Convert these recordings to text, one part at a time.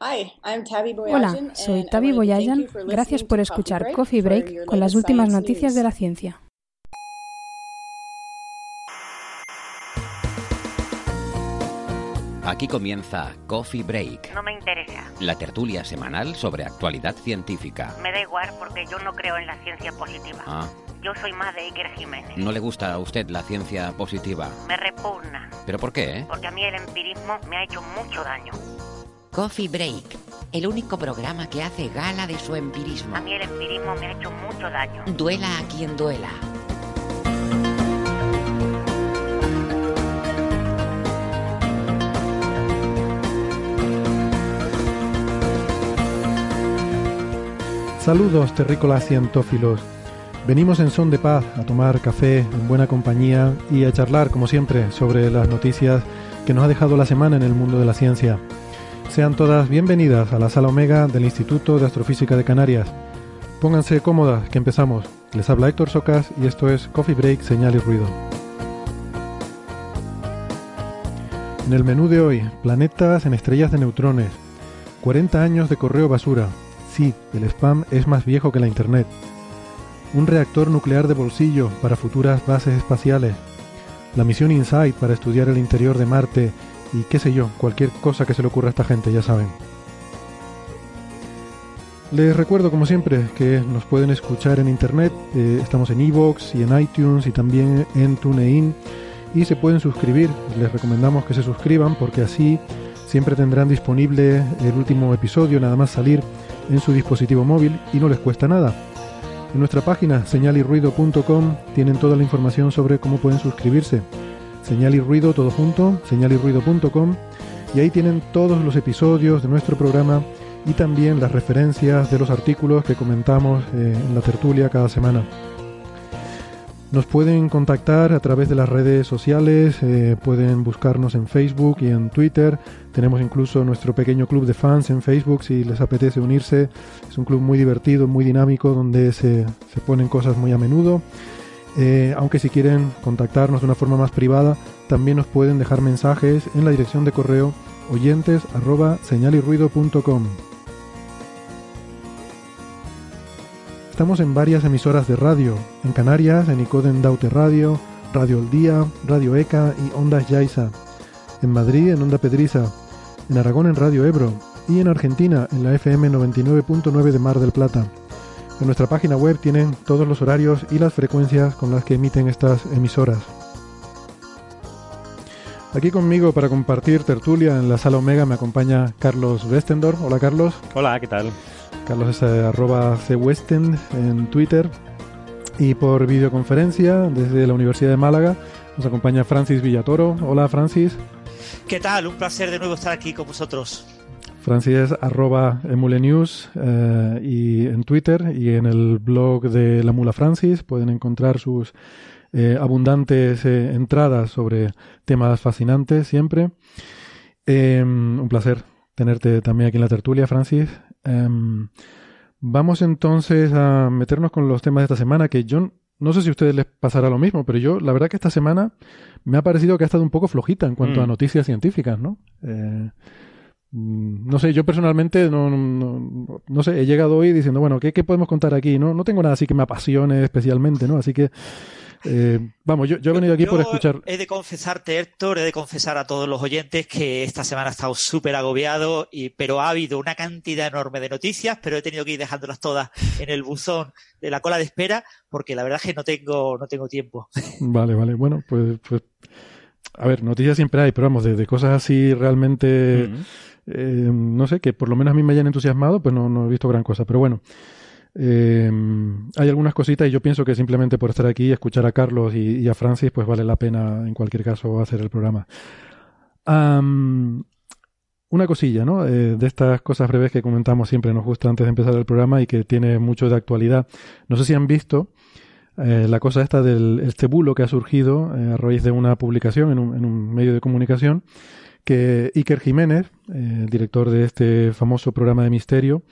Hola, soy Tavi Boyajan. Gracias por escuchar Coffee Break con las últimas noticias de la ciencia. Aquí comienza Coffee Break. No me interesa. La tertulia semanal sobre actualidad científica. Me da igual porque yo no creo en la ciencia positiva. Ah, Yo soy más de Iker Jiménez. ¿no le gusta a usted la ciencia positiva? Me repugna. ¿Pero por qué? eh? Porque a mí el empirismo me ha hecho mucho daño. Coffee Break, el único programa que hace gala de su empirismo. A mí el empirismo me ha hecho mucho daño. Duela a quien duela. Saludos, terrícolas cientófilos. Venimos en son de paz a tomar café en buena compañía y a charlar, como siempre, sobre las noticias que nos ha dejado la semana en el mundo de la ciencia. Sean todas bienvenidas a la sala Omega del Instituto de Astrofísica de Canarias. Pónganse cómodas, que empezamos. Les habla Héctor Socas y esto es Coffee Break, Señal y Ruido. En el menú de hoy, planetas en estrellas de neutrones, 40 años de correo basura. Sí, el spam es más viejo que la Internet. Un reactor nuclear de bolsillo para futuras bases espaciales. La misión InSight para estudiar el interior de Marte y qué sé yo, cualquier cosa que se le ocurra a esta gente, ya saben. Les recuerdo, como siempre, que nos pueden escuchar en internet. eh, estamos en iVoox y en iTunes y también en TuneIn. Y se pueden suscribir. Les recomendamos que se suscriban porque así siempre tendrán disponible el último episodio, nada más salir en su dispositivo móvil y no les cuesta nada. En nuestra página señalirruido.com tienen toda la información sobre cómo pueden suscribirse. Señal y ruido todo junto, señalirruido.com y ahí tienen todos los episodios de nuestro programa y también las referencias de los artículos que comentamos eh, en la tertulia cada semana. Nos pueden contactar a través de las redes sociales, eh, pueden buscarnos en Facebook y en Twitter. Tenemos incluso nuestro pequeño club de fans en Facebook si les apetece unirse. Es un club muy divertido, muy dinámico, donde se, se ponen cosas muy a menudo. Eh, aunque si quieren contactarnos de una forma más privada, también nos pueden dejar mensajes en la dirección de correo oyentes. Estamos en varias emisoras de radio, en Canarias, en Icoden Daute Radio, Radio El Día, Radio ECA y Ondas Yaiza, en Madrid en Onda Pedriza, en Aragón en Radio Ebro y en Argentina en la FM 99.9 de Mar del Plata. En nuestra página web tienen todos los horarios y las frecuencias con las que emiten estas emisoras. Aquí conmigo para compartir tertulia en la sala Omega me acompaña Carlos Westendorf. Hola Carlos. Hola, ¿qué tal? Carlos es eh, arroba cwestend en Twitter. Y por videoconferencia desde la Universidad de Málaga nos acompaña Francis Villatoro. Hola Francis. ¿Qué tal? Un placer de nuevo estar aquí con vosotros. Francis es arroba emulenews eh, y en Twitter y en el blog de la Mula Francis pueden encontrar sus eh, abundantes eh, entradas sobre temas fascinantes siempre. Eh, un placer tenerte también aquí en la tertulia, Francis. Em, vamos entonces a meternos con los temas de esta semana, que yo no sé si a ustedes les pasará lo mismo, pero yo la verdad que esta semana me ha parecido que ha estado un poco flojita en cuanto Mm. a noticias científicas, ¿no? Eh, mm, no sé, yo personalmente no, no, no- no sé, he llegado hoy diciendo, bueno, ¿qué, qué podemos contar aquí? No, no tengo nada así que me apasione especialmente, ¿no? Así que, eh, vamos, yo, yo he venido aquí por escuchar... He de confesarte, Héctor, he de confesar a todos los oyentes que esta semana he estado súper agobiado, y, pero ha habido una cantidad enorme de noticias, pero he tenido que ir dejándolas todas en el buzón de la cola de espera, porque la verdad es que no tengo, no tengo tiempo. Vale, vale. Bueno, pues, pues a ver, noticias siempre hay, pero vamos, de, de cosas así realmente, Mm. Eh, no sé, que por lo menos a mí me hayan entusiasmado, pues no, no he visto gran cosa. Pero bueno, eh, hay algunas cositas y yo pienso que simplemente por estar aquí y escuchar a Carlos y, a Francis, pues vale la pena en cualquier caso hacer el programa. Am, una cosilla, ¿no? Eh, de estas cosas breves que comentamos siempre, nos gusta antes de empezar el programa y que tiene mucho de actualidad. No sé si han visto eh, la cosa esta del este bulo que ha surgido eh, a raíz de una publicación en un, en un, medio de comunicación que Iker Jiménez, director de este famoso programa de misterio,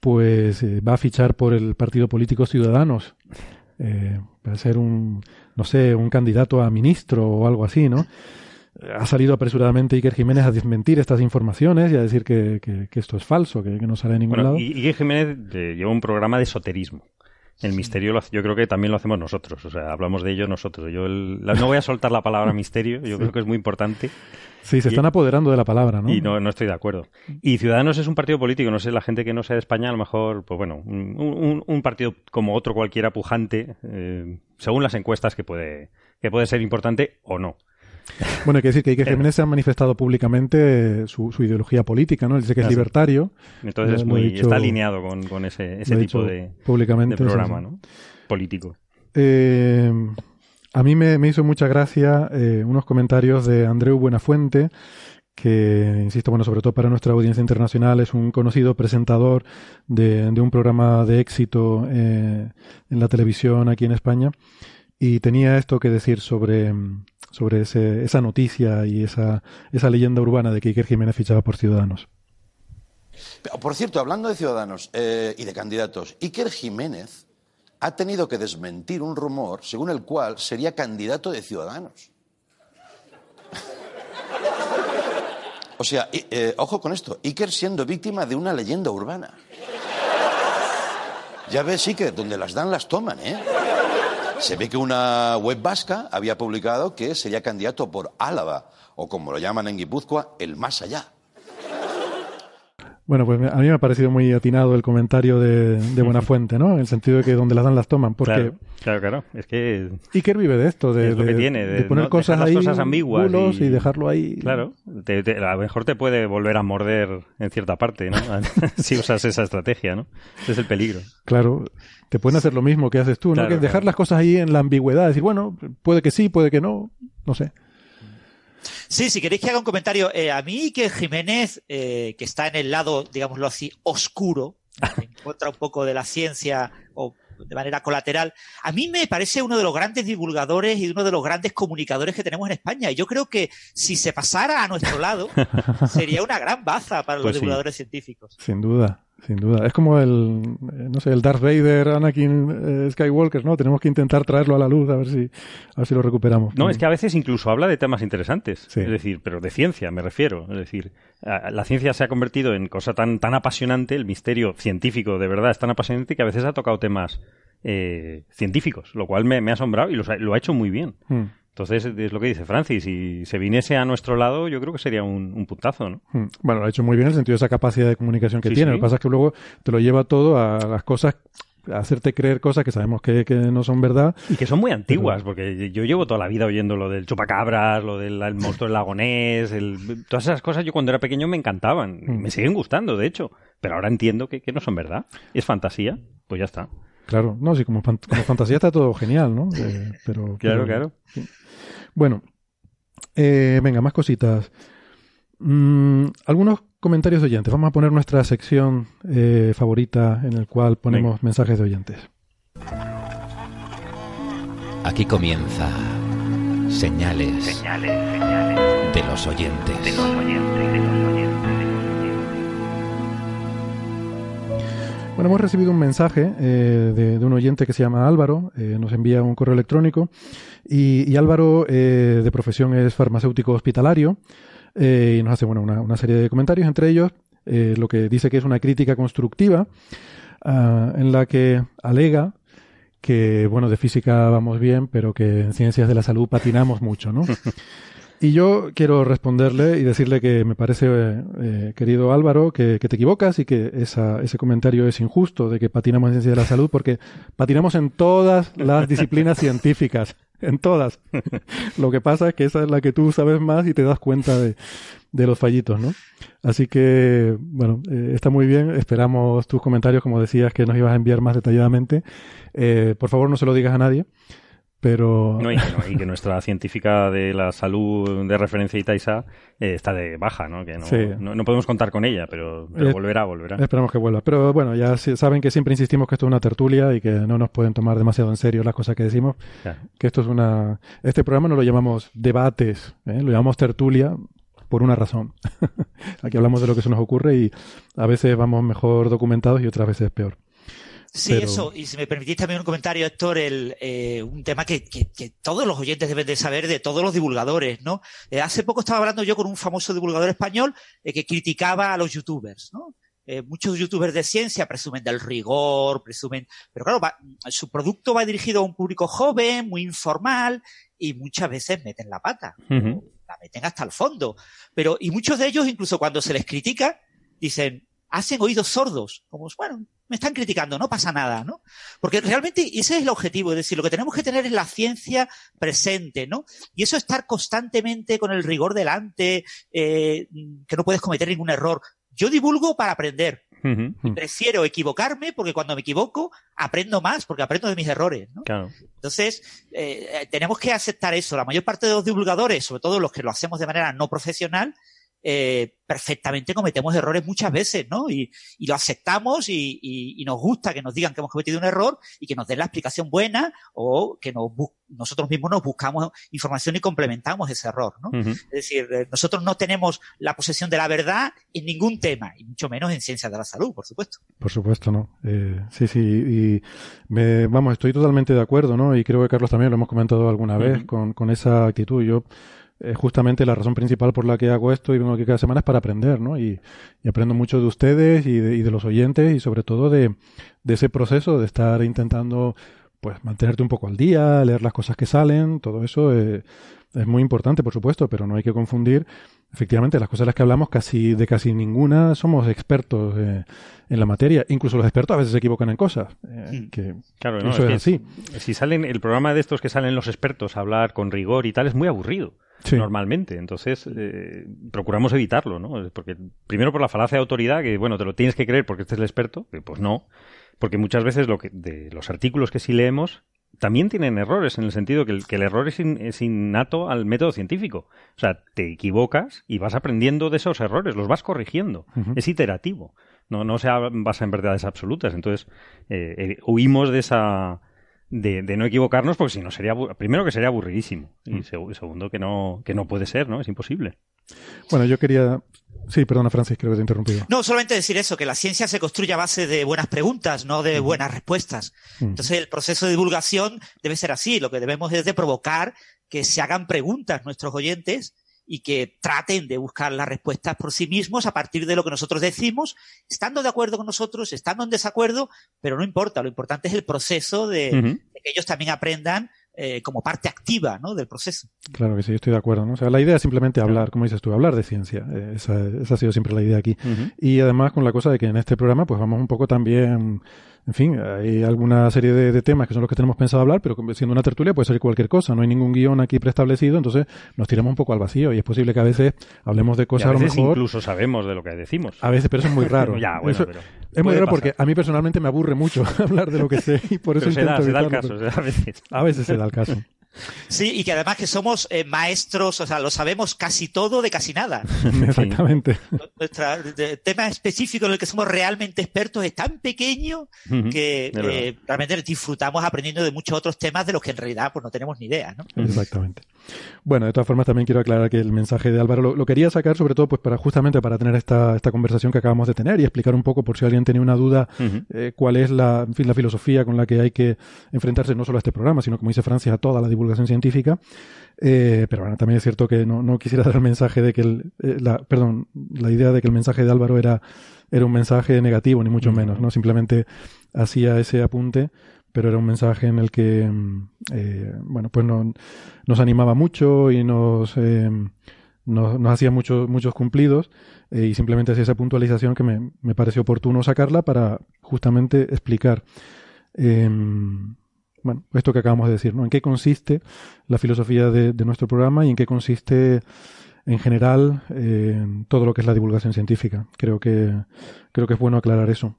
pues va a fichar por el partido político Ciudadanos. para ser un, no sé, un candidato a ministro o algo así, ¿no? ha salido apresuradamente Iker Jiménez a desmentir estas informaciones y a decir que, que, esto es falso, que, no sale de ningún lado. Iker Jiménez eh, lleva un programa de esoterismo. El misterio yo creo que también lo hacemos nosotros, o sea, hablamos de ello nosotros. Yo no voy a soltar la palabra misterio, yo creo que es muy importante. Sí, se están apoderando de la palabra, ¿no? Y no, no estoy de acuerdo. Y Ciudadanos es un partido político, no sé, la gente que no sea de España, a lo mejor, pues bueno, un, un, partido como otro cualquiera pujante, eh, según las encuestas que puede, que puede ser importante o no. Bueno, hay que decir que Iker Jiménez se ha manifestado públicamente su, ideología política, ¿no? dice que es libertario. Entonces es muy, está alineado con, ese, tipo de, públicamente, programa ¿no? político. Eh, a mí me, hizo mucha gracia eh, unos comentarios de Andreu Buenafuente, que, insisto, bueno, sobre todo para nuestra audiencia internacional, es un conocido presentador de, un programa de éxito eh, en la televisión aquí en España, y tenía esto que decir sobre, sobre ese, esa noticia y esa, esa leyenda urbana de que Iker Jiménez fichaba por Ciudadanos. Por cierto, hablando de Ciudadanos eh, y de candidatos, Iker Jiménez ha tenido que desmentir un rumor según el cual sería candidato de Ciudadanos. o sea, eh, ojo con esto, Iker siendo víctima de una leyenda urbana. Ya ves, Iker, donde las dan las toman, ¿eh? Se ve que una web vasca había publicado que sería candidato por Álava, o como lo llaman en Guipúzcoa, el más allá. Bueno, pues a mí me ha parecido muy atinado el comentario de, de Buenafuente, ¿no? En el sentido de que donde las dan las toman. Porque claro, claro, Es que. Iker vive de esto, de, tiene, de, poner cosas ahí. cosas ambiguas. Y... dejarlo ahí. Claro. a lo mejor te puede volver a morder en cierta parte, ¿no? si usas esa estrategia, ¿no? Ese es el peligro. Claro. Te pueden hacer lo mismo que haces tú, ¿no? que dejar las cosas ahí en la ambigüedad. Decir, bueno, puede que sí, puede que no. No sé. Sí, si queréis que haga un comentario, eh, a mí que Jiménez, eh, que está en el lado, digámoslo así, oscuro, en contra un poco de la ciencia o de manera colateral, a mí me parece uno de los grandes divulgadores y uno de los grandes comunicadores que tenemos en España. Y yo creo que si se pasara a nuestro lado, sería una gran baza para los pues divulgadores científicos. Sin duda. Sin duda. Es como el, eh, no sé, el Darth Vader, Anakin eh, Skywalker, ¿no? Tenemos que intentar traerlo a la luz a ver si, a ver si lo recuperamos. No, es que a veces incluso habla de temas interesantes. Es decir, pero de ciencia me refiero. Es decir, la ciencia se ha convertido en cosa tan, tan apasionante, el misterio científico de verdad es tan apasionante que a veces ha tocado temas eh, científicos, lo cual me, ha asombrado y lo, ha hecho muy bien. Hmm. Entonces, es lo que dice Francis, si se viniese a nuestro lado, yo creo que sería un, puntazo, ¿no? Hmm. Bueno, lo ha hecho muy bien en el sentido de esa capacidad de comunicación que tiene. Lo que pasa es que luego te lo lleva todo a las cosas a hacerte creer cosas que sabemos que, no son verdad. Y que son muy antiguas, porque yo llevo toda la vida oyendo lo del chupacabras, lo del monstruo del lagonés, todas esas cosas yo cuando era pequeño me encantaban, hmm. me siguen gustando, de hecho, pero ahora entiendo que, no son verdad, es fantasía, pues ya está. Claro, no, sí, como, fantasía está todo genial, ¿no? Eh, pero, claro, claro. Bueno, eh, venga, más cositas. Mm, algunos comentarios de oyentes. Vamos a poner nuestra sección eh, favorita en el cual ponemos mensajes de oyentes. Aquí comienza señales, De, los oyentes. de los oyentes. Bueno, hemos recibido un mensaje eh, de, un oyente que se llama Álvaro, eh, nos envía un correo electrónico y, Álvaro eh, de profesión es farmacéutico hospitalario y nos hace bueno, una, serie de comentarios, entre ellos lo que dice que es una crítica constructiva ah, en la que alega que, bueno, de física vamos bien, pero que en ciencias de la salud patinamos mucho, ¿no? Y yo quiero responderle y decirle que me parece, eh, querido Álvaro, que, te equivocas y que esa, ese comentario es injusto de que patinamos en ciencia de la salud, porque patinamos en todas las disciplinas científicas, en todas. Lo que pasa es que esa es la que tú sabes más y te das cuenta de, los fallitos, ¿no? Así que, bueno, eh, está muy bien. Esperamos tus comentarios, como decías, que nos ibas a enviar más detalladamente. Eh, por favor, no se lo digas a nadie pero... No, y, que nuestra científica de la salud de referencia Itaisa eh, está de baja, ¿no? Que no, no, podemos contar con ella, pero, volverá, volverá. Esperamos que vuelva. Pero bueno, ya saben que siempre insistimos que esto es una tertulia y que no nos pueden tomar demasiado en serio las cosas que decimos. Que esto es una... Este programa no lo llamamos debates, ¿eh? lo llamamos tertulia por una razón. Aquí hablamos de lo que se nos ocurre y a veces vamos mejor documentados y otras veces peor. Sí, eso. Y si me permitís también un comentario, Héctor, el, eh, un tema que, que, que, todos los oyentes deben de saber de todos los divulgadores, ¿no? Eh, hace poco estaba hablando yo con un famoso divulgador español eh, que criticaba a los youtubers, ¿no? Eh, muchos youtubers de ciencia presumen del rigor, presumen, pero claro, su producto va dirigido a un público joven, muy informal, y muchas veces meten la pata. La meten hasta el fondo. Pero, y muchos de ellos, incluso cuando se les critica, dicen, hacen oídos sordos, como, bueno, me están criticando, no pasa nada, ¿no? Porque realmente ese es el objetivo, es decir, lo que tenemos que tener es la ciencia presente, ¿no? Y eso estar constantemente con el rigor delante, eh, que no puedes cometer ningún error. Yo divulgo para aprender. prefiero equivocarme porque cuando me equivoco aprendo más, porque aprendo de mis errores. ¿no? Claro. Entonces, eh, eh, tenemos que aceptar eso. La mayor parte de los divulgadores, sobre todo los que lo hacemos de manera no profesional, eh, perfectamente cometemos errores muchas veces, ¿no? Y, y lo aceptamos y, y, y, nos gusta que nos digan que hemos cometido un error y que nos den la explicación buena o que nos nosotros mismos nos buscamos información y complementamos ese error, ¿no? Es decir, eh, nosotros no tenemos la posesión de la verdad en ningún tema, y mucho menos en ciencias de la salud, por supuesto. Por supuesto, ¿no? Eh, sí, sí, y me, vamos, estoy totalmente de acuerdo, ¿no? Y creo que Carlos también lo hemos comentado alguna vez con, con esa actitud. Yo es justamente la razón principal por la que hago esto y vengo aquí cada semana es para aprender, ¿no? Y, aprendo mucho de ustedes y de, los oyentes y sobre todo de, ese proceso de estar intentando pues mantenerte un poco al día, leer las cosas que salen, todo eso eh, es muy importante, por supuesto, pero no hay que confundir. Efectivamente, las cosas de las que hablamos, casi de casi ninguna somos expertos eh, en la materia. Incluso los expertos a veces se equivocan en cosas. Eh, que, claro, no, eso es, así. Si salen el programa de estos que salen los expertos a hablar con rigor y tal, es muy aburrido normalmente. Entonces, eh, procuramos evitarlo, ¿no? Porque, primero por la falacia de autoridad, que, bueno, te lo tienes que creer porque este es el experto, pues no. Porque muchas veces lo que, de los artículos que sí leemos también tienen errores, en el sentido que el, que el error es, es, innato al método científico. O sea, te equivocas y vas aprendiendo de esos errores, los vas corrigiendo. Es iterativo. No, no se basa en verdades absolutas. Entonces, eh, eh, huimos de esa de, no equivocarnos, porque si no sería, primero que sería aburridísimo y segundo que no, que no puede ser, ¿no? Es imposible. Bueno, yo quería Sí, perdona, Francis, creo que te he interrumpido. No, solamente decir eso, que la ciencia se construye a base de buenas preguntas, no de buenas respuestas. Entonces, el proceso de divulgación debe ser así. Lo que debemos es de provocar que se hagan preguntas nuestros oyentes y que traten de buscar las respuestas por sí mismos a partir de lo que nosotros decimos, estando de acuerdo con nosotros, estando en desacuerdo, pero no importa, lo importante es el proceso de, que ellos también aprendan eh, como parte activa ¿no? del proceso. Claro que sí, estoy de acuerdo. ¿no? O sea, la idea es simplemente hablar, como dices tú, hablar de ciencia. Eh, esa, esa, ha sido siempre la idea aquí. Y además con la cosa de que en este programa pues vamos un poco también en fin, hay alguna serie de, temas que son los que tenemos pensado hablar, pero siendo una tertulia puede ser cualquier cosa, no hay ningún guion aquí preestablecido, entonces nos tiramos un poco al vacío y es posible que a veces hablemos de cosas a, veces lo incluso sabemos de lo que decimos. A veces, pero eso es muy raro. es muy raro porque a mí personalmente me aburre mucho hablar de lo que sé y por eso intento se da, el caso, a veces. A veces se da el caso. Sí, y que además que somos eh, maestros, o sea, lo sabemos casi todo de casi nada. Exactamente. Nuestro tema específico en el que somos realmente expertos es tan pequeño que eh, realmente disfrutamos aprendiendo de muchos otros temas de los que en realidad pues no tenemos ni idea, ¿no? Exactamente. Bueno, de todas formas también quiero aclarar que el mensaje de Álvaro lo, quería sacar sobre todo pues para justamente para tener esta, esta conversación que acabamos de tener y explicar un poco por si alguien tenía una duda eh, cuál es la, en fin, la filosofía con la que hay que enfrentarse no solo a este programa, sino como dice Francia a toda la divulgación científica. Eh, pero bueno, también es cierto que no, no quisiera dar el mensaje de que el, eh, la, perdón, la idea de que el mensaje de Álvaro era, era un mensaje negativo, ni mucho menos, ¿no? Simplemente hacía ese apunte, pero era un mensaje en el que, mm, eh, bueno, pues no, nos animaba mucho y nos, nos, nos, hacía muchos, muchos cumplidos y simplemente hacía esa puntualización que me, me pareció oportuno sacarla para justamente explicar bueno, esto que acabamos de decir, ¿no? ¿En qué consiste la filosofía de, nuestro programa y en qué consiste en general eh, todo lo que es la divulgación científica? Creo que, creo que es bueno aclarar eso.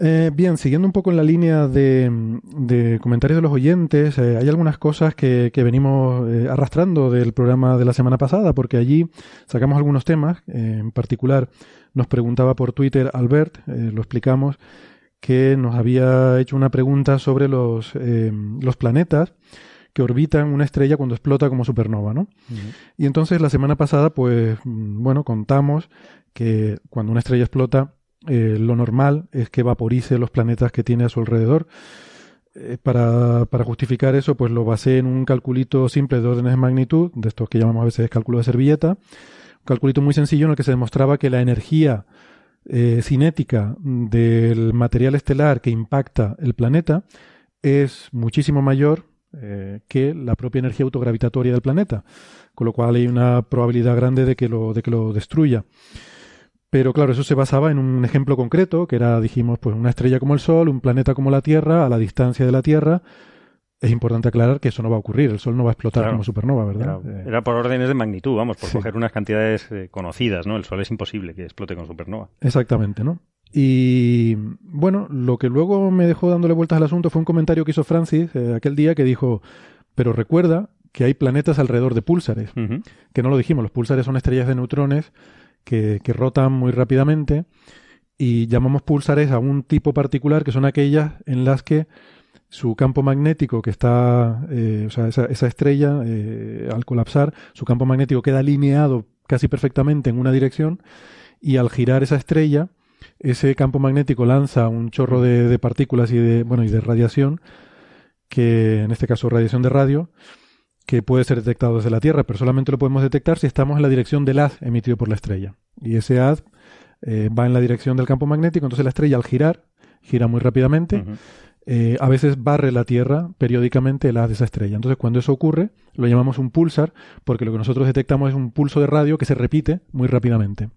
Eh, bien, siguiendo un poco en la línea de, comentarios de los oyentes, eh, hay algunas cosas que, venimos eh, arrastrando del programa de la semana pasada, porque allí sacamos algunos temas. en particular, nos preguntaba por Twitter Albert, lo explicamos, que nos había hecho una pregunta sobre los, los planetas que orbitan una estrella cuando explota como supernova, ¿no? Y entonces la semana pasada, pues, mm, bueno, contamos que cuando una estrella explota, eh, lo normal es que vaporice los planetas que tiene a su alrededor. Eh, para, justificar eso, pues lo basé en un calculito simple de órdenes de magnitud, de estos que llamamos a veces cálculo de servilleta, un calculito muy sencillo en el que se demostraba que la energía eh, cinética del material estelar que impacta el planeta es muchísimo mayor que la propia energía autogravitatoria del planeta, con lo cual hay una probabilidad grande de que lo, de que lo destruya. Pero claro, eso se basaba en un ejemplo concreto, que era, dijimos, pues una estrella como el Sol, un planeta como la Tierra, a la distancia de la Tierra. Es importante aclarar que eso no va a ocurrir, el Sol no va a explotar como supernova, ¿verdad? Era, eh, por órdenes de magnitud, vamos, por coger unas cantidades eh, conocidas, ¿no? El Sol es imposible que explote con supernova. Exactamente, ¿no? Y bueno, lo que luego me dejó dándole vueltas al asunto fue un comentario que hizo Francis eh, aquel día que dijo, pero recuerda que hay planetas alrededor de púlsares, que no lo dijimos, los púlsares son estrellas de neutrones que, rotan muy rápidamente y llamamos pulsares a un tipo particular que son aquellas en las que su campo magnético que está, eh, o sea, esa, estrella, eh, al colapsar, su campo magnético queda alineado casi perfectamente en una dirección y al girar esa estrella, ese campo magnético lanza un chorro de, de partículas y de, bueno, y de radiación, que en este caso radiación de radio, que puede ser detectado desde la Tierra, pero solamente lo podemos detectar si estamos en la dirección del haz emitido por la estrella. Y ese haz eh, va en la dirección del campo magnético, entonces la estrella al girar, gira muy rápidamente, eh, a veces barre la Tierra periódicamente el haz de esa estrella. Entonces cuando eso ocurre, lo llamamos un pulsar, porque lo que nosotros detectamos es un pulso de radio que se repite muy rápidamente.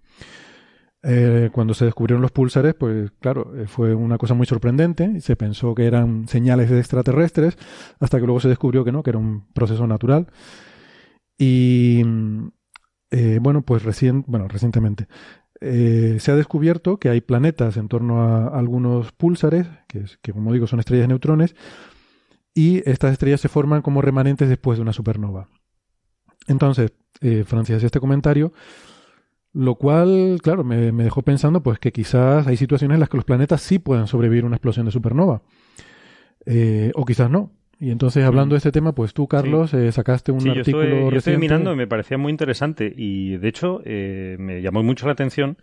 Eh, cuando se descubrieron los púlsares, pues claro, eh, fue una cosa muy sorprendente. Se pensó que eran señales de extraterrestres, hasta que luego se descubrió que no, que era un proceso natural. Y eh, bueno, pues bueno, recientemente se ha descubierto que hay planetas en torno a algunos púlsares, que, que como digo son estrellas de neutrones, y estas estrellas se forman como remanentes después de una supernova. Entonces, Francia hacía este comentario lo cual, claro, me, dejó pensando pues que quizás hay situaciones en las que los planetas sí pueden sobrevivir a una explosión de supernova. Eh, o quizás no. Y entonces, hablando de este tema, pues tú, Carlos, eh, sacaste un artículo. Yo estoy, yo estoy mirando y me parecía muy interesante. Y de hecho, eh, me llamó mucho la atención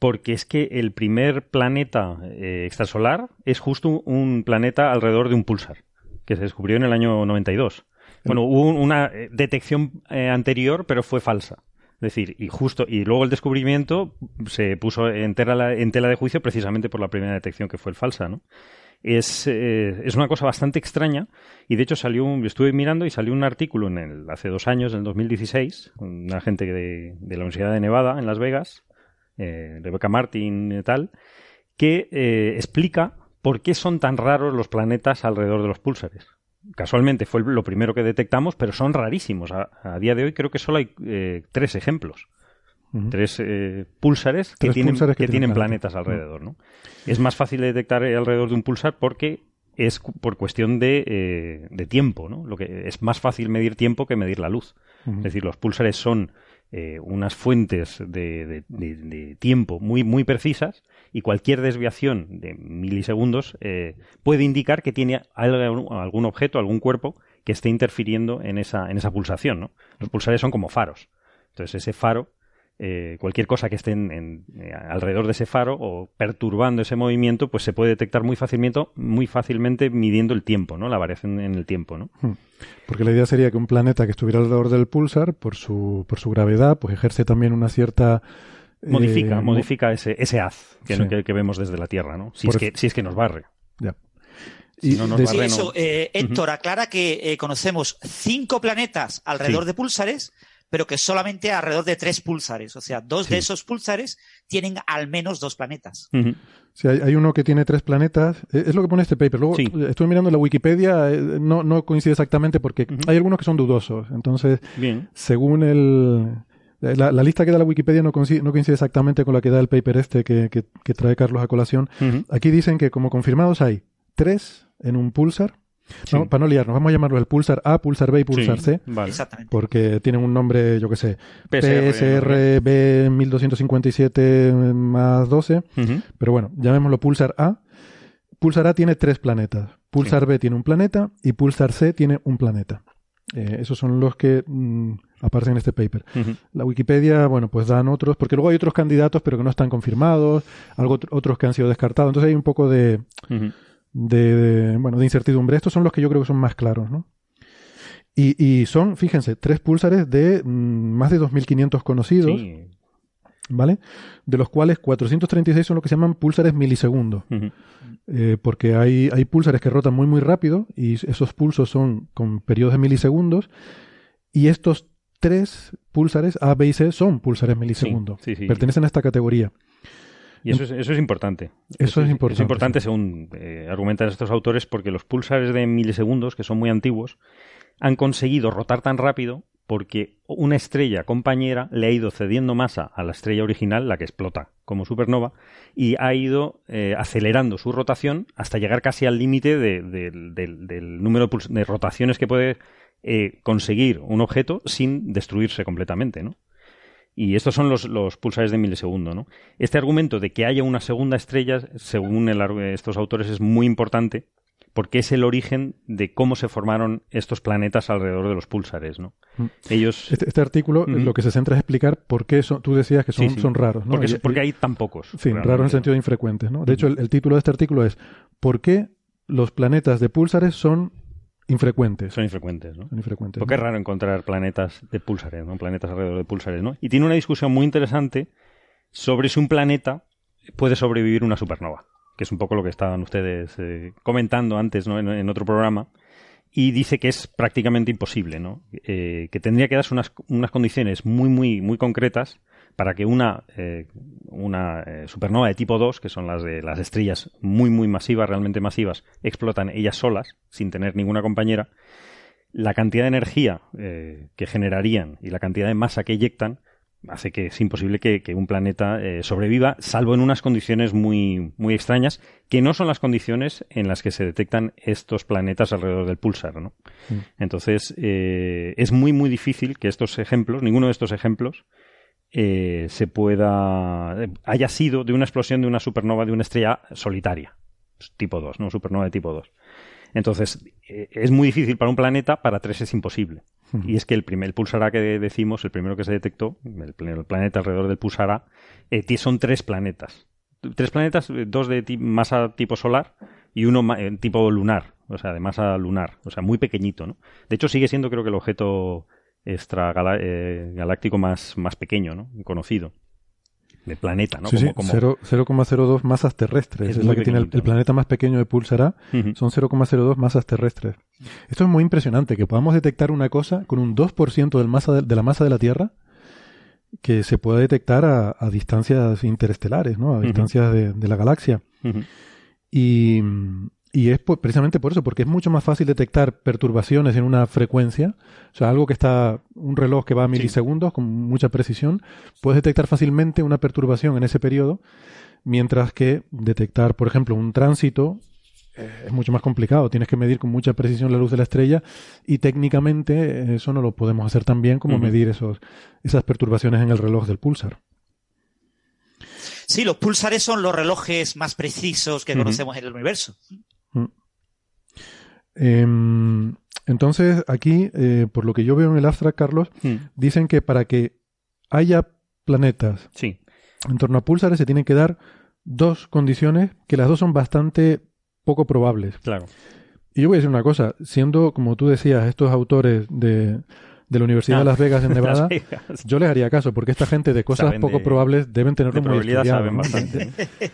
porque es que el primer planeta extrasolar es justo un planeta alrededor de un pulsar, que se descubrió en el año 92. Bueno, hubo una detección anterior, pero fue falsa. Decir, y justo, y luego el descubrimiento se puso en tela, en tela de juicio precisamente por la primera detección que fue el falsa, ¿no? Es, eh, es una cosa bastante extraña y de hecho salió un, estuve mirando y salió un artículo en el, hace dos años, en el 2016, una gente de, de la Universidad de Nevada en Las Vegas, eh, Rebecca Martin y tal, que eh, explica por qué son tan raros los planetas alrededor de los púlsares casualmente fue lo primero que detectamos, pero son rarísimos. A, día de hoy creo que solo hay eh, tres ejemplos. Tres eh, púlsares que, tienen, que, tienen, planetas alrededor. ¿no? Es más fácil de detectar alrededor de un pulsar porque es por cuestión de, eh, de, tiempo. ¿no? Lo que es más fácil medir tiempo que medir la luz. Es decir, los púlsares son unas fuentes de, de, tiempo muy, muy precisas y cualquier desviación de milisegundos eh, puede indicar que tiene algún objeto, algún cuerpo que esté interfiriendo en esa, en esa pulsación. ¿no? Los pulsares son como faros. Entonces ese faro, eh, cualquier cosa que esté en, eh, alrededor de ese faro o perturbando ese movimiento, pues se puede detectar muy fácilmente, muy fácilmente midiendo el tiempo, ¿no? la variación en el tiempo. ¿no? Hmm. Porque la idea sería que un planeta que estuviera alrededor del pulsar, por su, por su gravedad, pues ejerce también una cierta Modifica, eh, modifica ese, ese haz que, que, vemos desde la Tierra, ¿no? Si, es que, si es que nos barre. Ya. Y no nos barre, eso, eh, Héctor, aclara que eh, conocemos cinco planetas alrededor de pulsares, pero que solamente alrededor de tres pulsares. O sea, dos de esos pulsares tienen al menos dos planetas. Sí, hay, uno que tiene tres planetas. Es lo que pone este paper. Luego estoy mirando la Wikipedia, no, coincide exactamente porque hay algunos que son dudosos. Entonces, según el La, lista que da la Wikipedia no coincide, no coincide, exactamente con la que da el paper este que, que, trae Carlos a colación. Aquí dicen que como confirmados hay tres en un pulsar. para no liarnos, vamos a llamarlo el pulsar A, pulsar B y pulsar C. Porque tienen un nombre, yo que sé, PSR, B 1257 más 12. Pero bueno, llamémoslo pulsar A. Pulsar A tiene tres planetas. Pulsar B tiene un planeta y Pulsar C tiene un planeta. Eh, esos son los que mm, aparecen en este paper. La Wikipedia, bueno, pues dan otros, porque luego hay otros candidatos, pero que no están confirmados, algo, otros que han sido descartados. Entonces hay un poco de, de, bueno, de incertidumbre. Estos son los que yo creo que son más claros, ¿no? Y, y son, fíjense, tres pulsares de mm, más de 2.500 conocidos. ¿Vale? De los cuales 436 son lo que se llaman pulsares milisegundos. Eh, porque hay, hay pulsares que rotan muy, muy rápido y esos pulsos son con periodos de milisegundos. Y estos tres pulsares, A, B y C, son pulsares milisegundos. Pertenecen a esta categoría. Y eso es, eso es importante. Eso, es, importante. Es importante, según eh, argumentan estos autores, porque los pulsares de milisegundos, que son muy antiguos, han conseguido rotar tan rápido porque una estrella compañera le ha ido cediendo masa a la estrella original, la que explota como supernova, y ha ido eh, acelerando su rotación hasta llegar casi al límite del número de, rotaciones que puede eh, conseguir un objeto sin destruirse completamente, ¿no? Y estos son los, pulsares de milisegundo, ¿no? Este argumento de que haya una segunda estrella, según estos autores, es muy importante porque es el origen de cómo se formaron estos planetas alrededor de los púlsares, ¿no? Mm. Ellos... Este, este artículo lo que se centra es explicar por qué son, tú decías que son, son raros, ¿no? Porque, porque, hay tan pocos. Sí, raros en el sentido de infrecuentes, ¿no? De hecho, el, título de este artículo es ¿Por qué los planetas de púlsares son infrecuentes? Son infrecuentes, ¿no? Son infrecuentes. Porque es raro encontrar planetas de púlsares, ¿no? Planetas alrededor de púlsares, ¿no? Y tiene una discusión muy interesante sobre si un planeta puede sobrevivir una supernova que es un poco lo que estaban ustedes eh, comentando antes ¿no? en, otro programa, y dice que es prácticamente imposible, ¿no? Eh, que tendría que darse unas, unas, condiciones muy, muy, muy concretas para que una, eh, una supernova de tipo 2, que son las de las estrellas muy, muy masivas, realmente masivas, explotan ellas solas, sin tener ninguna compañera, la cantidad de energía que generarían y la cantidad de masa que eyectan hace que es imposible que, un planeta eh, sobreviva, salvo en unas condiciones muy, muy extrañas, que no son las condiciones en las que se detectan estos planetas alrededor del pulsar. ¿no? Mm. Entonces, eh, es muy, muy difícil que estos ejemplos, ninguno de estos ejemplos, eh, se pueda. haya sido de una explosión de una supernova de una estrella solitaria, tipo 2, ¿no? Supernova de tipo 2. Entonces, es muy difícil para un planeta, para tres es imposible. Y es que el primer pulsar A que decimos, el primero que se detectó, el, planeta alrededor del pulsar A, eh, son tres planetas. Tres planetas, eh, dos de masa tipo solar y uno eh, tipo lunar, o sea, de masa lunar, o sea, muy pequeñito, ¿no? De hecho, sigue siendo creo que el objeto extragaláctico más, más pequeño, ¿no? Conocido de planeta, ¿no? Sí, sí, 0,02 masas terrestres. Es, la que tiene el, planeta más pequeño de Pulsar Son 0,02 masas terrestres. Esto es muy impresionante, que podamos detectar una cosa con un 2% del masa de, la masa de la Tierra que se pueda detectar a, distancias interestelares, ¿no? A distancias de, la galaxia. Y, y es precisamente por eso, porque es mucho más fácil detectar perturbaciones en una frecuencia, o sea, algo que está, un reloj que va a milisegundos con mucha precisión, puedes detectar fácilmente una perturbación en ese periodo, mientras que detectar, por ejemplo, un tránsito eh, es mucho más complicado, tienes que medir con mucha precisión la luz de la estrella y técnicamente eh, eso no lo podemos hacer tan bien como medir esos, esas perturbaciones en el reloj del pulsar. Sí, los pulsares son los relojes más precisos que conocemos en el universo. Mm. Em, entonces, aquí, eh, por lo que yo veo en el abstract, Carlos, mm. dicen que para que haya planetas en torno a pulsares se tienen que dar dos condiciones que las dos son bastante poco probables. Claro. Y yo voy a decir una cosa, siendo, como tú decías, estos autores de, de la Universidad de Las Vegas en Nevada, yo les haría caso, porque esta gente de cosas poco probables deben tener de muy saben bastante.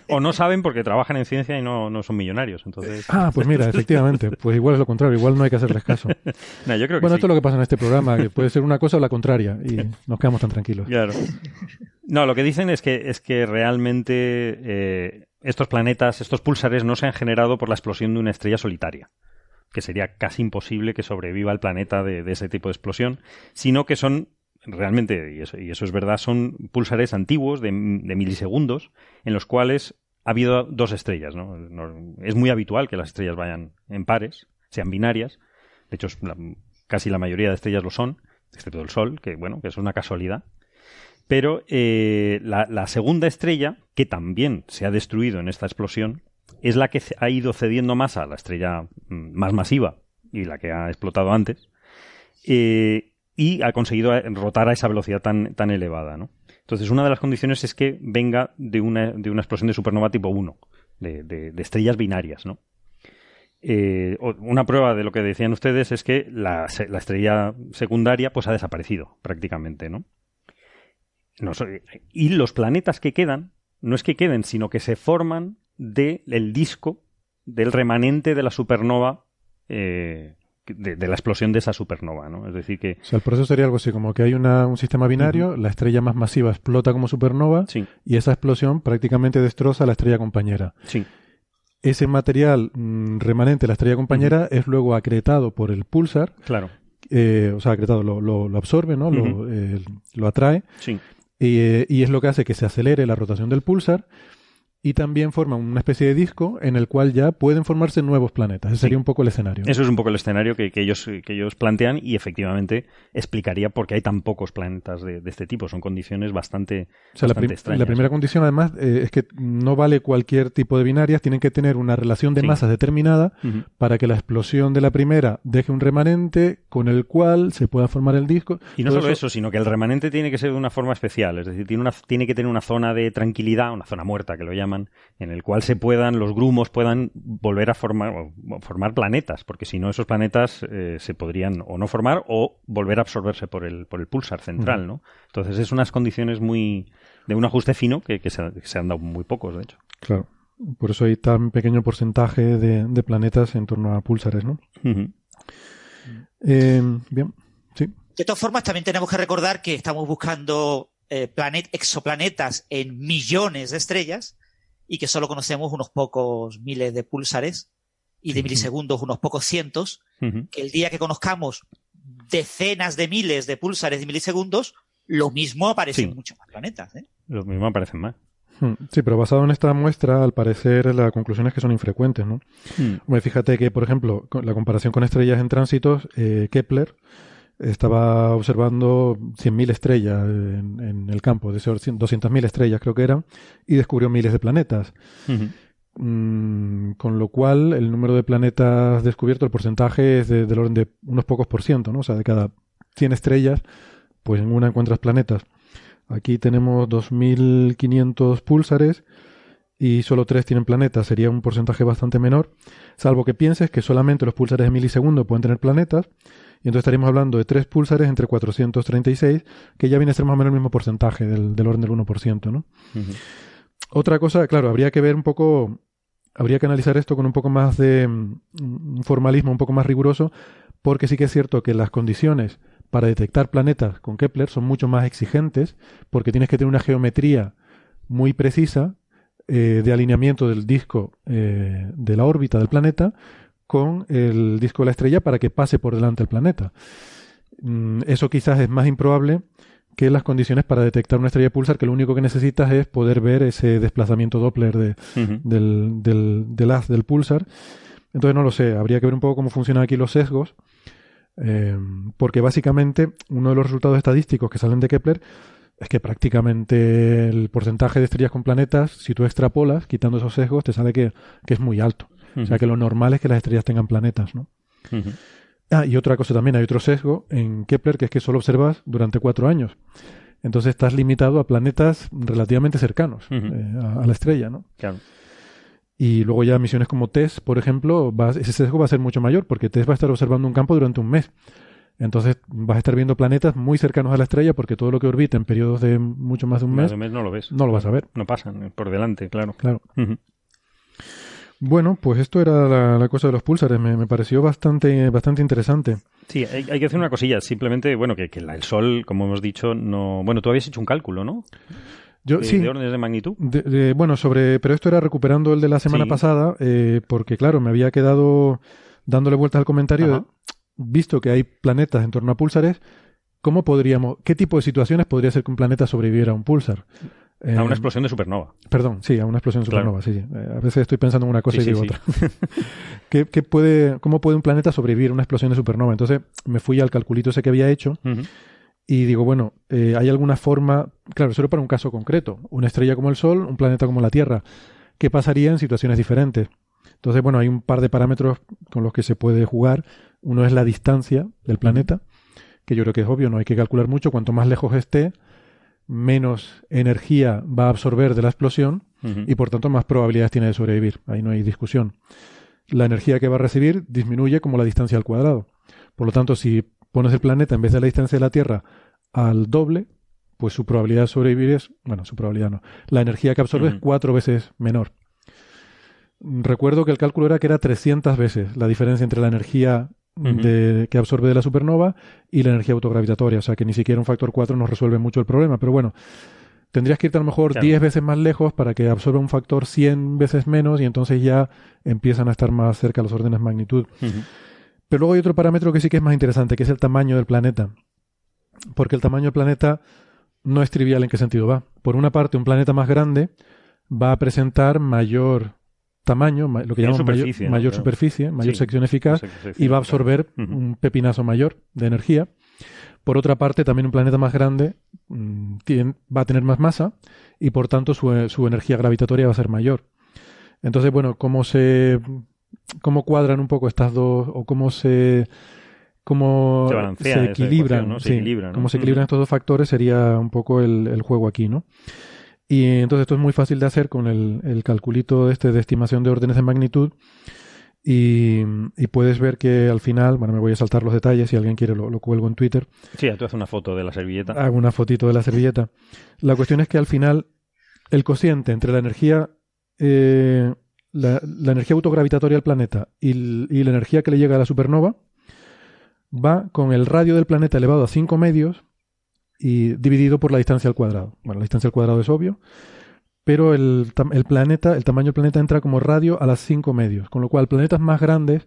o no saben porque trabajan en ciencia y no, no, son millonarios. Entonces... Ah, pues mira, efectivamente. Pues igual es lo contrario, igual no hay que hacerles caso. bueno, esto es lo que pasa en este programa, que puede ser una cosa o la contraria, y nos quedamos tan tranquilos. Claro. No, lo que dicen es que, es que realmente eh, estos planetas, estos pulsares no se han generado por la explosión de una estrella solitaria que sería casi imposible que sobreviva el planeta de, ese tipo de explosión, sino que son realmente, y eso, es verdad, son pulsares antiguos de, milisegundos en los cuales ha habido dos estrellas. ¿no? Es muy habitual que las estrellas vayan en pares, sean binarias. De hecho, casi la mayoría de estrellas lo son, excepto el Sol, que bueno, que es una casualidad. Pero eh, la, segunda estrella, que también se ha destruido en esta explosión, es la que ha ido cediendo masa a la estrella mm, más masiva y la que ha explotado antes, eh, y ha conseguido eh, rotar a esa velocidad tan, tan elevada. ¿no? Entonces, una de las condiciones es que venga de una, de una explosión de supernova tipo 1, de, estrellas binarias. ¿no? una prueba de lo que decían ustedes es que la, la, estrella secundaria pues ha desaparecido prácticamente, ¿no? y los planetas que quedan, no es que queden, sino que se forman del disco, del remanente de la supernova, eh, de, la explosión de esa supernova, ¿no? Es decir que... O sea, el proceso sería algo así, como que hay un sistema binario, la estrella más masiva explota como supernova, y esa explosión prácticamente destroza la estrella compañera. Sí. Ese material mm, remanente de la estrella compañera es luego acretado por el pulsar. Claro. Eh, o sea, acretado lo, lo, absorbe, ¿no? lo, eh, lo atrae. Sí y es lo que hace que se acelere la rotación del pulsar y también forma una especie de disco en el cual ya pueden formarse nuevos planetas. Ese sería un poco el escenario. Eso es un poco el escenario que, ellos, que ellos plantean y efectivamente explicaría por qué hay tan pocos planetas de, este tipo. Son condiciones bastante, la, extrañas. La primera condición, además, eh, es que no vale cualquier tipo de binarias, tienen que tener una relación de masas determinada para que la explosión de la primera deje un remanente con el cual se pueda formar el disco. Y no solo eso, sino que el remanente tiene que ser de una forma especial, es decir, tiene, una, tiene que tener una zona de tranquilidad, una zona muerta que lo llaman en el cual se puedan, los grumos puedan volver a formar, formar planetas, porque si no, esos planetas eh, se podrían o no formar o volver a absorberse por el, por el pulsar central, ¿no? Entonces es unas condiciones muy, de un ajuste fino que, se, han dado muy pocos, de hecho. Claro. Por eso hay tan pequeño porcentaje de, planetas en torno a pulsares, ¿no? Eh, bien, sí. De todas formas, también tenemos que recordar que estamos buscando eh, exoplanetas en millones de estrellas y que solo conocemos unos pocos miles de pulsares y de milisegundos unos pocos cientos, que el día que conozcamos decenas de miles de pulsares de milisegundos, lo mismo aparecen muchos más planetas. ¿eh? Lo mismo aparecen más. Hmm. Sí, pero basado en esta muestra, al parecer la conclusión es que son infrecuentes, ¿no? Hmm. fíjate que, por ejemplo, la comparación con estrellas en tránsitos, eh, Kepler estaba observando 100.000 estrellas en, el campo, de 200.000 estrellas creo que eran, y descubrió miles de planetas. Mm, con lo cual, el número de planetas descubiertos, el porcentaje es del orden de unos pocos por ciento, ¿no? O sea, de cada 100 estrellas, pues en una encuentras planetas. Aquí tenemos 2.500 púlsares y solo 3 tienen planetas. Sería un porcentaje bastante menor, salvo que pienses que solamente los púlsares de milisegundo pueden tener planetas y entonces estaríamos hablando de tres púlsares entre 436, que ya viene a ser más o menos el mismo porcentaje del, orden del 1%, ¿no? Otra cosa, claro, habría que ver un poco, habría que analizar esto con un poco más de mm, formalismo, un poco más riguroso, porque sí que es cierto que las condiciones para detectar planetas con Kepler son mucho más exigentes, porque tienes que tener una geometría muy precisa eh, de alineamiento del disco eh, de la órbita del planeta con el disco de la estrella para que pase por delante el planeta. Mm, eso quizás es más improbable que las condiciones para detectar una estrella pulsar, que lo único que necesitas es poder ver ese desplazamiento Doppler de, del, del, haz del pulsar. Entonces no lo sé, habría que ver un poco cómo funcionan aquí los sesgos, eh, porque básicamente uno de los resultados estadísticos que salen de Kepler es que prácticamente el porcentaje de estrellas con planetas, si tú extrapolas, quitando esos sesgos, te sale que es muy alto. O sea que lo normal es que las estrellas tengan planetas, ¿no? Ah, y otra cosa también, hay otro sesgo en Kepler que es que solo observas durante cuatro años. Entonces estás limitado a planetas relativamente cercanos eh, a, la estrella, ¿no? Claro. Y luego ya misiones como TESS, por ejemplo, ese sesgo va a ser mucho mayor porque TESS va a estar observando un campo durante un mes. Entonces vas a estar viendo planetas muy cercanos a la estrella porque todo lo que orbita en periodos de mucho más de un mes, mes no lo ves. No lo vas a ver. No pasan por delante, claro. Claro. Bueno, pues esto era la, cosa de los púlsares. Me, pareció bastante, bastante interesante. Sí, hay, que hacer una cosilla. Simplemente, bueno, que, el Sol, como hemos dicho, no. Bueno, tú habías hecho un cálculo, ¿no? Yo, de, sí. ¿De órdenes de magnitud? bueno, sobre. Pero esto era recuperando el de la semana pasada, eh, porque, claro, me había quedado dándole vueltas al comentario, visto que hay planetas en torno a púlsares ¿cómo podríamos, qué tipo de situaciones podría ser que un planeta sobreviviera a un pulsar? A una eh, explosión de supernova. Perdón, sí, a una explosión de supernova, sí, eh, A veces estoy pensando en una cosa y digo otra. ¿Qué, puede, ¿Cómo puede un planeta sobrevivir a una explosión de supernova? Entonces me fui al calculito ese que había hecho y digo, bueno, eh, ¿hay alguna forma, claro, solo para un caso concreto, una estrella como el Sol, un planeta como la Tierra, ¿qué pasaría en situaciones diferentes? Entonces, bueno, hay un par de parámetros con los que se puede jugar. Uno es la distancia del planeta, que yo creo que es obvio, no hay que calcular mucho. Cuanto más lejos esté, menos energía va a absorber de la explosión y por tanto más probabilidades tiene de sobrevivir. Ahí no hay discusión. La energía que va a recibir disminuye como la distancia al cuadrado. Por lo tanto, si pones el planeta en vez de la distancia de la Tierra al doble, pues su probabilidad de sobrevivir es, bueno, su probabilidad no, la energía que absorbe es cuatro veces menor. Recuerdo que el cálculo era que era 300 veces la diferencia entre la energía que absorbe de la supernova y la energía autogravitatoria. O sea que ni siquiera un factor 4 nos resuelve mucho el problema. Pero bueno, tendrías que irte a lo mejor 10 veces más lejos para que absorba un factor 100 veces menos y entonces ya empiezan a estar más cerca los órdenes de magnitud. Pero luego hay otro parámetro que sí que es más interesante, que es el tamaño del planeta. Porque el tamaño del planeta no es trivial en qué sentido va. Por una parte, un planeta más grande va a presentar mayor tamaño, lo que llamamos mayor, superficie, mayor sección eficaz, y va a absorber un pepinazo mayor de energía. Por otra parte, también un planeta más grande mm, va a tener más masa y por tanto su, su, energía gravitatoria va a ser mayor. Entonces, bueno, ¿cómo se cómo cuadran un poco estas dos o cómo se cómo se, equilibran, se cómo se equilibran estos dos factores sería un poco el, el juego aquí, ¿no? Y entonces esto es muy fácil de hacer con el, el calculito este de estimación de órdenes de magnitud. Y, puedes ver que al final, bueno, me voy a saltar los detalles, si alguien quiere lo, cuelgo en Twitter. Sí, tú haces una foto de la servilleta. Hago una fotito de la servilleta. La cuestión es que al final el cociente entre la energía, eh, la, energía autogravitatoria del planeta y, y, la energía que le llega a la supernova va con el radio del planeta elevado a 5 medios y dividido por la distancia al cuadrado. Bueno, la distancia al cuadrado es obvio, pero el, el planeta, el tamaño del planeta entra como radio a las 5 medios, con lo cual planetas más grandes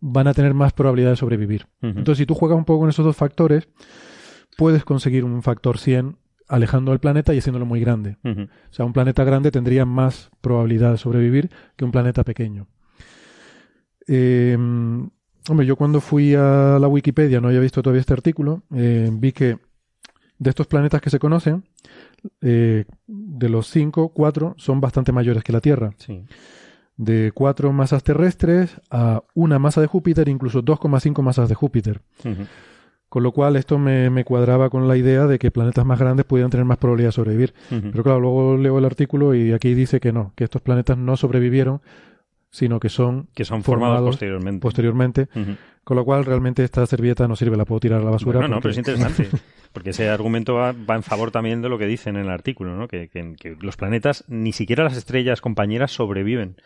van a tener más probabilidad de sobrevivir. Entonces, si tú juegas un poco con esos dos factores, puedes conseguir un factor 100 alejando el planeta y haciéndolo muy grande. O sea, un planeta grande tendría más probabilidad de sobrevivir que un planeta pequeño. Em, hombre, yo cuando fui a la Wikipedia, no había visto todavía este artículo, eh, vi que de estos planetas que se conocen, eh, de los cinco, cuatro son bastante mayores que la Tierra. De cuatro masas terrestres a una masa de Júpiter, incluso 2,5 masas de Júpiter. Con lo cual esto me, cuadraba con la idea de que planetas más grandes pudieran tener más probabilidad de sobrevivir. Pero claro, luego leo el artículo y aquí dice que no, que estos planetas no sobrevivieron, sino que son, que son formados, posteriormente. posteriormente con lo cual realmente esta servilleta no sirve, la puedo tirar a la basura. No, no, pero es interesante. Porque ese argumento va, en favor también de lo que dicen en el artículo, ¿no? Que, los planetas, ni siquiera las estrellas compañeras sobreviven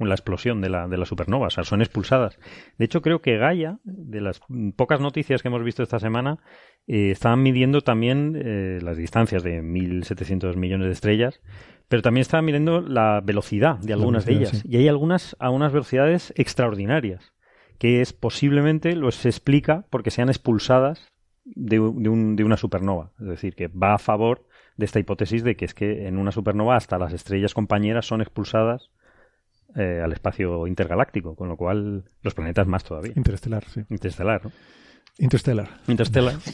la explosión de la, de la supernova, o sea, son expulsadas. De hecho, creo que Gaia, de las pocas noticias que hemos visto esta semana, eh, estaban midiendo también eh, las distancias de 1.700 millones de estrellas, pero también estaban midiendo la velocidad de algunas de ellas. Y hay algunas a unas velocidades extraordinarias, que es posiblemente, lo se explica porque sean expulsadas de, una supernova. Es decir, que va a favor de esta hipótesis de que es que en una supernova hasta las estrellas compañeras son expulsadas eh, al espacio intergaláctico, con lo cual los planetas más todavía. Interestelar, sí. Interestelar, ¿no? Interstellar. Interstellar.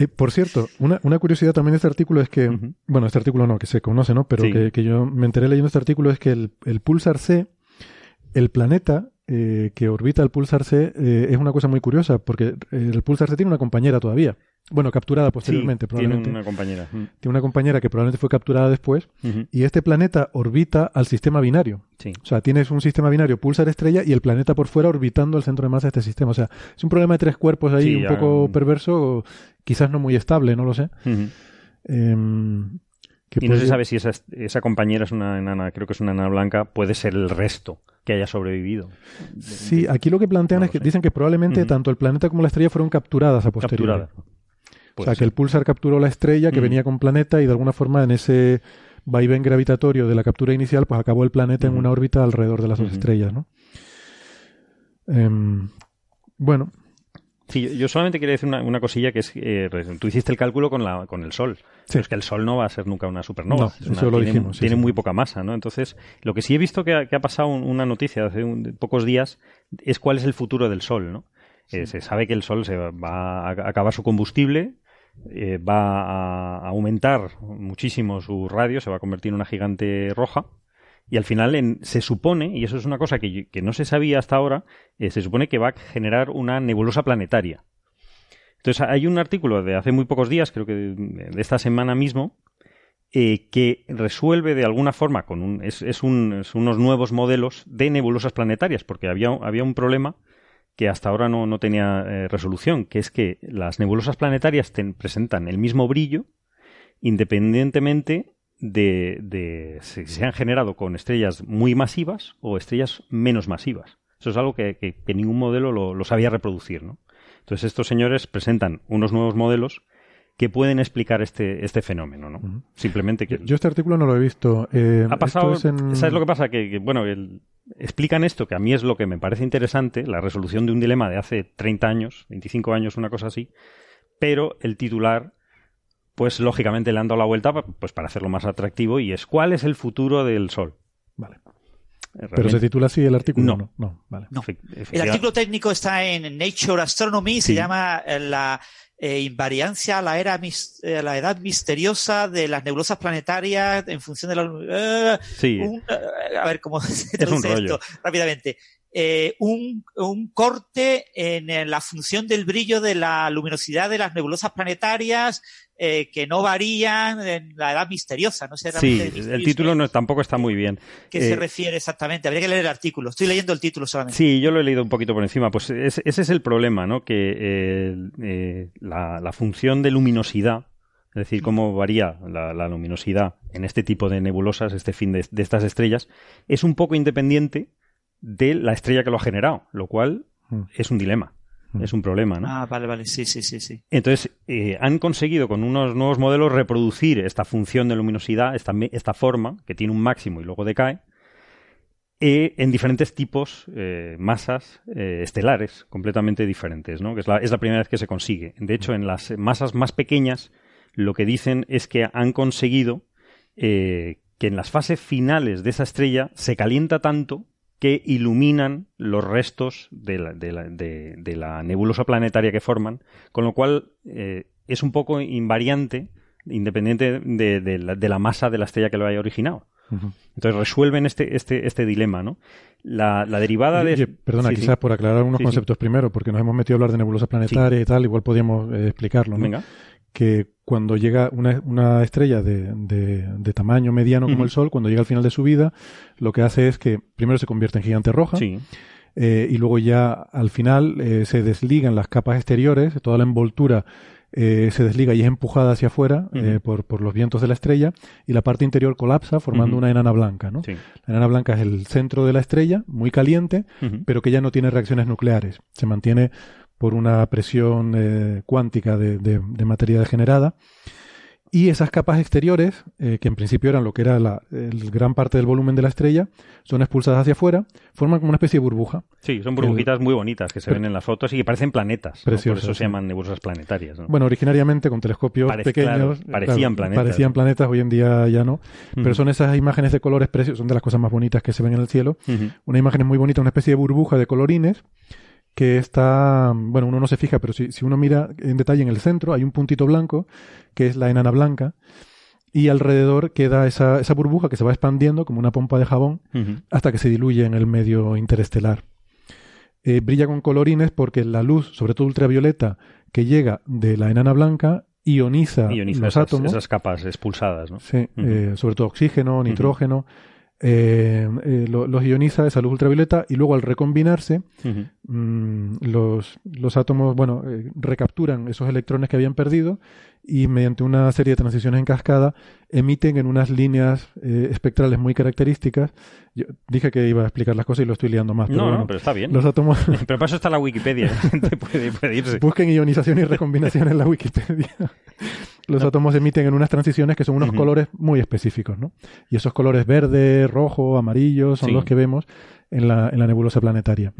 Eh, por cierto, una, curiosidad también de este artículo es que, bueno, este artículo no, que se conoce, ¿no? Pero que, yo me enteré leyendo este artículo es que el, el pulsar C, el planeta eh, que orbita el Pulsar C eh, es una cosa muy curiosa, porque eh, el Pulsar C tiene una compañera todavía. Bueno, capturada posteriormente, probablemente. Tiene una compañera. Mm. Tiene una compañera que probablemente fue capturada después. Y este planeta orbita al sistema binario. O sea, tienes un sistema binario Pulsar estrella y el planeta por fuera orbitando al centro de masa de este sistema. O sea, es un problema de tres cuerpos ahí, un poco perverso, quizás no muy estable, no lo sé y no se sabe si esa, esa compañera es una enana, creo que es una enana blanca, puede ser el resto que haya sobrevivido. Sí, aquí lo que plantean es que dicen que probablemente tanto el planeta como la estrella fueron capturadas a posteriori. o sea, que el pulsar capturó la estrella que venía con planeta y de alguna forma en ese vaivén gravitatorio de la captura inicial, pues acabó el planeta en una órbita alrededor de las dos estrellas, ¿no? Em, bueno, Sí, yo solamente quería decir una, cosilla que es, eh, tú hiciste el cálculo con, la, con el Sol. Sí. es que el Sol no va a ser nunca una supernova. No, eso lo tiene, dijimos. tiene muy poca masa, ¿no? Entonces, lo que sí he visto que ha, pasado una noticia hace pocos días es cuál es el futuro del Sol, ¿no? Eh, se sabe que el Sol se va a acabar su combustible, eh, va a aumentar muchísimo su radio, se va a convertir en una gigante roja. Y al final se supone, y eso es una cosa que, no se sabía hasta ahora, eh, se supone que va a generar una nebulosa planetaria. Entonces hay un artículo de hace muy pocos días, creo que de, esta semana mismo, que resuelve de alguna forma con un, es, unos nuevos modelos de nebulosas planetarias, porque había, había un problema que hasta ahora no, tenía eh, resolución, que es que las nebulosas planetarias presentan el mismo brillo independientemente de, si se han generado con estrellas muy masivas o estrellas menos masivas. Eso es algo que, ningún modelo lo, sabía reproducir. ¿no? Entonces estos señores presentan unos nuevos modelos que pueden explicar este, este fenómeno, ¿no? Simplemente que... Yo este artículo no lo he visto. Eh, ha pasado... ¿Sabes lo que pasa? Que, bueno, el, explican esto, que a mí es lo que me parece interesante, la resolución de un dilema de hace 30 años, 25 años, una cosa así, pero el titular, pues lógicamente le han dado la vuelta pues, para hacerlo más atractivo y es ¿cuál es el futuro del Sol? Vale. Eh, ¿Pero se titula así el artículo? No, no, vale. El artículo técnico está en Nature Astronomy, se llama eh, la eh, invariancia a la, era eh, la edad misteriosa de las nebulosas planetarias en función de la... Eh, sí. a ver cómo se traduce esto rápidamente. un, un, corte en, la función del brillo de la luminosidad de las nebulosas planetarias eh, que no varían en la edad misteriosa. No sé sí, el título no, tampoco está muy bien. ¿Qué se eh, refiere exactamente? Habría que leer el artículo. Estoy leyendo el título solamente. Sí, yo lo he leído un poquito por encima. Pues ese es el problema, ¿no? Que eh, la, función de luminosidad, es decir, cómo varía la, luminosidad en este tipo de nebulosas, este fin de, de estas estrellas, es un poco independiente de la estrella que lo ha generado, lo cual mm. es un dilema. Mm. Es un problema, ¿no? Ah, vale, vale, sí, sí, sí. sí. Entonces, eh, han conseguido con unos nuevos modelos reproducir esta función de luminosidad, esta, esta forma, que tiene un máximo y luego decae, eh, en diferentes tipos, eh, masas estelares completamente diferentes, ¿no? Que es la, es la primera vez que se consigue. De hecho, en las masas más pequeñas, lo que dicen es que han conseguido que en las fases finales de esa estrella se calienta tanto que iluminan los restos de la, de la, de, la nebulosa planetaria que forman, con lo cual eh, es un poco invariante, independiente de, la, masa de la estrella que lo haya originado. Entonces resuelven este, este, este dilema, ¿no? La, derivada de... perdona, quizás por aclarar unos conceptos primero, porque nos hemos metido a hablar de nebulosas planetarias y tal, igual podríamos eh, explicarlo, ¿no? Venga. Que cuando llega una, una estrella de, de, tamaño mediano como el Sol, cuando llega al final de su vida, lo que hace es que primero se convierte en gigante roja. Eh, y luego ya al final eh, se desligan las capas exteriores, toda la envoltura eh, se desliga y es empujada hacia afuera por, por, los vientos de la estrella y la parte interior colapsa formando una enana blanca. ¿no? La enana blanca es el centro de la estrella, muy caliente, pero que ya no tiene reacciones nucleares. Se mantiene por una presión eh, cuántica de, de, materia degenerada. Y esas capas exteriores, eh, que en principio eran lo que era la el gran parte del volumen de la estrella, son expulsadas hacia afuera, forman como una especie de burbuja. Sí, son burbujitas muy bonitas que se ven en las fotos y que parecen planetas. Por eso se llaman nebulosas planetarias. Bueno, originariamente con telescopios pequeños. parecían planetas. Parecían planetas, hoy en día ya no. Pero son esas imágenes de colores preciosos, son de las cosas más bonitas que se ven en el cielo. Una imagen muy bonita, una especie de burbuja de colorines que está, bueno, uno no se fija, pero si, si, uno mira en detalle en el centro, hay un puntito blanco, que es la enana blanca, y alrededor queda esa, esa burbuja que se va expandiendo como una pompa de jabón hasta que se diluye en el medio interestelar. Eh, brilla con colorines porque la luz, sobre todo ultravioleta, que llega de la enana blanca, ioniza, los átomos. Esas capas expulsadas, ¿no? Sí, eh, sobre todo oxígeno, nitrógeno. Eh, eh, los ioniza esa luz ultravioleta y luego al recombinarse mm, los, los, átomos bueno eh, recapturan esos electrones que habían perdido y mediante una serie de transiciones en cascada emiten en unas líneas espectrales muy características. Yo dije que iba a explicar las cosas y lo estoy liando más pero no, no pero está bien. los átomos pero para eso está la Wikipedia puede, puede irse. busquen ionización y recombinación en la Wikipedia los átomos emiten en unas transiciones que son unos colores muy específicos, ¿no? Y esos colores verde, rojo, amarillo son los que vemos en la, en la nebulosa planetaria.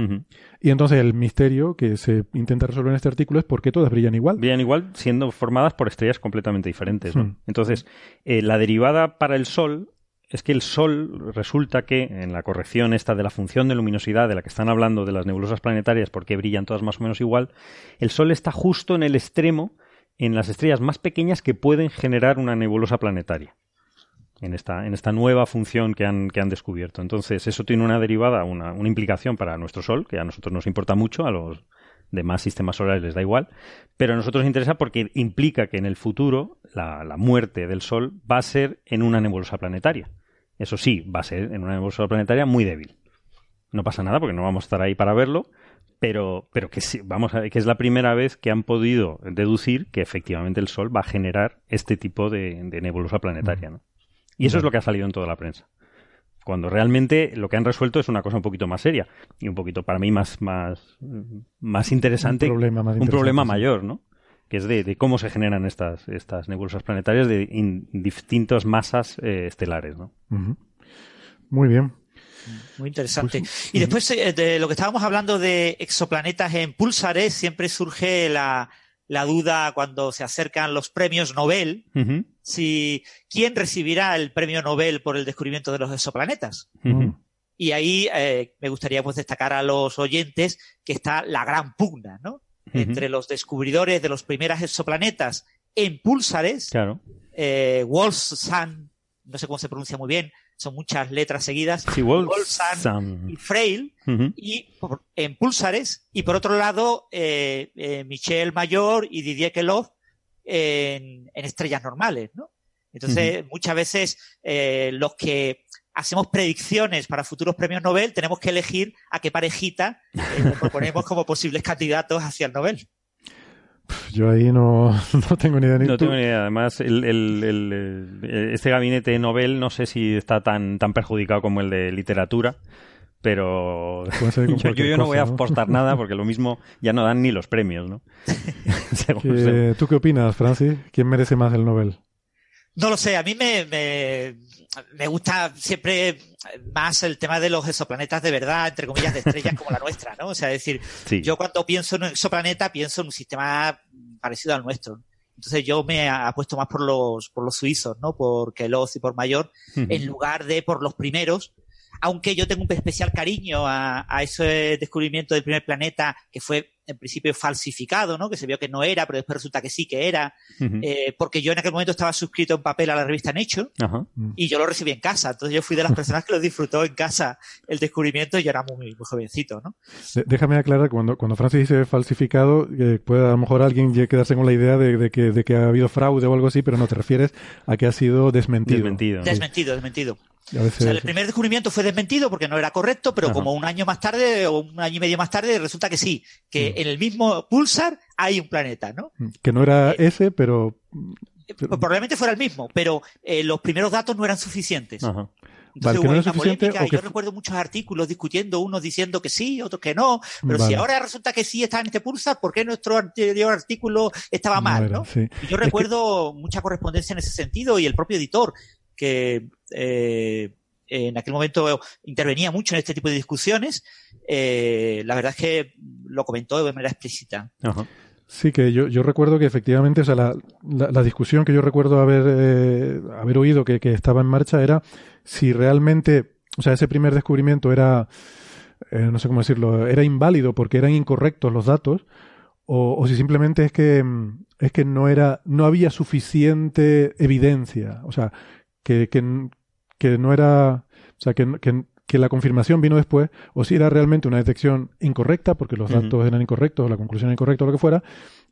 Y entonces el misterio que se intenta resolver en este artículo es por qué todas brillan igual. Brillan igual siendo formadas por estrellas completamente diferentes. ¿no? Entonces, eh, la derivada para el Sol es que el Sol resulta que en la corrección esta de la función de luminosidad de la que están hablando de las nebulosas planetarias, porque brillan todas más o menos igual, el Sol está justo en el extremo en las estrellas más pequeñas que pueden generar una nebulosa planetaria en esta, en esta nueva función que han, que han descubierto. Entonces, eso tiene una derivada, una, una implicación para nuestro Sol, que a nosotros nos importa mucho, a los demás sistemas solares les da igual, pero a nosotros nos interesa porque implica que en el futuro la, la, muerte del Sol va a ser en una nebulosa planetaria. Eso sí, va a ser en una nebulosa planetaria muy débil. No pasa nada porque no vamos a estar ahí para verlo, pero, pero que sí, vamos a que es la primera vez que han podido deducir que efectivamente el Sol va a generar este tipo de, de nebulosa planetaria, ¿no? Y eso es lo que ha salido en toda la prensa. Cuando realmente lo que han resuelto es una cosa un poquito más seria y un poquito para mí más, más, más interesante. Un problema, más un problema mayor, ¿no? Que es de, cómo se generan estas, estas nebulosas planetarias de distintas masas eh, estelares, ¿no? Muy bien. Muy interesante. Pues, y después eh, de lo que estábamos hablando de exoplanetas en púlsares, siempre surge la, la duda cuando se acercan los premios Nobel, si quién recibirá el premio Nobel por el descubrimiento de los exoplanetas. Y ahí eh, me gustaría pues destacar a los oyentes que está la gran pugna, ¿no? Entre los descubridores de los primeros exoplanetas en púlsares, claro. eh, Wolfson, no sé cómo se pronuncia muy bien, son muchas letras seguidas, sí, y Frail, y en pulsares, y por otro lado, eh, eh, Michel Mayor y Didier Queloz en, estrellas normales, ¿no? Entonces, muchas veces eh, los que hacemos predicciones para futuros premios Nobel tenemos que elegir a qué parejita proponemos como posibles candidatos hacia el Nobel. Yo ahí no, no tengo ni idea. Ni no tengo ni idea. Además, el, el, este gabinete Nobel no sé si está tan, tan perjudicado como el de literatura, pero yo, yo, no voy a apostar nada porque lo mismo ya no dan ni los premios, ¿no? ¿Tú qué opinas, Francis? ¿Quién merece más el Nobel? No lo sé, a mí me, me, me, gusta siempre más el tema de los exoplanetas de verdad, entre comillas, de estrellas como la nuestra, ¿no? O sea, es decir, yo cuando pienso en un exoplaneta pienso en un sistema parecido al nuestro. Entonces yo me apuesto más por los, por los suizos, ¿no? Por Kelos y por Mayor, en lugar de por los primeros, aunque yo tengo un especial cariño a, a, ese descubrimiento del primer planeta que fue en principio falsificado, ¿no? Que se vio que no era, pero después resulta que sí que era, eh, porque yo en aquel momento estaba suscrito en papel a la revista Nature y yo lo recibí en casa. Entonces yo fui de las personas que lo disfrutó en casa el descubrimiento y yo era muy, muy jovencito, ¿no? Déjame aclarar, cuando, cuando Francis dice falsificado, eh, puede a lo mejor alguien quedarse con la idea de, que, de que ha habido fraude o algo así, pero no te refieres a que ha sido desmentido. Desmentido. Desmentido, desmentido el primer descubrimiento fue desmentido porque no era correcto, pero como un año más tarde o un año y medio más tarde resulta que sí, que. En el mismo pulsar hay un planeta, ¿no? Mm. Que no era eh, ese, pero... Eh, probablemente fuera el mismo, pero eh, los primeros datos no eran suficientes. Entonces hubo una polémica y yo recuerdo muchos artículos discutiendo, unos diciendo que sí, otros que no, pero si ahora resulta que sí está en este pulsar, ¿por qué nuestro anterior artículo estaba mal? ¿no? Yo recuerdo mucha correspondencia en ese sentido y el propio editor que eh, en aquel momento intervenía mucho en este tipo de discusiones, eh, la verdad es que lo comentó de manera explícita. Sí, que yo, yo recuerdo que efectivamente, o sea, la, la, discusión que yo recuerdo haber, eh, haber oído que, que, estaba en marcha era si realmente, o sea, ese primer descubrimiento era, eh, no sé cómo decirlo, era inválido porque eran incorrectos los datos, o, o si simplemente es que, es que no era, no había suficiente evidencia. O sea, que, que, que no era, o sea, que, que, que, la confirmación vino después, o si era realmente una detección incorrecta, porque los datos eran incorrectos, o la conclusión era incorrecta, o lo que fuera,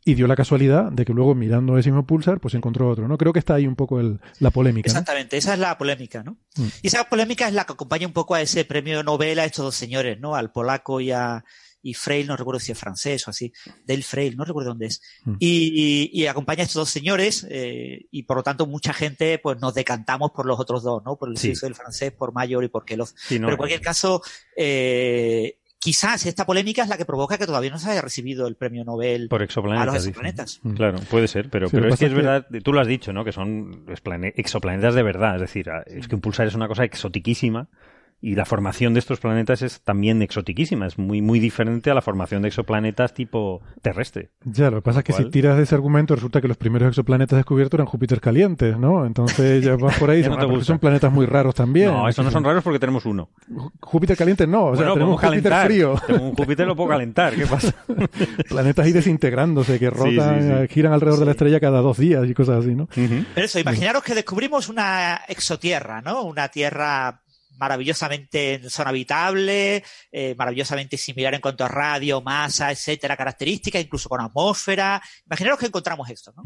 y dio la casualidad de que luego mirando ese mismo pulsar, pues encontró otro, ¿no? Creo que está ahí un poco el, la polémica. Exactamente, esa es la polémica, ¿no? Mm. Y esa polémica es la que acompaña un poco a ese premio Nobel a estos dos señores, ¿no? Al polaco y a, y Frail, no recuerdo si es francés o así, Del Frail, no recuerdo dónde es. Mm. Y, y, acompaña a estos dos señores eh, y por lo tanto mucha gente pues nos decantamos por los otros dos, ¿no? Por el suizo y el francés, por Mayor y por Keloz. Pero en cualquier caso, eh, quizás esta polémica es la que provoca que todavía no se haya recibido el premio Nobel por exoplanetas, a los exoplanetas. Mm. Claro, puede ser, pero, pero es que es verdad, tú lo has dicho, ¿no? Que son exoplanetas de verdad, es decir, es que un pulsar es una cosa exotiquísima y la formación de estos planetas es también exotiquísima, es muy, muy diferente a la formación de exoplanetas tipo terrestre. Ya, lo que pasa es que si tiras de ese argumento resulta que los primeros exoplanetas descubiertos eran Júpiter calientes, ¿no? Entonces ya vas por ahí y son planetas muy raros también. No, estos no son raros porque tenemos uno. Júpiter caliente no, o sea, tenemos un Júpiter frío. un Júpiter lo puedo calentar, ¿qué pasa? planetas ahí desintegrándose, que rotan, giran alrededor de la estrella cada dos días y cosas así, ¿no? Pero eso, imaginaros que descubrimos una exotierra, ¿no? Una tierra maravillosamente en zona habitable, eh, maravillosamente similar en cuanto a radio, masa, etcétera, características, incluso con atmósfera. Imaginaros que encontramos esto, ¿no?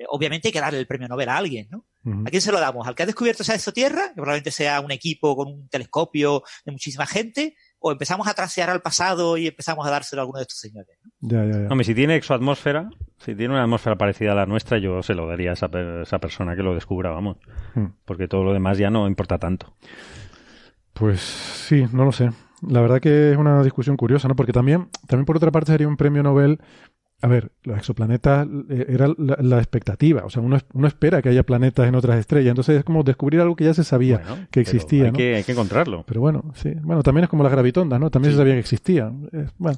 Eh, obviamente hay que darle el premio Nobel a alguien, ¿no? ¿A quién se lo damos? ¿Al que ha descubierto esa exotierra? Que probablemente sea un equipo con un telescopio de muchísima gente. ¿O empezamos a trasear al pasado y empezamos a dárselo a alguno de estos señores? Ya, ya, ya. Hombre, si tiene exoatmósfera, si tiene una atmósfera parecida a la nuestra, yo se lo daría a esa, esa persona que lo descubra, vamos. Hmm. Porque todo lo demás ya no importa tanto. Pues sí, no lo sé. La verdad que es una discusión curiosa, ¿no? Porque también, también por otra parte sería un premio Nobel a ver, los exoplanetas eh, era la, expectativa. O sea, uno, uno, espera que haya planetas en otras estrellas. Entonces es como descubrir algo que ya se sabía que existía. Hay, que, hay, que, encontrarlo. Pero bueno, sí. Bueno, también es como las gravitondas, ¿no? También se sabía que existían.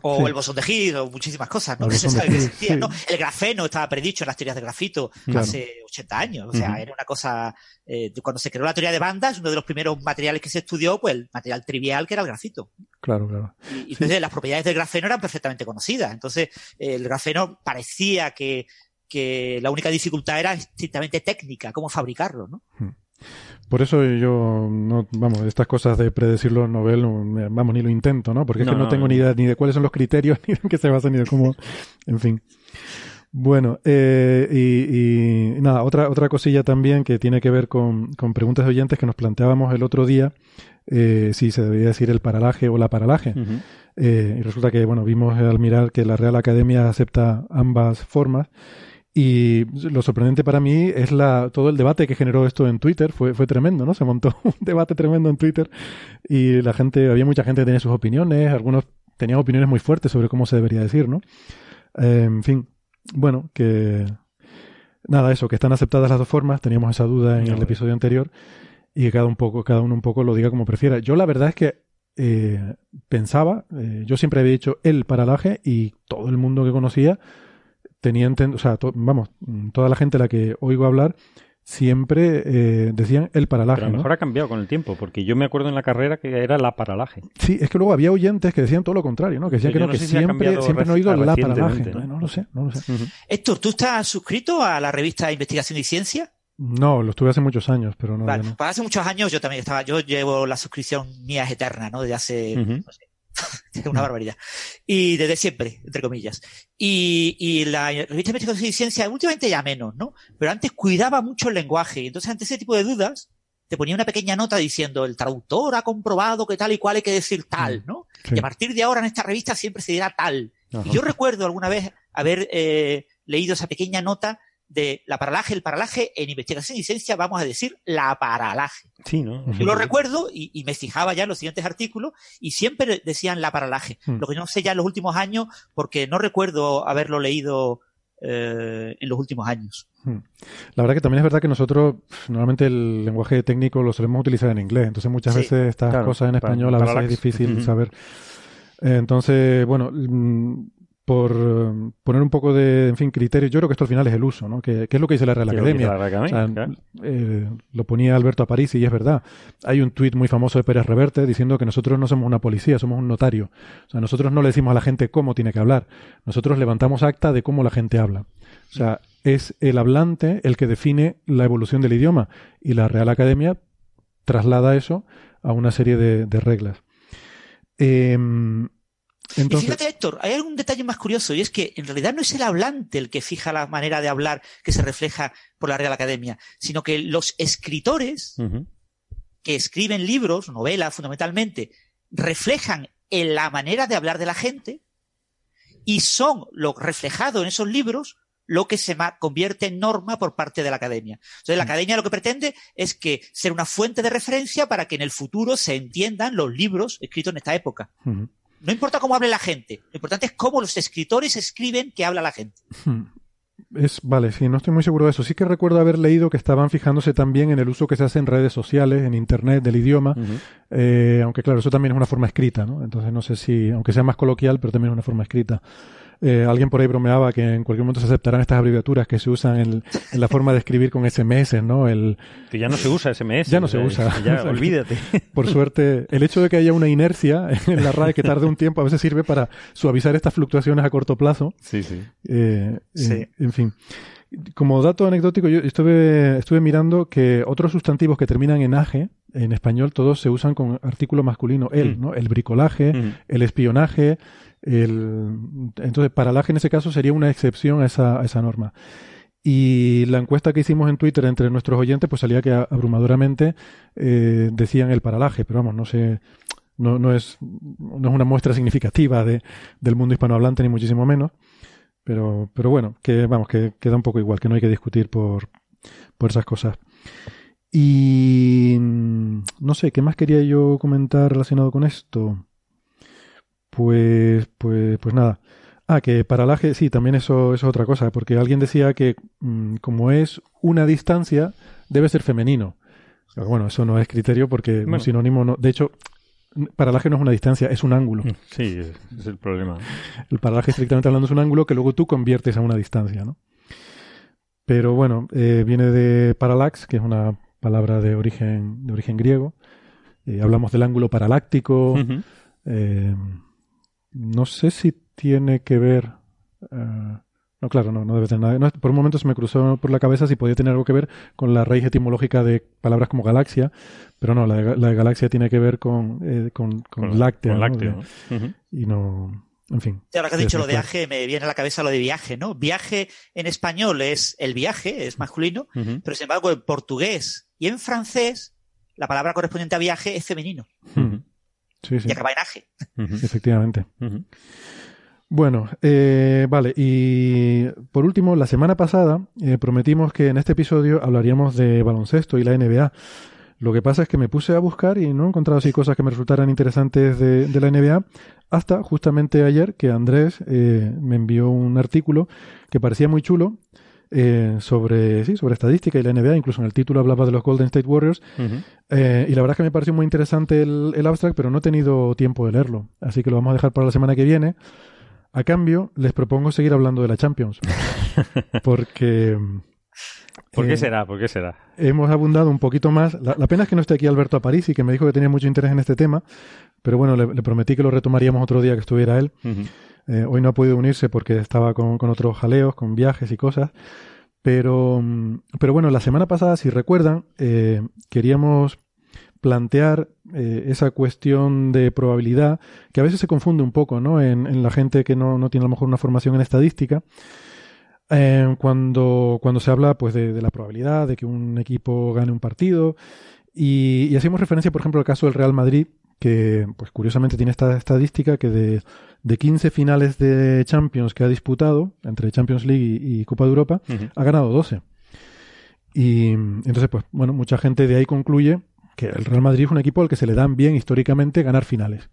o el bosón de Higgs, o muchísimas cosas, ¿no? Que se sabe que existían, ¿no? El grafeno estaba predicho en las teorías de grafito hace 80 años. O sea, era una cosa. Eh, cuando se creó la teoría de bandas, uno de los primeros materiales que se estudió, pues el material trivial que era el grafito. Claro, claro. Y, entonces las propiedades del grafeno eran perfectamente conocidas. Entonces, el grafeno parecía que, la única dificultad era estrictamente técnica, cómo fabricarlo, ¿no? Hmm. Por eso yo, no, vamos, estas cosas de predecir los Nobel, vamos, ni lo intento, ¿no? Porque es que no, tengo ni idea ni de cuáles son los criterios, ni de qué se basan, ni de cómo, en fin. Bueno, eh, y, nada, otra, otra cosilla también que tiene que ver con, con preguntas de oyentes que nos planteábamos el otro día eh, si se debería decir el paralaje o la paralaje. Eh, y resulta que, bueno, vimos al mirar que la Real Academia acepta ambas formas. Y lo sorprendente para mí es la, todo el debate que generó esto en Twitter. Fue, fue tremendo, ¿no? Se montó un debate tremendo en Twitter y la gente, había mucha gente que tenía sus opiniones, algunos tenían opiniones muy fuertes sobre cómo se debería decir, ¿no? Eh, en fin, bueno, que nada, eso, que están aceptadas las dos formas. Teníamos esa duda en el episodio anterior y que cada, un poco, cada uno un poco lo diga como prefiera. Yo la verdad es que eh, pensaba, eh, yo siempre había dicho el paralaje y todo el mundo que conocía tenía, o sea, vamos, toda la gente a la que oigo hablar siempre eh, decían el paralaje. Pero a lo mejor ha cambiado con el tiempo, porque yo me acuerdo en la carrera que era la paralaje. Sí, es que luego había oyentes que decían todo lo contrario, ¿no? Que decían que no, que siempre, siempre han oído la paralaje. ¿no? lo sé, no lo sé. Héctor, ¿tú estás suscrito a la revista Investigación y Ciencia? No, lo estuve hace muchos años, pero no. Vale, pues hace muchos años yo también estaba, yo llevo la suscripción mía es eterna, ¿no? Desde hace, no sé, una barbaridad. Y desde siempre, entre comillas. Y, y la revista de investigación y ciencia, últimamente ya menos, ¿no? Pero antes cuidaba mucho el lenguaje. Y entonces, ante ese tipo de dudas, te ponía una pequeña nota diciendo, el traductor ha comprobado que tal y cual hay que decir tal, mm, ¿no? Y a partir de ahora en esta revista siempre se dirá tal. Y yo recuerdo alguna vez haber eh, leído esa pequeña nota de la paralaje, el paralaje, en investigación y ciencia vamos a decir la paralaje. Sí, ¿no? Yo lo recuerdo y, me fijaba ya en los siguientes artículos y siempre decían la paralaje. Hmm. Lo que no sé ya en los últimos años porque no recuerdo haberlo leído eh, en los últimos años. Hmm. La verdad que también es verdad que nosotros normalmente el lenguaje técnico lo solemos utilizar en inglés, entonces muchas veces estas cosas en español a veces es difícil saber. Entonces, bueno, mm, por eh, poner un poco de, en fin, criterio, yo creo que esto al final es el uso, ¿no? Que, es lo que dice la Real Academia. Eh, lo ponía Alberto Aparici y es verdad. Hay un tuit muy famoso de Pérez Reverte diciendo que nosotros no somos una policía, somos un notario. O sea, nosotros no le decimos a la gente cómo tiene que hablar. Nosotros levantamos acta de cómo la gente habla. O sea, es el hablante el que define la evolución del idioma y la Real Academia traslada eso a una serie de, de reglas. Eh, y fíjate, Héctor, hay algún detalle más curioso y es que en realidad no es el hablante el que fija la manera de hablar que se refleja por la Real Academia, sino que los escritores que escriben libros, novelas fundamentalmente, reflejan en la manera de hablar de la gente y son lo reflejado en esos libros lo que se convierte en norma por parte de la academia. Entonces, la academia lo que pretende es que ser una fuente de referencia para que en el futuro se entiendan los libros escritos en esta época. No importa cómo hable la gente, lo importante es cómo los escritores escriben que habla la gente. Hmm. Es, vale, sí, no estoy muy seguro de eso. Sí que recuerdo haber leído que estaban fijándose también en el uso que se hace en redes sociales, en Internet, del idioma, eh, aunque claro, eso también es una forma escrita, ¿no? Entonces no sé si, aunque sea más coloquial, pero también es una forma escrita. Eh, alguien por ahí bromeaba que en cualquier momento se aceptarán estas abreviaturas que se usan en, la forma de escribir con SMS, ¿no? El, que ya no se usa SMS. Ya no se usa. Ya, olvídate. Por suerte, el hecho de que haya una inercia en la RAE que tarde un tiempo a veces sirve para suavizar estas fluctuaciones a corto plazo. Sí, sí. Eh, sí. En, fin. Como dato anecdótico, yo estuve, estuve mirando que otros sustantivos que terminan en age, en español, todos se usan con artículo masculino, el, mm. ¿no? El bricolaje, mm. el espionaje, el, entonces, paralaje en ese caso sería una excepción a esa, a esa norma. Y la encuesta que hicimos en Twitter entre nuestros oyentes, pues salía que abrumadoramente eh, decían el paralaje, pero vamos, no sé, no, no, es, no es una muestra significativa de, del mundo hispanohablante, ni muchísimo menos. Pero, pero bueno, que vamos, que queda un poco igual, que no hay que discutir por, por esas cosas. Y no sé, ¿qué más quería yo comentar relacionado con esto? Pues, pues, pues nada. Ah, que paralaje, sí, también eso, es otra cosa, porque alguien decía que mm, como es una distancia, debe ser femenino. Bueno, eso no es criterio porque un sinónimo no. De hecho, paralaje no es una distancia, es un ángulo. Mm, sí, es, el problema. El paralaje, estrictamente hablando, es un ángulo que luego tú conviertes a una distancia, ¿no? Pero bueno, eh, viene de paralax, que es una palabra de origen, de origen griego. Eh, hablamos del ángulo paraláctico. No sé si tiene que ver. Eh, no, claro, no, no debe tener nada. por un momento se me cruzó por la cabeza si podía tener algo que ver con la raíz etimológica de palabras como galaxia, pero no, la de, galaxia tiene que ver con, eh, con, con, láctea. Y no. En fin. ahora que has dicho lo de viaje, me viene a la cabeza lo de viaje, ¿no? Viaje en español es el viaje, es masculino, pero sin embargo en portugués y en francés la palabra correspondiente a viaje es femenino. Sí, sí. Y Efectivamente. Bueno, eh, vale, y por último, la semana pasada eh, prometimos que en este episodio hablaríamos de baloncesto y la NBA. Lo que pasa es que me puse a buscar y no he encontrado así cosas que me resultaran interesantes de, la NBA, hasta justamente ayer que Andrés eh, me envió un artículo que parecía muy chulo eh, sobre, sí, sobre estadística y la NBA, incluso en el título hablaba de los Golden State Warriors. Eh, y la verdad es que me pareció muy interesante el, el, abstract, pero no he tenido tiempo de leerlo. Así que lo vamos a dejar para la semana que viene. A cambio, les propongo seguir hablando de la Champions. porque... ¿Por qué eh, será? ¿Por qué será? Hemos abundado un poquito más. La, pena es que no esté aquí Alberto Aparici, y que me dijo que tenía mucho interés en este tema, pero bueno, le, prometí que lo retomaríamos otro día que estuviera él. Eh, hoy no ha podido unirse porque estaba con, otros jaleos, con viajes y cosas. Pero, mm, pero bueno, la semana pasada, si recuerdan, eh, queríamos plantear eh, esa cuestión de probabilidad, que a veces se confunde un poco ¿no? en, la gente que no, tiene a lo mejor una formación en estadística. cuando, cuando se habla pues de, la probabilidad de que un equipo gane un partido y, y hacemos referencia por ejemplo al caso del Real Madrid que pues curiosamente tiene esta estadística que de de 15 finales de Champions que ha disputado, entre Champions League y, Copa de Europa, ha ganado 12. Y entonces, pues bueno, mucha gente de ahí concluye que el Real Madrid es un equipo al que se le dan bien históricamente ganar finales.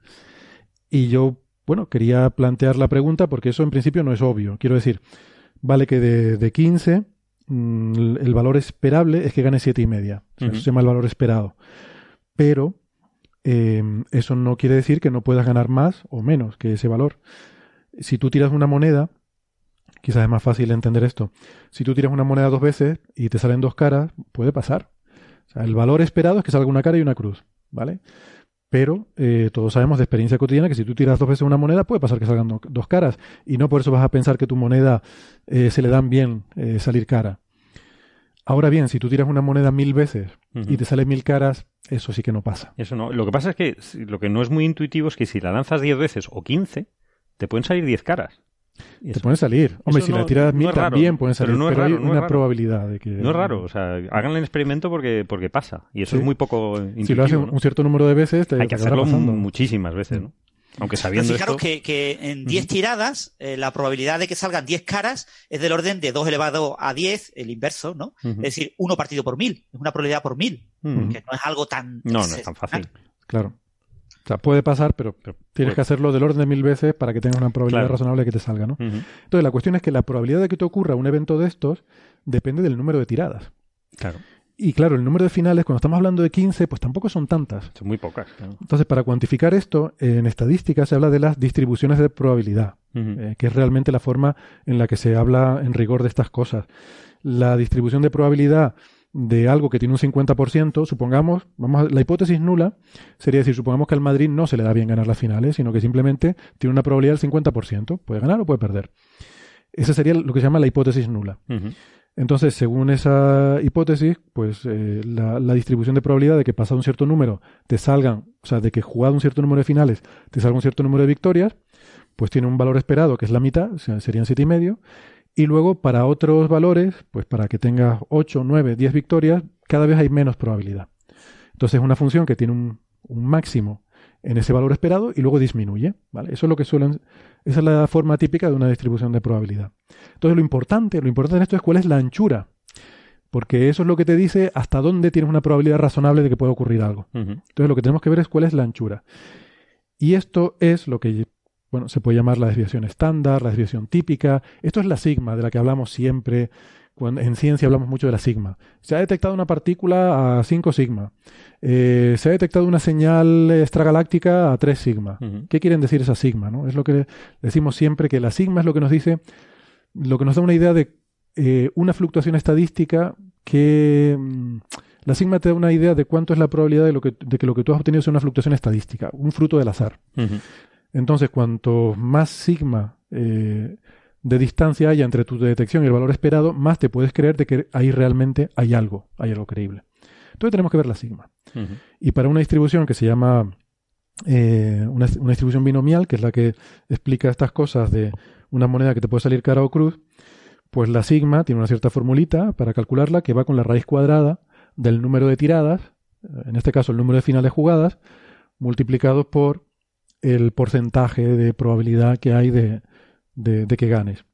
Y yo, bueno, quería plantear la pregunta porque eso en principio no es obvio. Quiero decir, vale que de, de 15 mm, el valor esperable es que gane siete y media. Eso se llama el valor esperado. Pero eh, eso no quiere decir que no puedas ganar más o menos que ese valor. Si tú tiras una moneda, quizás es más fácil entender esto. Si tú tiras una moneda dos veces y te salen dos caras, puede pasar. el valor esperado es que salga una cara y una cruz, ¿vale? Pero eh, todos sabemos de experiencia cotidiana que si tú tiras dos veces una moneda, puede pasar que salgan dos caras. Y no por eso vas a pensar que tu moneda eh, se le dan bien salir cara. Ahora bien, si tú tiras una moneda mil veces y te sale mil caras, eso sí que no pasa. Eso no. Lo que pasa es que lo que no es muy intuitivo es que si la lanzas diez veces o quince, te pueden salir diez caras. te pueden salir. Hombre, si la tiras mil también pueden salir, pero, hay una probabilidad de que... No es raro, o sea, hagan el experimento porque, porque pasa. Y eso es muy poco intuitivo. Si lo haces un, cierto número de veces, te Hay que hacerlo muchísimas veces, ¿no? Aunque sabiendo fijaros que, en 10 tiradas, eh, la probabilidad de que salgan 10 caras es del orden de 2 elevado a 10, el inverso, ¿no? Es decir, 1 partido por 1000. Es una probabilidad por 1000. Que no es algo tan. No, no es tan fácil. Claro. O sea, puede pasar, pero, tienes que hacerlo del orden de mil veces para que tengas una probabilidad razonable de que te salga, ¿no? Entonces, la cuestión es que la probabilidad de que te ocurra un evento de estos depende del número de tiradas. Claro. Y claro, el número de finales, cuando estamos hablando de 15, pues tampoco son tantas. Son muy pocas. Entonces, para cuantificar esto, en estadística se habla de las distribuciones de probabilidad, eh, que es realmente la forma en la que se habla en rigor de estas cosas. La distribución de probabilidad de algo que tiene un 50%, supongamos, vamos la hipótesis nula sería decir, supongamos que al Madrid no se le da bien ganar las finales, sino que simplemente tiene una probabilidad del 50%, puede ganar o puede perder. Esa sería lo que se llama la hipótesis nula. Entonces, según esa hipótesis, pues eh, la, distribución de probabilidad de que pasado un cierto número te salgan, o sea, de que jugado un cierto número de finales te salga un cierto número de victorias, pues tiene un valor esperado que es la mitad, o sea, serían siete y medio. Y luego para otros valores, pues para que tengas 8, 9, 10 victorias, cada vez hay menos probabilidad. Entonces es una función que tiene un, un máximo en ese valor esperado y luego disminuye. ¿vale? Eso es lo que suelen, esa es la forma típica de una distribución de probabilidad. Entonces lo importante, lo importante en esto es cuál es la anchura. Porque eso es lo que te dice hasta dónde tienes una probabilidad razonable de que pueda ocurrir algo. Entonces lo que tenemos que ver es cuál es la anchura. Y esto es lo que bueno, se puede llamar la desviación estándar, la desviación típica. Esto es la sigma de la que hablamos siempre en ciencia hablamos mucho de la sigma. Se ha detectado una partícula a 5 sigma. Eh, se ha detectado una señal extragaláctica a 3 sigma. ¿Qué quieren decir esa sigma? ¿no? Es lo que decimos siempre, que la sigma es lo que nos dice, lo que nos da una idea de eh, una fluctuación estadística que... Mm, la sigma te da una idea de cuánto es la probabilidad de, lo que, de que lo que tú has obtenido sea una fluctuación estadística, un fruto del azar. Entonces, cuanto más sigma eh, de distancia haya entre tu detección y el valor esperado, más te puedes creer de que ahí realmente hay algo, hay algo creíble. Entonces tenemos que ver la sigma. Y para una distribución que se llama eh, una, distribución binomial, que es la que explica estas cosas de una moneda que te puede salir cara o cruz, pues la sigma tiene una cierta formulita para calcularla que va con la raíz cuadrada del número de tiradas, en este caso el número de finales jugadas, multiplicado por el porcentaje de probabilidad que hay de, de, que ganes.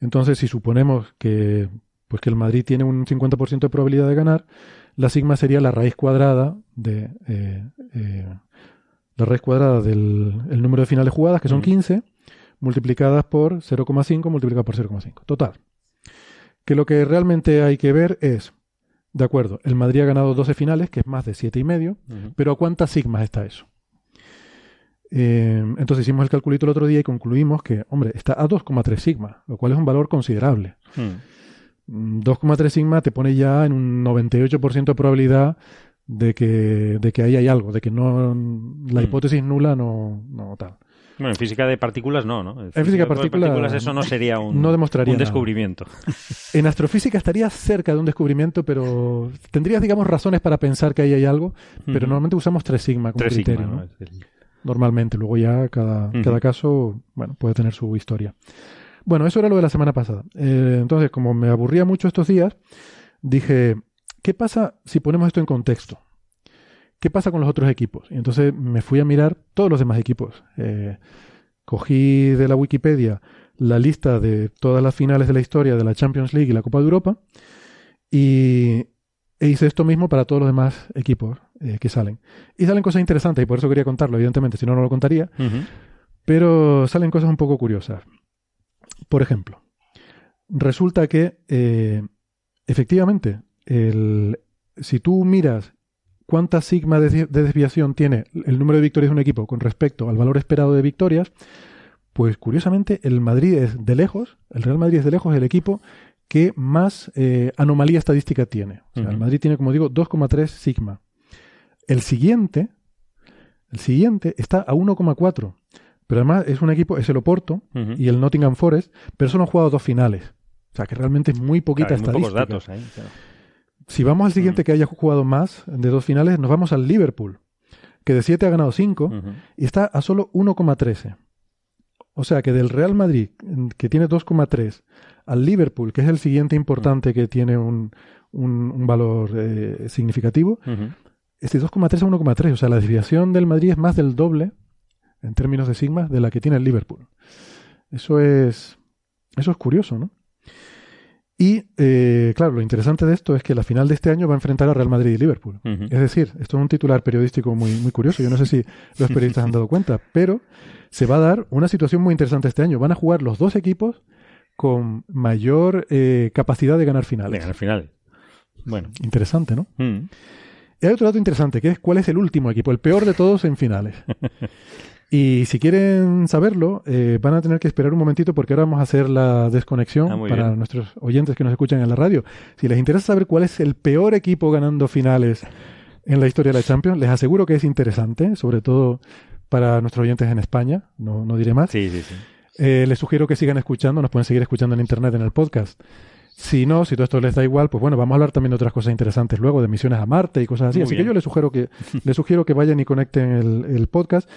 Entonces, si suponemos que, pues que el Madrid tiene un 50% de probabilidad de ganar, la sigma sería la raíz cuadrada de eh, eh, la raíz cuadrada del el número de finales jugadas, que son 15, multiplicadas por 0,5 multiplicado por 0,5. Total. Que lo que realmente hay que ver es, de acuerdo, el Madrid ha ganado 12 finales, que es más de 7,5, y medio, pero ¿a cuántas sigmas está eso? Eh, entonces hicimos el calculito el otro día y concluimos que, hombre, está a 2,3 sigma, lo cual es un valor considerable. 2,3 hmm. sigma te pone ya en un 98% de probabilidad de que, de que ahí hay algo, de que no la hmm. hipótesis nula no, no tal. Bueno, en física de partículas no, ¿no? En física, de partículas, eso no sería un, no demostraría un descubrimiento. En astrofísica estaría cerca de un descubrimiento, pero tendrías, digamos, razones para pensar que ahí hay algo, pero normalmente usamos 3 sigma como criterio. ¿no? Normalmente. Luego ya cada, cada caso, bueno, puede tener su historia. Bueno, eso era lo de la semana pasada. Eh, entonces, como me aburría mucho estos días, dije, ¿qué pasa si ponemos esto en contexto? ¿Qué pasa con los otros equipos? Y entonces me fui a mirar todos los demás equipos. Eh, cogí de la Wikipedia la lista de todas las finales de la historia de la Champions League y la Copa de Europa y e hice esto mismo para todos los demás equipos. Eh, que salen. Y salen cosas interesantes, y por eso quería contarlo, evidentemente, si no, no lo contaría. Pero salen cosas un poco curiosas. Por ejemplo, resulta que eh, efectivamente, el, si tú miras cuánta sigma de, desviación tiene el número de victorias de un equipo con respecto al valor esperado de victorias, pues curiosamente el Madrid es de lejos, el Real Madrid es de lejos el equipo que más eh, anomalía estadística tiene. O sea, el Madrid tiene, como digo, 2,3 sigma. El siguiente, el siguiente está a 1,4. Pero además es un equipo, es el Oporto y el Nottingham Forest, pero solo han jugado dos finales. O sea que realmente es muy poquita estadística. datos Si vamos al siguiente que haya jugado más de dos finales, nos vamos al Liverpool, que de 7 ha ganado 5 y está a solo 1,13. O sea que del Real Madrid, que tiene 2,3, al Liverpool, que es el siguiente importante que tiene un, un, valor eh, significativo, este 2,3 a 1,3. O sea, la desviación del Madrid es más del doble en términos de sigma de la que tiene el Liverpool. Eso es, eso es curioso, ¿no? Y, eh, claro, lo interesante de esto es que la final de este año va a enfrentar a Real Madrid y Liverpool. Es decir, esto es un titular periodístico muy, muy curioso. Yo no sé si los periodistas han dado cuenta, pero se va a dar una situación muy interesante este año. Van a jugar los dos equipos con mayor eh, capacidad de ganar finales. De ganar final. Bueno. Interesante, ¿no? Mm. Y hay otro dato interesante, que es cuál es el último equipo, el peor de todos en finales. Y si quieren saberlo, eh, van a tener que esperar un momentito porque ahora vamos a hacer la desconexión ah, para nuestros oyentes que nos escuchan en la radio. Si les interesa saber cuál es el peor equipo ganando finales en la historia de la Champions, les aseguro que es interesante, sobre todo para nuestros oyentes en España, no, no diré más. Sí, sí, sí. Eh, les sugiero que sigan escuchando, nos pueden seguir escuchando en Internet, en el podcast. Si no, si todo esto les da igual, pues bueno, vamos a hablar también de otras cosas interesantes luego, de misiones a Marte y cosas así. así que yo les sugiero que, les sugiero que vayan y conecten el, el podcast.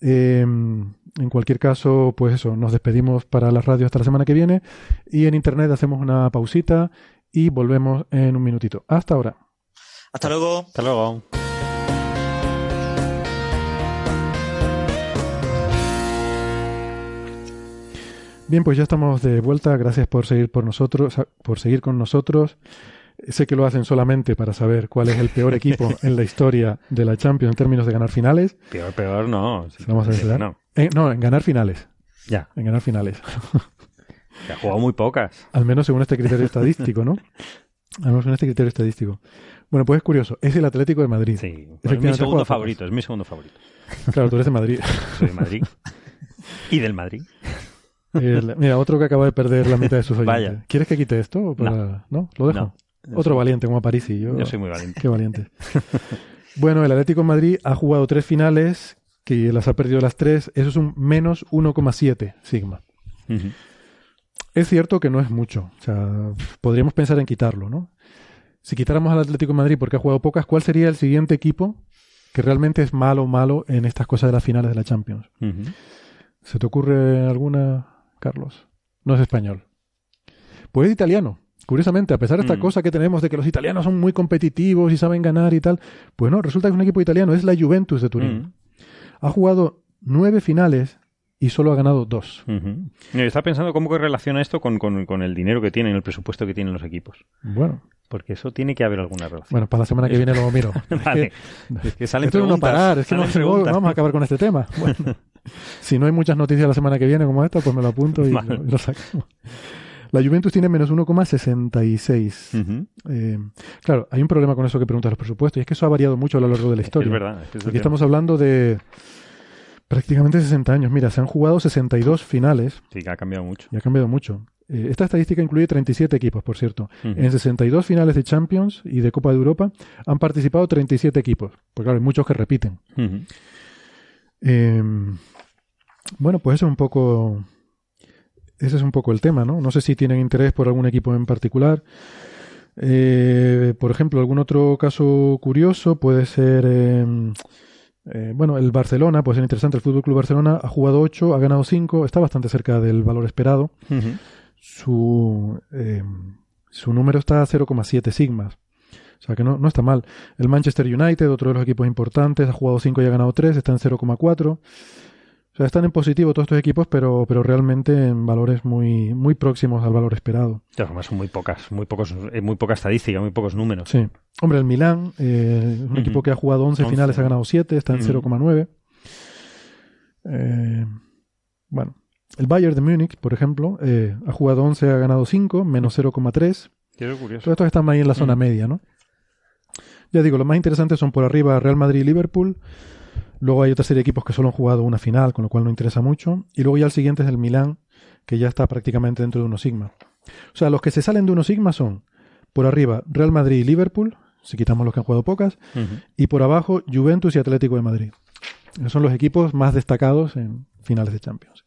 Em, en cualquier caso, pues eso, nos despedimos para la radio hasta la semana que viene y en internet hacemos una pausita y volvemos en un minutito. Hasta ahora. Hasta luego. Hasta luego. Bien, pues ya estamos de vuelta. Gracias por seguir por nosotros, por seguir con nosotros. Sé que lo hacen solamente para saber cuál es el peor equipo en la historia de la Champions en términos de ganar finales. Peor, peor, no. Vamos a no. En, no, en ganar finales. Ya. En ganar finales. Que ha jugado muy pocas. Al menos según este criterio estadístico, ¿no? Al menos según este criterio estadístico. Bueno, pues es curioso. Es el Atlético de Madrid. Sí. es mi segundo favorito. Es mi segundo favorito. Claro, tú eres de Madrid. Soy de Madrid. y del Madrid. Mira, otro que acaba de perder la mitad de sus oyentes. Vaya. ¿Quieres que quite esto? No. ¿No? ¿Lo dejo? Otro valiente como y Yo, yo soy muy valiente. Qué valiente. bueno, el Atlético de Madrid ha jugado tres finales, que las ha perdido las tres. Eso es un menos 1,7 sigma. Es cierto que no es mucho. O sea, podríamos pensar en quitarlo, ¿no? Si quitáramos al Atlético de Madrid porque ha jugado pocas, ¿cuál sería el siguiente equipo que realmente es malo, malo en estas cosas de las finales de la Champions? ¿Se te ocurre alguna, Carlos? No es español. Pues es italiano. Curiosamente, a pesar de esta mm. cosa que tenemos de que los italianos son muy competitivos y saben ganar y tal, pues no, resulta que un equipo italiano es la Juventus de Turín. Mm. Ha jugado nueve finales y solo ha ganado dos. Está pensando cómo que relaciona esto con, el dinero que tienen, el presupuesto que tienen los equipos. Bueno. Porque eso tiene que haber alguna relación. Bueno, para la semana que viene lo miro. vale. Es que, salen esto no parar, es que no, vamos a acabar con este tema. Bueno, si no hay muchas noticias la semana que viene como esta, pues me lo apunto y lo sacamos. La Juventus tiene menos 1,66. Eh, claro, hay un problema con eso que preguntas los presupuestos, y es que eso ha variado mucho a lo largo de la historia. Es verdad. Aquí estamos hablando de prácticamente 60 años. Mira, se han jugado 62 finales. Sí, que ha cambiado mucho. Y ha cambiado mucho. Eh, esta estadística incluye 37 equipos, por cierto. En 62 finales de Champions y de Copa de Europa han participado 37 equipos. Porque claro, hay muchos que repiten. Em, bueno, pues eso es un poco ese es un poco el tema, ¿no? No sé si tienen interés por algún equipo en particular. Eh, por ejemplo, algún otro caso curioso puede ser, em, eh, bueno, el Barcelona, puede ser interesante. El Fútbol Club Barcelona ha jugado 8, ha ganado 5, está bastante cerca del valor esperado. su, em, su número está a 0,7 sigmas. O sea que no, no está mal. El Manchester United, otro de los equipos importantes, ha jugado 5 y ha ganado 3, está en 0,4. O sea, están en positivo todos estos equipos, pero, pero realmente en valores muy, muy próximos al valor esperado. De son muy pocas, muy pocos, eh, muy poca estadística, muy pocos números. Sí. Hombre, el Milán, eh, un equipo que ha jugado 11, finales, ha ganado 7, está en 0,9. Eh, bueno, el Bayern de Múnich, por ejemplo, eh, ha jugado 11, ha ganado 5, menos 0,3. Qué curioso. Todos estos están ahí en la zona media, ¿no? Ya digo, los más interesantes son por arriba Real Madrid y Liverpool. Luego hay otra serie de equipos que solo han jugado una final, con lo cual no interesa mucho. Y luego ya el siguiente es el Milán, que ya está prácticamente dentro de uno sigma. O sea, los que se salen de uno sigma son, por arriba, Real Madrid y Liverpool, si quitamos los que han jugado pocas, y por abajo, Juventus y Atlético de Madrid. Esos son los equipos más destacados en finales de Champions.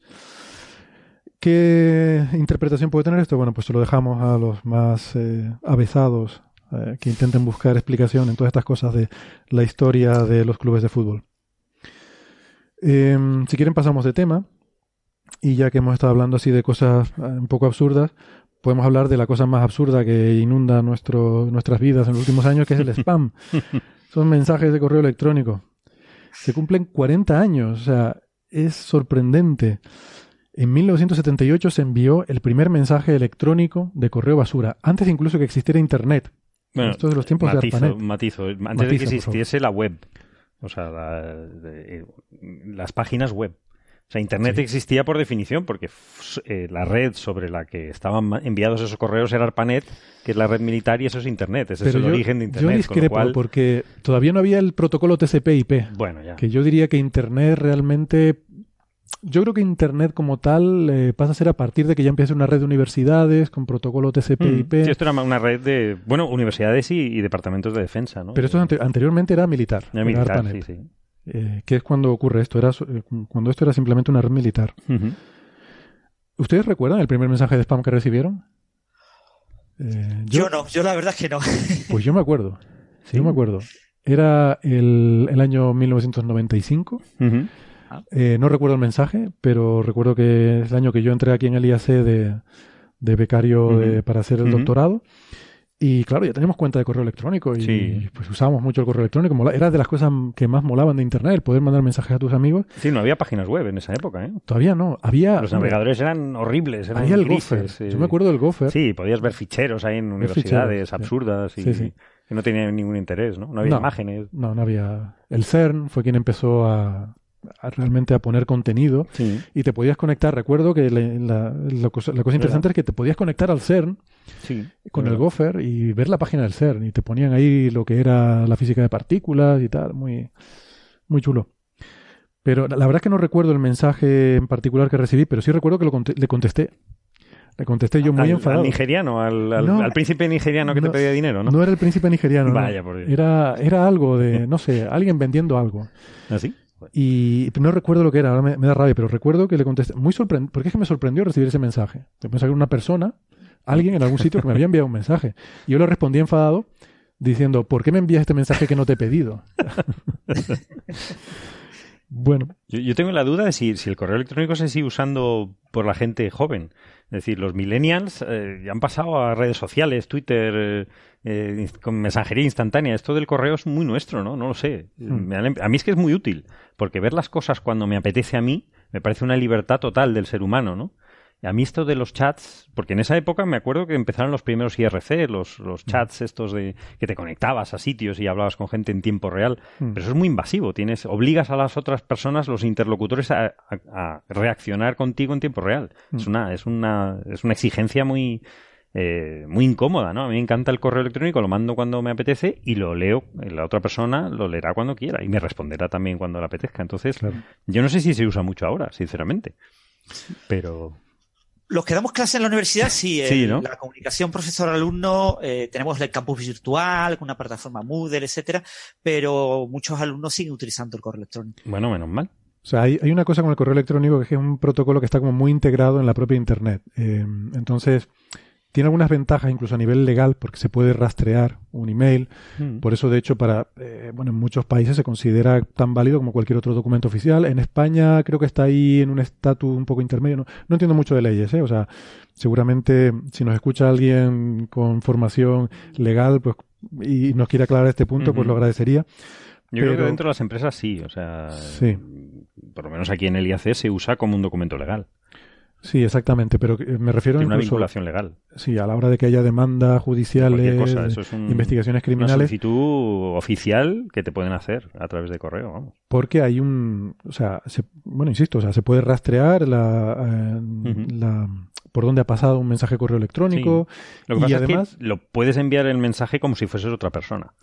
¿Qué interpretación puede tener esto? Bueno, pues se lo dejamos a los más eh, avesados eh, que intenten buscar explicación en todas estas cosas de la historia de los clubes de fútbol. Em, si quieren pasamos de tema y ya que hemos estado hablando así de cosas eh, un poco absurdas, podemos hablar de la cosa más absurda que inunda nuestro, nuestras vidas en los últimos años, que es el spam. Son mensajes de correo electrónico. Se cumplen 40 años, o sea, es sorprendente. En 1978 se envió el primer mensaje electrónico de correo basura, antes incluso que existiera Internet. Bueno, Esto de los tiempos de ARPANET. Matizo, antes de que existiese la web. O sea, eh, las páginas web. O sea, Internet existía por definición, porque eh, la red sobre la que estaban enviados esos correos era ARPANET, que es la red militar, y eso es Internet. Ese es el origen de Internet. Yo discrepo, porque todavía no había el protocolo TCP/IP. Bueno, ya. Que yo diría que Internet realmente yo creo que Internet como tal eh, pasa a ser a partir de que ya empieza una red de universidades con protocolo TCP/IP. Mm. Sí, esto era una red de, bueno, universidades y, departamentos de defensa, ¿no? Pero esto anteriormente era militar. Era militar, sí, sí. Eh, ¿Qué es cuando ocurre esto? Era, eh, cuando esto era simplemente una red militar. ¿Ustedes recuerdan el primer mensaje de spam que recibieron? Eh, yo, no, yo la verdad es que no. pues yo me acuerdo. Sí, yo me acuerdo. Era el, el año 1995. No recuerdo el mensaje, pero recuerdo que es el año que yo entré aquí en el IAC de, de becario para hacer el doctorado. Y claro, ya teníamos cuenta de correo electrónico y pues usábamos mucho el correo electrónico. Era de las cosas que más molaban de Internet, el poder mandar mensajes a tus amigos. Sí, no había páginas web en esa época, ¿eh? Todavía no. Había... Los navegadores eran horribles, eran Había el Gopher. Yo me acuerdo del Gopher. Sí, podías ver ficheros ahí en universidades absurdas y que no tenían ningún interés, ¿no? No había imágenes. No, no había... El CERN fue quien empezó a, realmente a poner contenido y te podías conectar. Recuerdo que la, cosa, interesante es que te podías conectar al CERN con el Gopher y ver la página del CERN y te ponían ahí lo que era la física de partículas y tal, muy, muy chulo. Pero la, verdad es que no recuerdo el mensaje en particular que recibí, pero sí recuerdo que le contesté. Le contesté yo muy enfadado. Al nigeriano, al, príncipe nigeriano que te pedía dinero, ¿no? No era el príncipe nigeriano. Vaya, por Era, era algo de, no sé, alguien vendiendo algo. ¿Así? ¿Ah, y no recuerdo lo que era, ahora me, da rabia, pero recuerdo que le contesté, muy sorprendido, porque es que me sorprendió recibir ese mensaje. Pensaba que era una persona, alguien en algún sitio que me había enviado un mensaje. Y yo le respondí enfadado diciendo, ¿por qué me envías este mensaje que no te he pedido? bueno. Yo, tengo la duda de si, si, el correo electrónico se sigue usando por la gente joven. Es decir, los millennials eh, ya han pasado a redes sociales, Twitter, eh, eh, con mensajería instantánea. Esto del correo es muy nuestro, ¿no? No lo sé. Hmm. A mí es que es muy útil, porque ver las cosas cuando me apetece a mí me parece una libertad total del ser humano, ¿no? A mí esto de los chats, porque en esa época me acuerdo que empezaron los primeros IRC, los, los mm. chats estos de que te conectabas a sitios y hablabas con gente en tiempo real, mm. pero eso es muy invasivo, tienes obligas a las otras personas, los interlocutores a, reaccionar contigo en tiempo real. Es mm. una es una es una exigencia muy eh, muy incómoda, ¿no? A mí me encanta el correo electrónico, lo mando cuando me apetece y lo leo, la otra persona lo leerá cuando quiera y me responderá también cuando le apetezca. Entonces, yo no sé si se usa mucho ahora, sinceramente. Pero los que damos clase en la universidad, sí. La comunicación profesor-alumno, eh, tenemos el campus virtual, con una plataforma Moodle, etcétera, pero muchos alumnos siguen utilizando el correo electrónico. Bueno, menos mal. O sea, hay, una cosa con el correo electrónico que es un protocolo que está como muy integrado en la propia Internet. Eh, entonces, tiene algunas ventajas incluso a nivel legal porque se puede rastrear un email. Mm. Por eso, de hecho, para eh, bueno, en muchos países se considera tan válido como cualquier otro documento oficial. En España creo que está ahí en un estatus un poco intermedio. No, no entiendo mucho de leyes, ¿eh? O sea, seguramente si nos escucha alguien con formación legal pues y nos quiere aclarar este punto, pues lo agradecería. Yo creo que dentro de las empresas sí, o sea, sí. por lo menos aquí en el IAC se usa como un documento legal. Sí, exactamente, pero me refiero a una vinculación legal. Sí, a la hora de que haya demandas judiciales, investigaciones criminales. Una solicitud oficial que te pueden hacer a través de correo, vamos. Porque hay un, o sea, bueno, insisto, o sea, se puede rastrear la, eh, la por dónde ha pasado un mensaje de correo electrónico Lo que y además es que lo puedes enviar el mensaje como si fueses otra persona.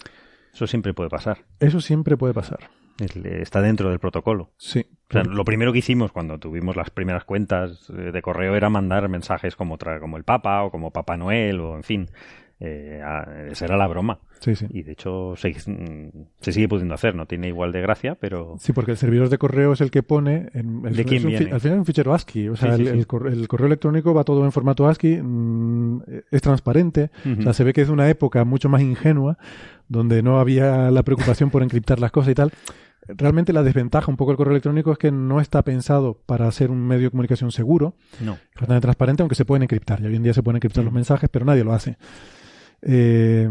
Eso siempre puede pasar. Eso siempre puede pasar. Está dentro del protocolo. Sí. lo primero que hicimos cuando tuvimos las primeras cuentas de correo era mandar mensajes como, como el Papa o como Papá Noel o en fin. Eh, esa era la broma. Sí, sí. Y de hecho se, se, sigue pudiendo hacer, no tiene igual de gracia, pero... Sí, porque el servidor de correo es el que pone... En, ¿De quién viene? al final es un fichero ASCII, o sea, el, correo, electrónico va todo en formato ASCII, mm, es transparente, o sea, se ve que es una época mucho más ingenua, donde no había la preocupación por encriptar las cosas y tal. Realmente la desventaja un poco del correo electrónico es que no está pensado para ser un medio de comunicación seguro, no. bastante transparente, aunque se pueden encriptar. Y hoy en día se pueden encriptar los mensajes, pero nadie lo hace. Eh,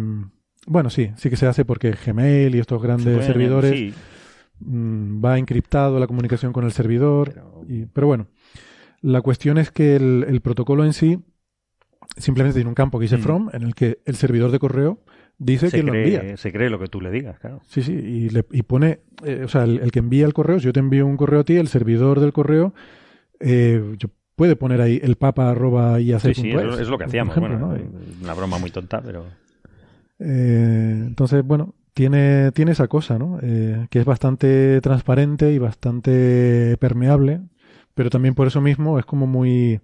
bueno, sí, sí que se hace porque Gmail y estos grandes servidores mm, va encriptado la comunicación con el servidor. Pero, y, pero bueno, La cuestión es que el, protocolo en sí simplemente tiene un campo que dice mm. from, en el que el servidor de correo dice que lo envía. Se cree lo que tú le digas, claro. Sí, sí, y, le, y pone, eh, o sea, el, que envía el correo, si yo te envío un correo a ti, el servidor del correo, eh, yo puede poner ahí el papa arroba y Sí, sí, es, lo que hacíamos, bueno, una broma muy tonta, pero... Eh, entonces, bueno, tiene, tiene esa cosa, ¿no? Eh, que es bastante transparente y bastante permeable, pero también por eso mismo es como muy...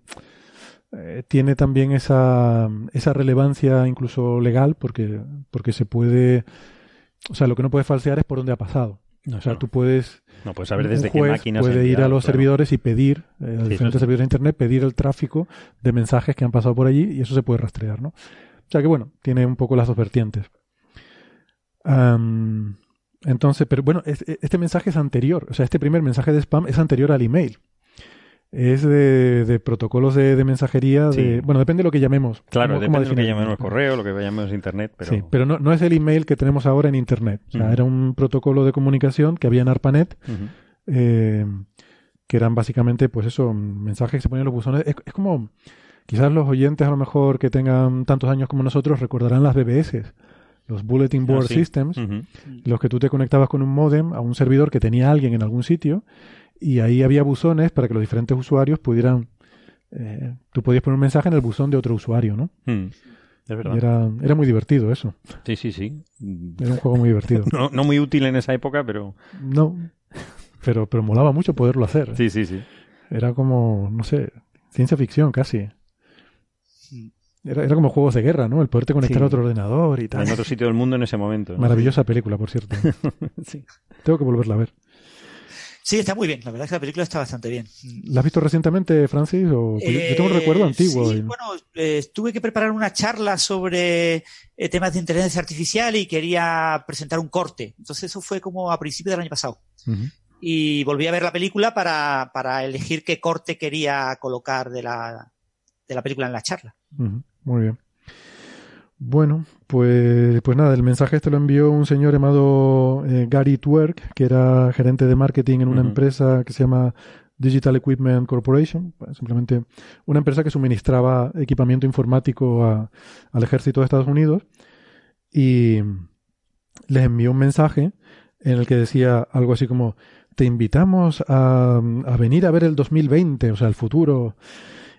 Eh, tiene también esa, esa relevancia incluso legal porque, porque se puede... O sea, lo que no puede falsear es por dónde ha pasado. o sea, tú puedes... No puedes saber desde qué máquina puede ir a los servidores y pedir, eh, a diferentes servidores de Internet, pedir el tráfico de mensajes que han pasado por allí y eso se puede rastrear, ¿no? O sea que bueno, tiene un poco las dos vertientes entonces, pero bueno, este mensaje es anterior, o sea, este primer mensaje de spam es anterior al email. Es de, protocolos de, mensajería, de, bueno, depende de lo que llamemos. Claro, depende de lo que llamemos correo, lo que llamemos internet, pero... Sí, pero no, no es el email que tenemos ahora en internet. O sea, era un protocolo de comunicación que había en ARPANET, eh, que eran básicamente, pues eso, mensajes que se ponían en los buzones. Es, es, como, quizás los oyentes a lo mejor que tengan tantos años como nosotros recordarán las BBS los Bulletin Board ah, Systems, los que tú te conectabas con un modem a un servidor que tenía alguien en algún sitio y ahí había buzones para que los diferentes usuarios pudieran... Eh, tú podías poner un mensaje en el buzón de otro usuario, ¿no? Hmm. Es verdad. Era, era, muy divertido eso. Sí, sí, sí. Era un juego muy divertido. no, no muy útil en esa época, pero... No, pero, pero molaba mucho poderlo hacer. Sí, sí, sí. Era como, no sé, ciencia ficción casi. Era, era, como juegos de guerra, ¿no? El poderte conectar a otro ordenador y tal. En otro sitio del mundo en ese momento. Maravillosa película, por cierto. sí. Tengo que volverla a ver. Sí, está muy bien. La verdad es que la película está bastante bien. ¿La has visto recientemente, Francis? O... yo tengo un recuerdo eh, antiguo. Sí, bueno, eh, tuve que preparar una charla sobre eh, temas de inteligencia artificial y quería presentar un corte. Entonces eso fue como a principios del año pasado. Y volví a ver la película para, para elegir qué corte quería colocar de la, de la película en la charla. Muy bien. Bueno, pues, pues nada, el mensaje este lo envió un señor llamado eh, Gary Twerk, que era gerente de marketing en una empresa que se llama Digital Equipment Corporation, simplemente una empresa que suministraba equipamiento informático al ejército de Estados Unidos. Y les envió un mensaje en el que decía algo así como te invitamos a, a venir a ver el 2020, o sea, el futuro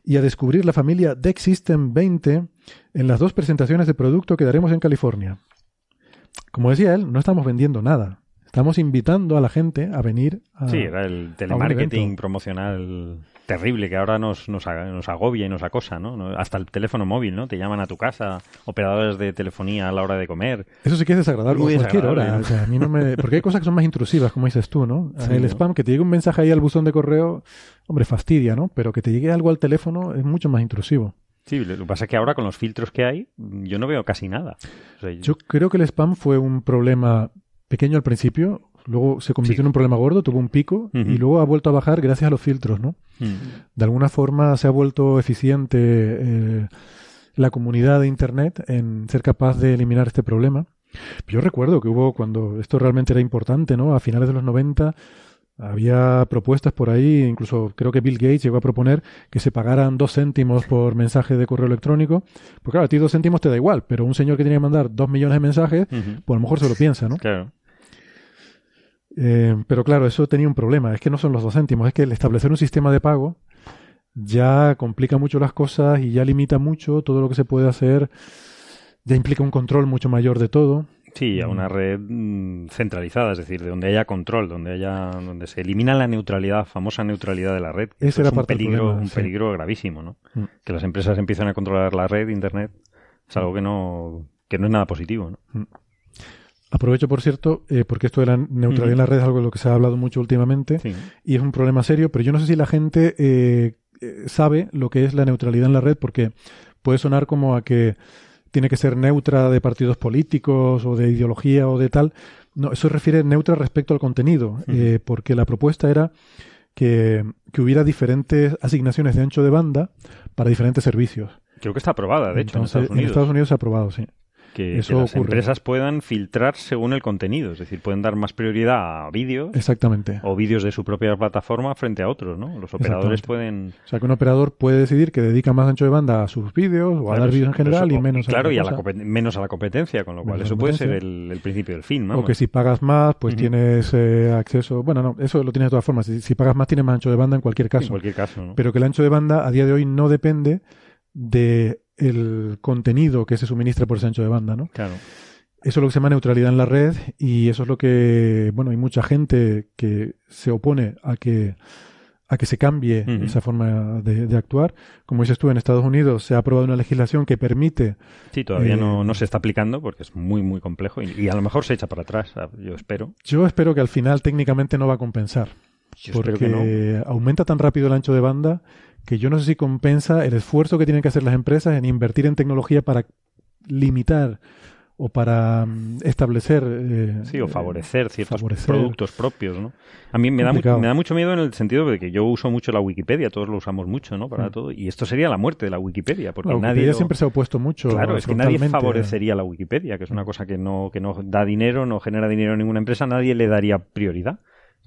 y a descubrir la familia Deck System 20 en las dos presentaciones de producto que daremos en California. Como decía él, no estamos vendiendo nada. Estamos invitando a la gente a venir a. Sí, era el telemarketing promocional terrible que ahora nos, nos, agobia y nos acosa, ¿no? Hasta el teléfono móvil, ¿no? Te llaman a tu casa, operadores de telefonía a la hora de comer. Eso sí que es desagradable, Muy cualquier hora. a mí no me... Porque hay cosas que son más intrusivas, como dices tú, ¿no? el spam, que te llegue un mensaje ahí al buzón de correo, hombre, fastidia, ¿no? Pero que te llegue algo al teléfono es mucho más intrusivo. Sí, lo que pasa es que ahora con los filtros que hay, yo no veo casi nada. yo creo que el spam fue un problema pequeño al principio, Luego se convirtió en un problema gordo, tuvo un pico y luego ha vuelto a bajar gracias a los filtros, ¿no? De alguna forma se ha vuelto eficiente eh, la comunidad de Internet en ser capaz de eliminar este problema. Yo recuerdo que hubo cuando esto realmente era importante, ¿no? A finales de los 90 había propuestas por ahí, incluso creo que Bill Gates llegó a proponer que se pagaran dos céntimos por mensaje de correo electrónico. Porque claro, a ti dos céntimos te da igual, pero un señor que tiene que mandar dos millones de mensajes, pues a lo mejor se lo piensa, ¿no? Claro. Eh, pero claro, eso tenía un problema. Es que no son los dos céntimos, es que el establecer un sistema de pago ya complica mucho las cosas y ya limita mucho todo lo que se puede hacer. Ya implica un control mucho mayor de todo. Sí, a una mm. red mm, centralizada, es decir, de donde haya control, donde haya, donde se elimina la neutralidad, famosa neutralidad de la red. Ese era un peligro, un peligro gravísimo, ¿no? Mm. Que las empresas empiezan a controlar la red, internet, es algo que no, que no es nada positivo, ¿no? Aprovecho, por cierto, eh, porque esto de la neutralidad en la red es algo de lo que se ha hablado mucho últimamente y es un problema serio, pero yo no sé si la gente eh, eh, sabe lo que es la neutralidad en la red porque puede sonar como a que tiene que ser neutra de partidos políticos o de ideología o de tal. No, eso refiere neutra respecto al contenido, porque la propuesta era que, que, hubiera diferentes asignaciones de ancho de banda para diferentes servicios. Creo que está aprobada, de hecho, en Estados Unidos. En Estados Unidos se ha aprobado, sí. Que, las empresas puedan filtrar según el contenido, es decir, pueden dar más prioridad a vídeos Exactamente. o vídeos de su propia plataforma frente a otros, ¿no? Los operadores pueden... O sea, que un operador puede decidir que dedica más ancho de banda a sus vídeos o a dar vídeos en general y menos a Claro, y menos a la competencia, con lo cual eso puede ser el, principio del fin, O que si pagas más, pues tienes eh, acceso... Bueno, no, eso lo tienes de todas formas. Si, pagas más, tienes más ancho de banda en cualquier caso. En cualquier caso, ¿no? Pero que el ancho de banda a día de hoy no depende de el contenido que se suministra por ese ancho de banda, ¿no? Claro. Eso es lo que se llama neutralidad en la red y eso es lo que, bueno, hay mucha gente que se opone a que a que se cambie esa forma de, actuar. Como dices tú, en Estados Unidos se ha aprobado una legislación que permite... Sí, todavía no, eh, se está aplicando porque es muy, muy complejo y, a lo mejor se echa para atrás, yo espero. Yo espero que al final técnicamente no va a compensar. porque aumenta tan rápido el ancho de banda que yo no sé si compensa el esfuerzo que tienen que hacer las empresas en invertir en tecnología para limitar o para mm, establecer eh, sí o favorecer ciertos productos propios no a mí me da, me da mucho miedo en el sentido de que yo uso mucho la Wikipedia todos lo usamos mucho no para mm. todo y esto sería la muerte de la Wikipedia porque nadie siempre se ha opuesto mucho claro es que nadie favorecería la Wikipedia que es una cosa que no que no da dinero no genera dinero a ninguna empresa nadie le daría prioridad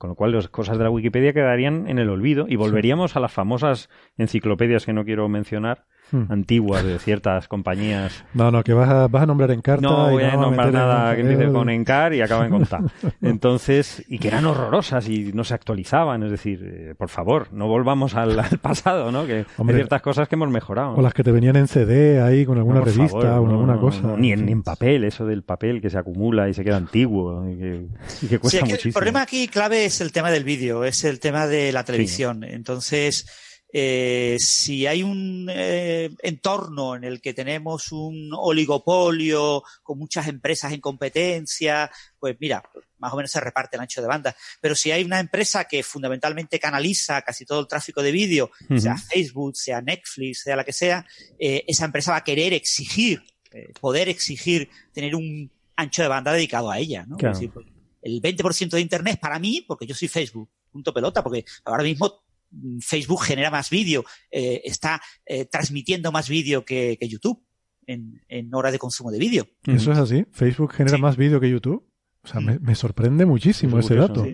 con lo cual las cosas de la Wikipedia quedarían en el olvido y volveríamos a las famosas enciclopedias que no quiero mencionar, Hmm. antiguas de ciertas compañías. No, no, que vas a, vas a nombrar Encar. No voy a nombrar nada que empiece con Encar y acaba en contar. Entonces, y que eran horrorosas y no se actualizaban. Es decir, eh, por favor, no volvamos al, pasado, ¿no? Que hay ciertas cosas que hemos mejorado. O las que te venían en CD ahí con alguna revista o alguna cosa. ni, en, papel, eso del papel que se acumula y se queda antiguo y que, cuesta muchísimo. El problema aquí clave es el tema del vídeo, es el tema de la televisión. Entonces, eh, si hay un eh, entorno en el que tenemos un oligopolio con muchas empresas en competencia, pues mira, más o menos se reparte el ancho de banda. Pero si hay una empresa que fundamentalmente canaliza casi todo el tráfico de vídeo, sea Facebook, sea Netflix, sea la que sea, eh, esa empresa va a querer exigir, poder exigir tener un ancho de banda dedicado a ella, ¿no? Pues, el 20% de Internet para mí, porque yo soy Facebook, punto pelota, porque ahora mismo Facebook genera más vídeo, eh, está eh, transmitiendo más vídeo que, YouTube en, en, hora de consumo de vídeo. ¿Eso es así? ¿Facebook genera más vídeo que YouTube? O sea, me, me sorprende muchísimo ese dato.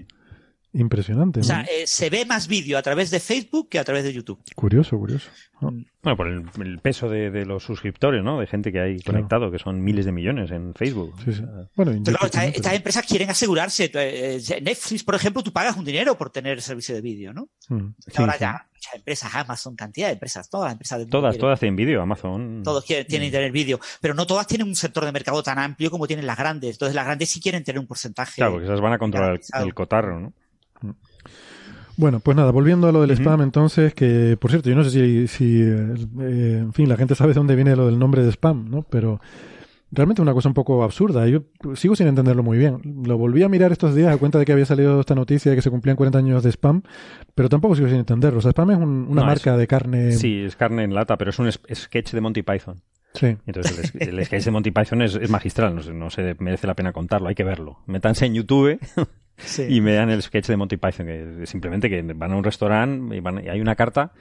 Impresionante. O sea, eh, se ve más vídeo a través de Facebook que a través de YouTube. Curioso, curioso. Mm. Bueno, por el, peso de, los suscriptores, ¿no? De gente que hay conectado, que son miles de millones en Facebook. Sí, sí. Bueno, estas empresas quieren asegurarse. Eh, Netflix, por ejemplo, tú pagas un dinero por tener servicio de vídeo, ¿no? Mm. Ahora ya muchas empresas, Amazon, cantidad de empresas, todas las empresas. De todas, todas tienen vídeo, Amazon. Todos quieren, tienen que tener vídeo, pero no todas tienen un sector de mercado tan amplio como tienen las grandes. Entonces las grandes sí quieren tener un porcentaje. Claro, porque esas van a controlar el cotarro, ¿no? Bueno, pues nada, volviendo a lo del spam entonces, que por cierto, yo no sé si, si eh, en fin, la gente sabe de dónde viene lo del nombre de spam, ¿no? Pero realmente es una cosa un poco absurda. Yo sigo sin entenderlo muy bien. Lo volví a mirar estos días a cuenta de que había salido esta noticia de que se cumplían 40 años de spam, pero tampoco sigo sin entenderlo. O sea, spam es una marca de carne. Sí, es carne en lata, pero es un sketch de Monty Python. Sí. Entonces, el, sketch de Monty Python es, magistral, no, no se merece la pena contarlo, hay que verlo. Métanse en YouTube y me dan el sketch de Monty Python, que simplemente que van a un restaurante y, van, y hay una carta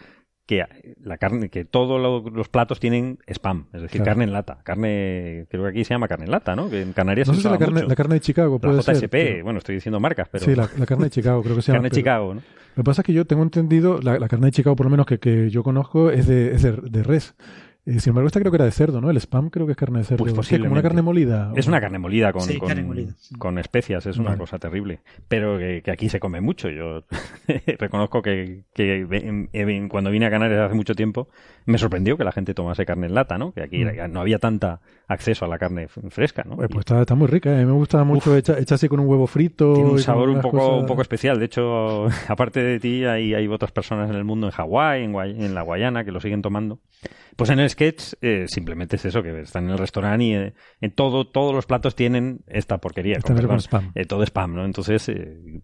que la carne, que todos los platos tienen spam, es decir, carne en lata. Carne, creo que aquí se llama carne en lata, ¿no? Que en Canarias no sé si la carne, la carne de Chicago puede la JSP, bueno, estoy diciendo marcas, pero... Sí, la, carne de Chicago creo que se llama. Carne de Chicago, ¿no? Lo que pasa es que yo tengo entendido, la, carne de Chicago por lo menos que, que yo conozco es de, es de res. Eh, sin embargo, esta creo que era de cerdo, ¿no? El spam creo que es carne de cerdo. Pues es como una carne molida. Es una carne molida con, con, especias, es una cosa terrible. Pero que, aquí se come mucho. Yo reconozco que, cuando vine a Canarias hace mucho tiempo, me sorprendió que la gente tomase carne en lata, ¿no? Que aquí mm. no había tanta acceso a la carne fresca, ¿no? Pues, está, está, muy rica, ¿eh? me gusta mucho hecha, así con un huevo frito. Tiene un sabor un poco, un poco especial. De hecho, aparte de ti, hay, hay otras personas en el mundo, en Hawái, en, en la Guayana, que lo siguen tomando. Pues en el sketch eh, simplemente es eso, que están en el restaurante y eh, en todo, todos los platos tienen esta porquería. Con, spam. Eh, todo spam, ¿no? Entonces,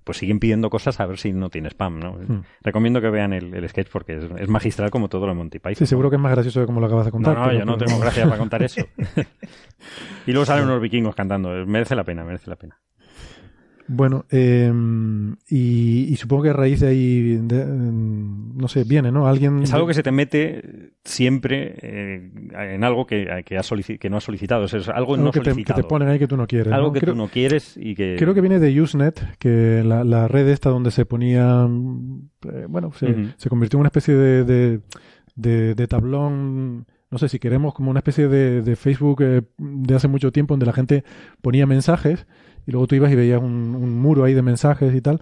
pues siguen pidiendo cosas a ver si no tiene spam, ¿no? Hmm. Recomiendo que vean el, sketch porque es, magistral como todo lo Monty Python. Sí, seguro que es más gracioso de como lo acabas de contar. No, no, yo no tengo gracia para contar eso. y luego salen unos vikingos cantando. Merece la pena, merece la pena. Bueno, em, y, supongo que a raíz de ahí, em, no sé, viene, ¿no? Alguien... Es algo que se te mete siempre eh, en algo que, que, que no has solicitado. es algo, no que solicitado. Te, que te ponen ahí que tú no quieres. Algo que tú no quieres y que... Creo que viene de Usenet, que la, red esta donde se ponía... Eh, bueno, se, convirtió en una especie de, de, tablón no sé si queremos como una especie de, Facebook eh, de hace mucho tiempo donde la gente ponía mensajes y luego tú ibas y veías un, muro ahí de mensajes y tal.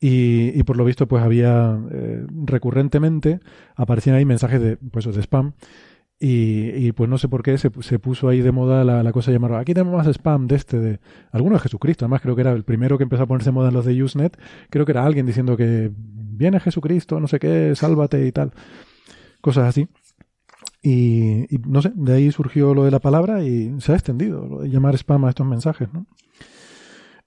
Y, por lo visto, pues había eh, recurrentemente aparecían ahí mensajes de, pues, de spam. Y, pues no sé por qué se, puso ahí de moda la, la cosa llamada aquí tenemos más spam de este, de alguno de Jesucristo, además creo que era el primero que empezó a ponerse de moda en los de Usenet, creo que era alguien diciendo que viene Jesucristo, no sé qué, sálvate y tal, cosas así. Y, y, no sé, de ahí surgió lo de la palabra y se ha extendido, lo de llamar spam a estos mensajes, ¿no?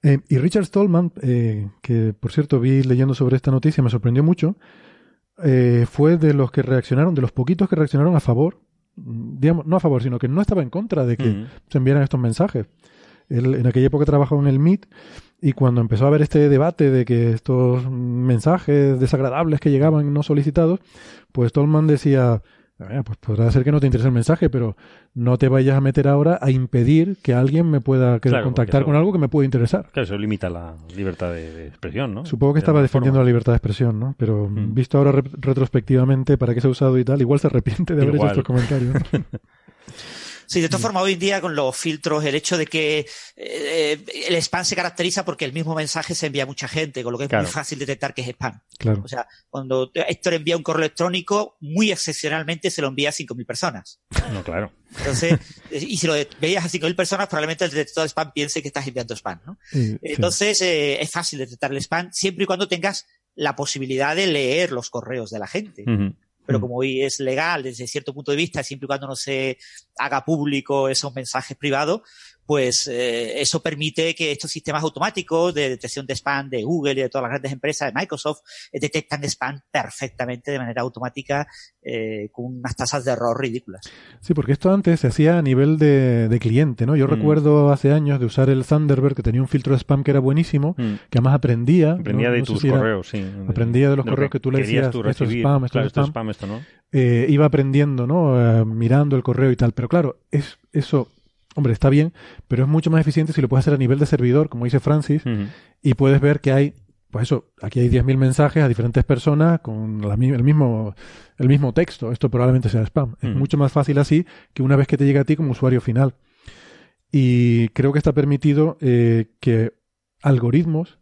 Eh, y Richard Stallman, eh, que por cierto vi leyendo sobre esta noticia, me sorprendió mucho, eh, fue de los que reaccionaron, de los poquitos que reaccionaron a favor, digamos, no a favor, sino que no estaba en contra de que se enviaran estos mensajes. Él en aquella época trabajaba en el MIT y cuando empezó a haber este debate de que estos mensajes desagradables que llegaban no solicitados, pues Stallman decía, pues podrá ser que no te interese el mensaje, pero no te vayas a meter ahora a impedir que alguien me pueda contactar con algo que me pueda interesar. Claro, eso limita la libertad de, expresión, ¿no? Supongo que estaba defendiendo la libertad de expresión, ¿no? Pero mm. visto ahora retrospectivamente para qué se ha usado y tal, igual se arrepiente de haber hecho estos comentarios. Sí, de todas formas, hoy en día con los filtros, el hecho de que eh, el spam se caracteriza porque el mismo mensaje se envía a mucha gente, con lo que es muy fácil detectar que es spam. Claro. O sea, cuando Héctor envía un correo electrónico, muy excepcionalmente se lo envía a 5.000 personas. No, claro. Entonces, y si lo veías a 5.000 personas, probablemente el detector de spam piense que estás enviando spam, ¿no? Entonces, eh, es fácil detectar el spam siempre y cuando tengas la posibilidad de leer los correos de la gente pero mm. como hoy es legal desde cierto punto de vista, siempre y cuando no se haga público esos mensajes privados, pues eh, eso permite que estos sistemas automáticos de detección de spam de Google y de todas las grandes empresas de Microsoft eh, detectan spam perfectamente de manera automática eh, con unas tasas de error ridículas. Sí, porque esto antes se hacía a nivel de, cliente, ¿no? Yo mm. recuerdo hace años de usar el Thunderbird que tenía un filtro de spam que era buenísimo, mm. que además aprendía. Aprendía de tus correos, sí. Aprendía de los correos que, tú le decías, esto es spam, esto es spam. esto no. iba aprendiendo, ¿no? mirando el correo y tal. Pero claro, es eso Hombre, está bien, pero es mucho más eficiente si lo puedes hacer a nivel de servidor, como dice Francis, y puedes ver que hay, pues eso, aquí hay 10.000 mensajes a diferentes personas con el, mismo, el mismo texto. Esto probablemente sea spam. Es mucho más fácil así que una vez que te llega a ti como usuario final. Y creo que está permitido eh, que algoritmos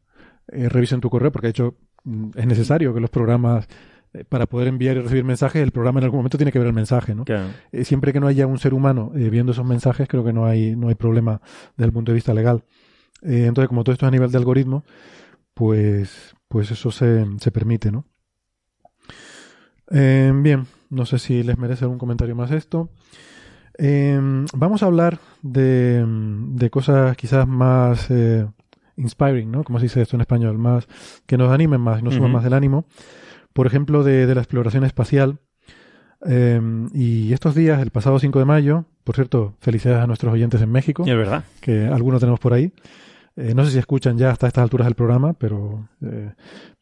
eh, revisen tu correo, porque de hecho mm, es necesario que los programas para poder enviar y recibir mensajes, el programa en algún momento tiene que ver el mensaje, ¿no? Eh, siempre que no haya un ser humano eh, viendo esos mensajes, creo que no hay, no hay problema desde el punto de vista legal. entonces, como todo esto es a nivel de algoritmo, pues, pues eso se, se permite, ¿no? bien, no sé si les merece algún comentario más esto. vamos a hablar de, de cosas quizás más inspiring, ¿no? Como se dice esto en español, más que nos animen más, nos suban más el ánimo por ejemplo, de, la exploración espacial. Em, y estos días, el pasado 5 de mayo, por cierto, felicidades a nuestros oyentes en México. Es verdad. Que algunos tenemos por ahí. Eh, no sé si escuchan ya hasta estas alturas del programa, pero, eh,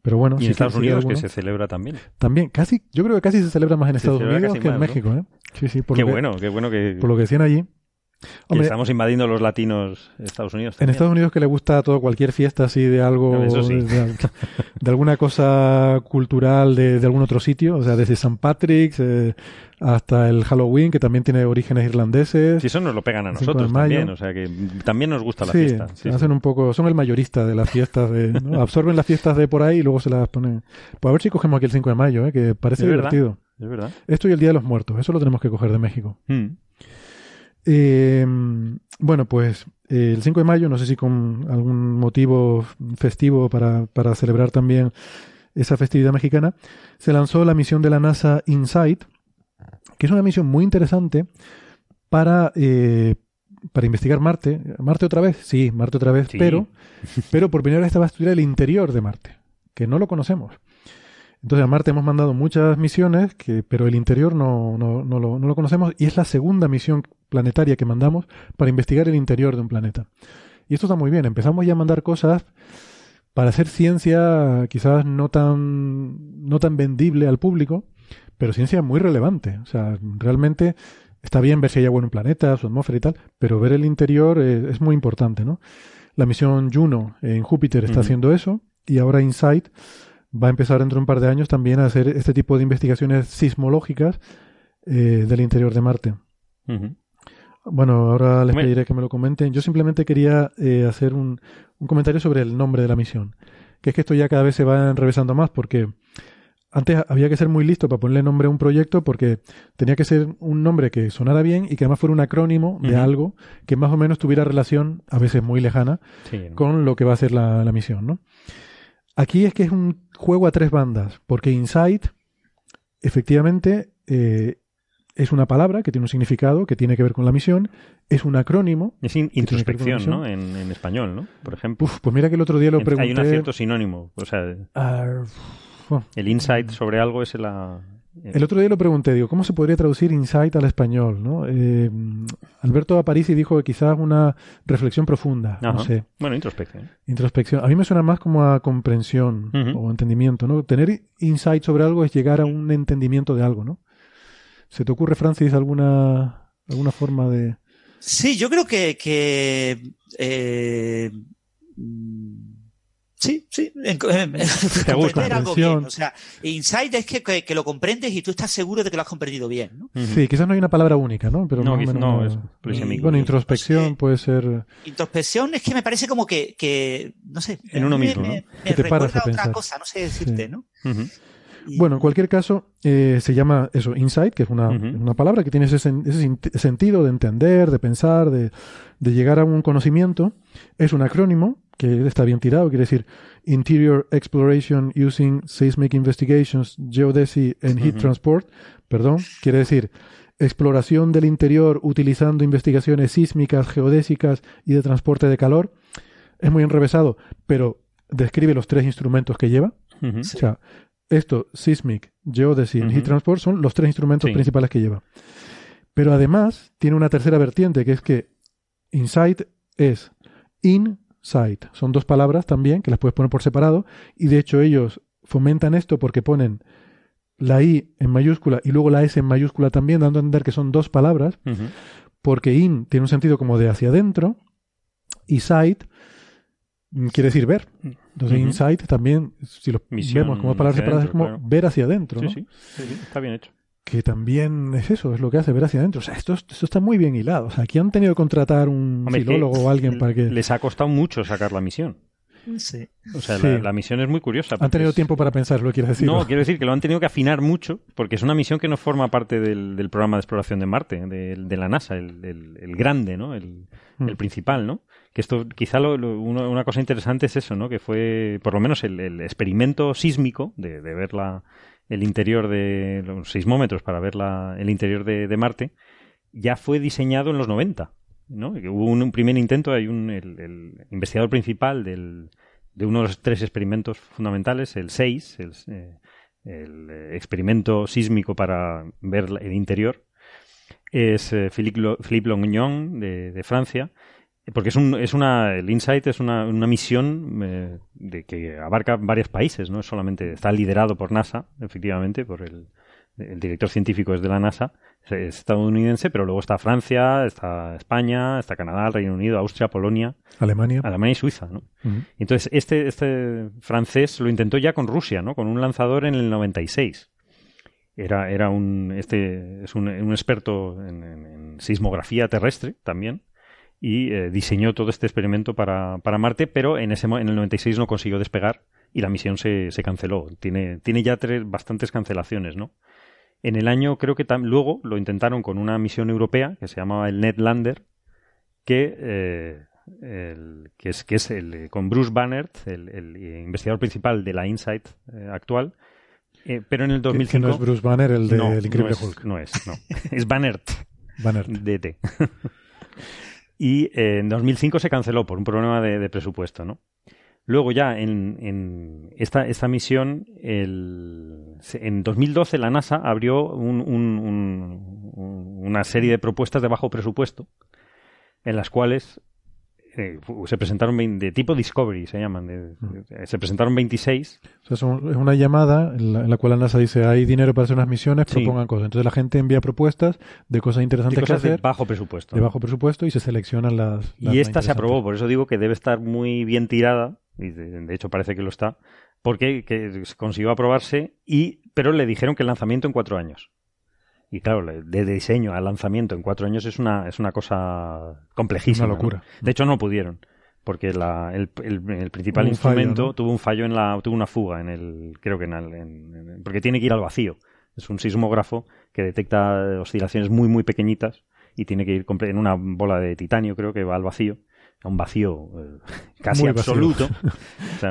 pero bueno. Y en Estados Unidos que se celebra también. También, casi, yo creo que casi se celebra más en Estados Unidos que en México. ¿eh? Sí, sí, por qué bueno, qué bueno que... Por lo que decían allí estamos invadiendo los latinos Estados Unidos. En Estados Unidos que le gusta todo cualquier fiesta así de algo, de, alguna cosa cultural de, algún otro sitio, o sea, desde St. Patrick's eh, hasta el Halloween, que también tiene orígenes irlandeses. Sí, eso nos lo pegan a nosotros también, o sea, que también nos gusta la fiesta. Sí, hacen un poco, son el mayorista de las fiestas, de, absorben las fiestas de por ahí y luego se las ponen. Pues a ver si cogemos aquí el 5 de mayo, ¿eh? que parece divertido. es verdad. Esto y el Día de los Muertos, eso lo tenemos que coger de México. Hmm. Eh, bueno, pues eh, el 5 de mayo, no sé si con algún motivo festivo para, para, celebrar también esa festividad mexicana, se lanzó la misión de la NASA InSight, que es una misión muy interesante para, eh, para investigar Marte. ¿Marte otra vez? Sí, Marte otra vez, pero, pero por primera vez va a estudiar el interior de Marte, que no lo conocemos. Entonces a Marte hemos mandado muchas misiones, que, pero el interior no, no, no, lo, no, lo, conocemos y es la segunda misión planetaria que mandamos para investigar el interior de un planeta. Y esto está muy bien. Empezamos ya a mandar cosas para hacer ciencia quizás no tan, no tan vendible al público, pero ciencia muy relevante. O sea, realmente está bien ver si hay agua en un planeta, su atmósfera y tal, pero ver el interior es, muy importante, ¿no? La misión Juno en Júpiter está haciendo eso y ahora InSight va a empezar dentro de un par de años también a hacer este tipo de investigaciones sismológicas eh, del interior de Marte. Bueno, ahora les pediré que me lo comenten. Yo simplemente quería eh, hacer un, un, comentario sobre el nombre de la misión. Que es que esto ya cada vez se va enrevesando más porque antes había que ser muy listo para ponerle nombre a un proyecto porque tenía que ser un nombre que sonara bien y que además fuera un acrónimo de algo que más o menos tuviera relación, a veces muy lejana, con lo que va a ser la, la misión, ¿no? Aquí es que es un juego a tres bandas, porque Insight, efectivamente, eh, es una palabra que tiene un significado, que tiene que ver con la misión, es un acrónimo. Es introspección, ¿no? En, español, ¿no? Por ejemplo. pues mira que el otro día lo pregunté. Hay un cierto sinónimo. O sea, ah, el insight sobre algo es la, el otro día lo pregunté, digo, ¿cómo se podría traducir insight al español? ¿no? Eh, Alberto Aparici dijo que quizás una reflexión profunda, no sé. Bueno, introspección. Introspección. A mí me suena más como a comprensión o entendimiento, ¿no? Tener insight sobre algo es llegar a un entendimiento de algo, ¿no? ¿Se te ocurre, Francis, alguna, alguna forma de...? Sí, yo creo que, que eh, Sí, sí. Te gusta algo bien. O sea, insight es que, que, lo comprendes y tú estás seguro de que lo has comprendido bien, ¿no? Sí, quizás no hay una palabra única, ¿no? Pero no, no, es Bueno, introspección puede ser... Introspección es que me parece como que, que no sé... En uno mismo, me, me, te recuerda a otra cosa, no sé decirte, ¿no? Bueno, en cualquier caso, eh, se llama eso, insight, que es una, una palabra que tiene ese, ese, sentido de entender, de pensar, de, de llegar a un conocimiento. Es un acrónimo que está bien tirado, quiere decir Interior Exploration Using Seismic Investigations, Geodesy and Heat Transport, perdón, quiere decir exploración del interior utilizando investigaciones sísmicas, geodésicas y de transporte de calor. Es muy enrevesado, pero describe los tres instrumentos que lleva. O sea, esto, Seismic, Geodesy y Heat Transport, son los tres instrumentos principales que lleva. Pero además tiene una tercera vertiente, que es que Insight es in site. Son dos palabras también que las puedes poner por separado y de hecho ellos fomentan esto porque ponen la I en mayúscula y luego la S en mayúscula también, dando a entender que son dos palabras, porque in tiene un sentido como de hacia adentro y sight quiere decir ver. Entonces, insight también, si lo vemos como palabras separadas, es como ver hacia adentro. ¿no? sí, está bien hecho que también es eso, es lo que hace ver hacia adentro. O sea, esto, esto está muy bien hilado. O sea, aquí han tenido que contratar un filólogo o alguien para que... Les ha costado mucho sacar la misión. Sí. O sea, la, misión es muy curiosa. Han tenido tiempo para pensarlo, quieres decir. No, quiero decir que lo han tenido que afinar mucho, porque es una misión que no forma parte del, programa de exploración de Marte, de, la NASA, el, grande, ¿no? El, mm. principal, ¿no? Que esto, quizá lo, una cosa interesante es eso, ¿no? Que fue, por lo menos, el, experimento sísmico de, ver la, el interior de los seismómetros para ver la, el interior de, Marte, ya fue diseñado en los 90. ¿no? Hubo un, primer intento, hay un, el, investigador principal del, de uno de los tres experimentos fundamentales, el 6, el, eh, el experimento sísmico para ver el interior, es eh, Philippe, de, de Francia, porque es, un, es una, el Insight es una, una misión eh, de que abarca varios países, no es solamente, está liderado por NASA, efectivamente, por el, el director científico es de la NASA, es estadounidense, pero luego está Francia, está España, está Canadá, Reino Unido, Austria, Polonia, Alemania, Alemania y Suiza, ¿no? Entonces este este francés lo intentó ya con Rusia, ¿no? Con un lanzador en el 96. Era era un este es un, un experto en, en, sismografía terrestre también y eh, diseñó todo este experimento para, para, Marte, pero en, ese, en el 96 no consiguió despegar y la misión se, se canceló. Tiene, tiene ya tres, bastantes cancelaciones, ¿no? En el año creo que luego lo intentaron con una misión europea que se llamaba el Netlander, que, eh, el, que es, que es el, eh, con Bruce Bannert, el, el investigador principal de la InSight actual, pero en el 2005... Que no es Bruce Banner, el de Increíble no Hulk. No es, no. es Bannert. Bannert. DT. y eh, en 2005 se canceló por un problema de, presupuesto, ¿no? Luego ya en, esta, esta misión, en 2012 la NASA abrió una serie de propuestas de bajo presupuesto en las cuales eh, se presentaron de tipo Discovery, se llaman. se presentaron 26. O sea, es, una llamada en la, cual la NASA dice hay dinero para hacer unas misiones, propongan cosas. Entonces la gente envía propuesas de cosas interesantes que hacer. De bajo presupuesto. De bajo presupuesto y se seleccionan las. y esta se aprobó, por eso digo que debe estar muy bien tirada, y de, hecho parece que lo está, porque que consiguió aprobarse, y pero le dijeron que el lanzamiento en cuatro años. Y claro, de diseño al lanzamiento en cuatro años es una, es una cosa complejísima. Una locura. De hecho, no pudieron. Porque la, el, el, principal instrumento tuvo un fallo en la, tuvo una fuga en el, creo que en, el, porque tiene que ir al vacío. Es un sismógrafo que detecta oscilaciones muy, muy pequeñitas y tiene que ir en una bola de titanio, creo que va al vacío a un vacío eh, casi absoluto.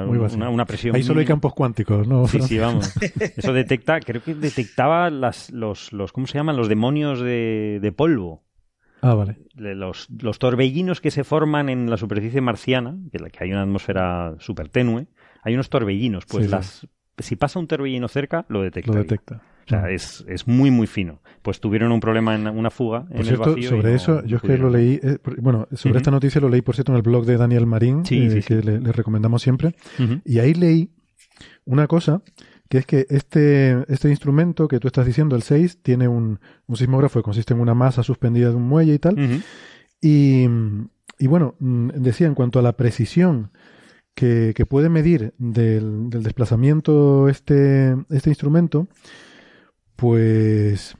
Una, presión. Ahí solo hay campos cuánticos, ¿no? Sí, sí, vamos. Eso detecta, creo que detectaba las, los, los ¿cómo se llaman? Los demonios de, de polvo. Ah, vale. Los, los, torbellinos que se forman en la superficie marciana, que, que hay una atmósfera súper tenue, hay unos torbellinos. Pues las, si pasa un torbellino cerca, lo detecta. Lo detecta. O sea, es, es, muy, muy fino. Pues tuvieron un problema en una fuga. Por cierto, sobre eso, yo es que lo leí, eh, bueno, sobre esta noticia lo leí, por cierto, en el blog de Daniel Marín, eh, que le, recomendamos siempre. Y ahí leí una cosa, que es que este, este instrumento que tú estás diciendo, el 6, tiene un, un sismógrafo que consiste en una masa suspendida de un muelle y tal. y, y bueno, mm, decía, en cuanto a la precisión que, que puede medir del, del desplazamiento este, este instrumento, pues,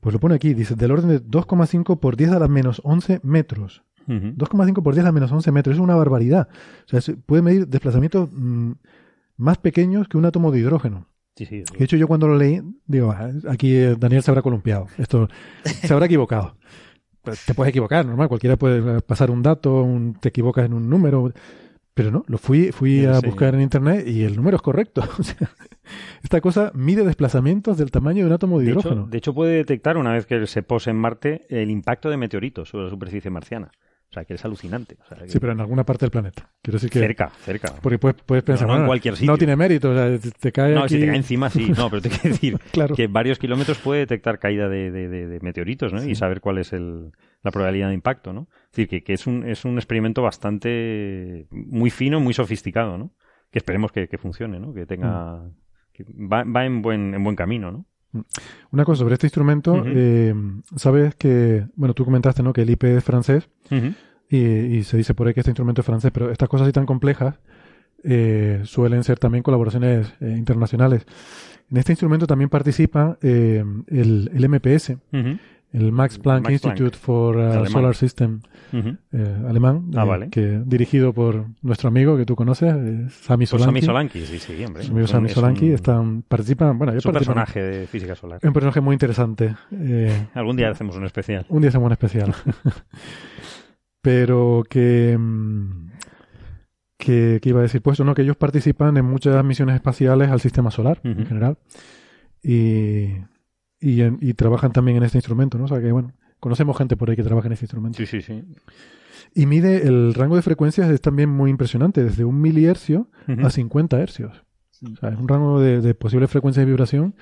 pues lo pone aquí, dice, del orden de 2,5 por 10 a la menos 11 metros. 2,5 por 10 a la menos 11 metros, es una barbaridad. O sea, puede medir desplazamientos mm, más pequeños que un átomo de hidrógeno. De hecho, yo cuando lo leí, digo, ah, aquí eh, Daniel se habrá columpiado. Esto se habrá equivocado. Pues, te puedes equivocar, normal. Cualquiera puede pasar un dato, te equivocas en un número. Pero no, lo fui, fui a buscar en internet y el número es correcto. esta cosa mide desplazamientos del tamaño de un átomo de, hidrógeno. de hecho, puede detectar, una vez que se pose en Marte, el impacto de meteoritos sobre la superficie marciana. O sea, que es alucinante. Sí, pero en alguna parte del planeta. Quiero decir que... Cerca, cerca. Porque puedes, pensar, no, en cualquier sitio. No tiene mérito, o sea, te cae No, si te cae encima sí, no, pero te quiero decir que varios kilómetros puede detectar caída de, meteoritos, ¿no? Y saber cuál es la probabilidad de impacto, ¿no? Es decir, que, es, un, es un experimento bastante... muy fino, muy sofisticado, ¿no? Que esperemos que, funcione, ¿no? Que tenga... Mm. Que va, va en, buen, en buen camino, ¿no? Una cosa sobre este instrumento, eh, sabes que, bueno, tú comentaste, ¿no? Que el IP es francés y, se dice por ahí que este instrumento es francés, pero estas cosas así tan complejas eh, suelen ser también colaboraciones eh, internacionales. En este instrumento también participa el, el, MPS, el Max Planck Institute for uh, Solar System eh, alemán, ah, eh, que dirigido por nuestro amigo que tú conoces, eh, Sami Solanki. Sami Solanki, sí, sí, hombre. Su amigo Sami Solanki están, participan, bueno, es un personaje de física solar. Un personaje muy interesante. Algún día hacemos un especial. Un día hacemos un especial. Pero que, mm, que, que, iba a decir, pues, ¿no? que ellos participan en muchas misiones espaciales al sistema solar en general. Y y, trabajan también en este instrumento, ¿no? O sea que, bueno, conocemos gente por ahí que trabaja en este instrumento. Sí, sí, sí. Y mide, el rango de frecuencias es también muy impresionante, desde un milihercio a 50 hercios. O sea, es un rango de, de posibles frecuencias de vibración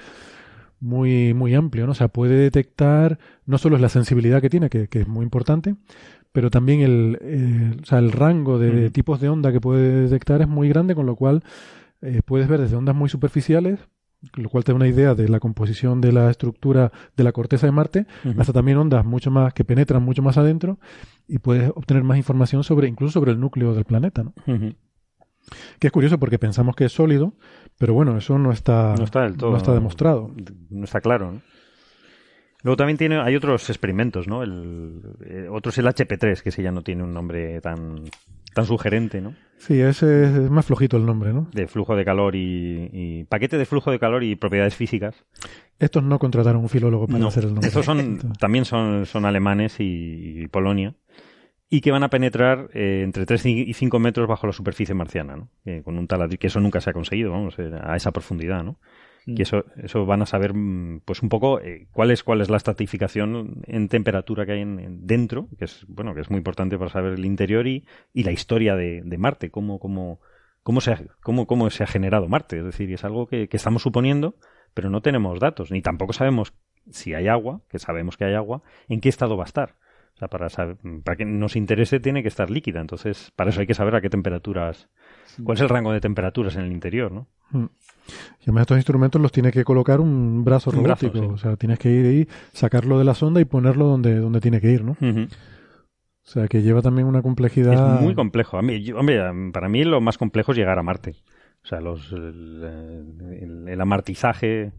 muy, muy amplio, ¿no? O sea, puede detectar, no solo es la sensibilidad que tiene, que, es muy importante, pero también el, o sea, el rango de, tipos de onda que puede detectar es muy grande, con lo cual eh, puedes ver desde ondas muy superficiales lo cual te da una idea de la composición de la estructura de la corteza de Marte, hasta también ondas mucho más que penetran mucho más adentro y puedes obtener más información sobre incluso sobre el núcleo del planeta, ¿no? Que es curioso porque pensamos que es sólido, pero bueno, eso no está, no está, del todo, no está demostrado. No está claro, ¿no? Luego también tiene, hay otros experimentos, ¿no? El, eh, otro es el HP3, que ese ya no tiene un nombre tan, tan sugerente, ¿no? Sí, ese es más flojito el nombre, ¿no? De flujo de calor y, paquete de flujo de calor y propiedades físicas. Estos no contrataron un filólogo para hacer el nombre. Estos son, también son, son alemanes y, Polonia y que van a penetrar eh, entre 3 y 5 metros bajo la superficie marciana, ¿no? con un taladrillo, que eso nunca se ha conseguido, vamos, eh, a esa profundidad, ¿no? Y eso, eso van a saber, mm, pues un poco eh, cuál es cuál es la estratificación en temperatura que hay en, dentro, que es bueno, que es muy importante para saber el interior y, y la historia de, de Marte, cómo, cómo, cómo se ha, cómo, cómo se ha generado Marte. Es decir, es algo que, que estamos suponiendo, pero no tenemos datos, ni tampoco sabemos si hay agua, que sabemos que hay agua, en qué estado va a estar. O sea, para, para que nos interese tiene que estar líquida. Entonces, para eso hay que saber a qué temperaturas, cuál es el rango de temperaturas en el interior, ¿no? Y además estos instrumentos los tiene que colocar un brazo robótico. O sea, tienes que ir ahí, sacarlo de la sonda y ponerlo donde, donde tiene que ir, ¿no? O sea, que lleva también una complejidad. Es muy complejo. A mí, hombre, para mí lo más complejo es llegar a Marte. O sea, los, el, el, amartizaje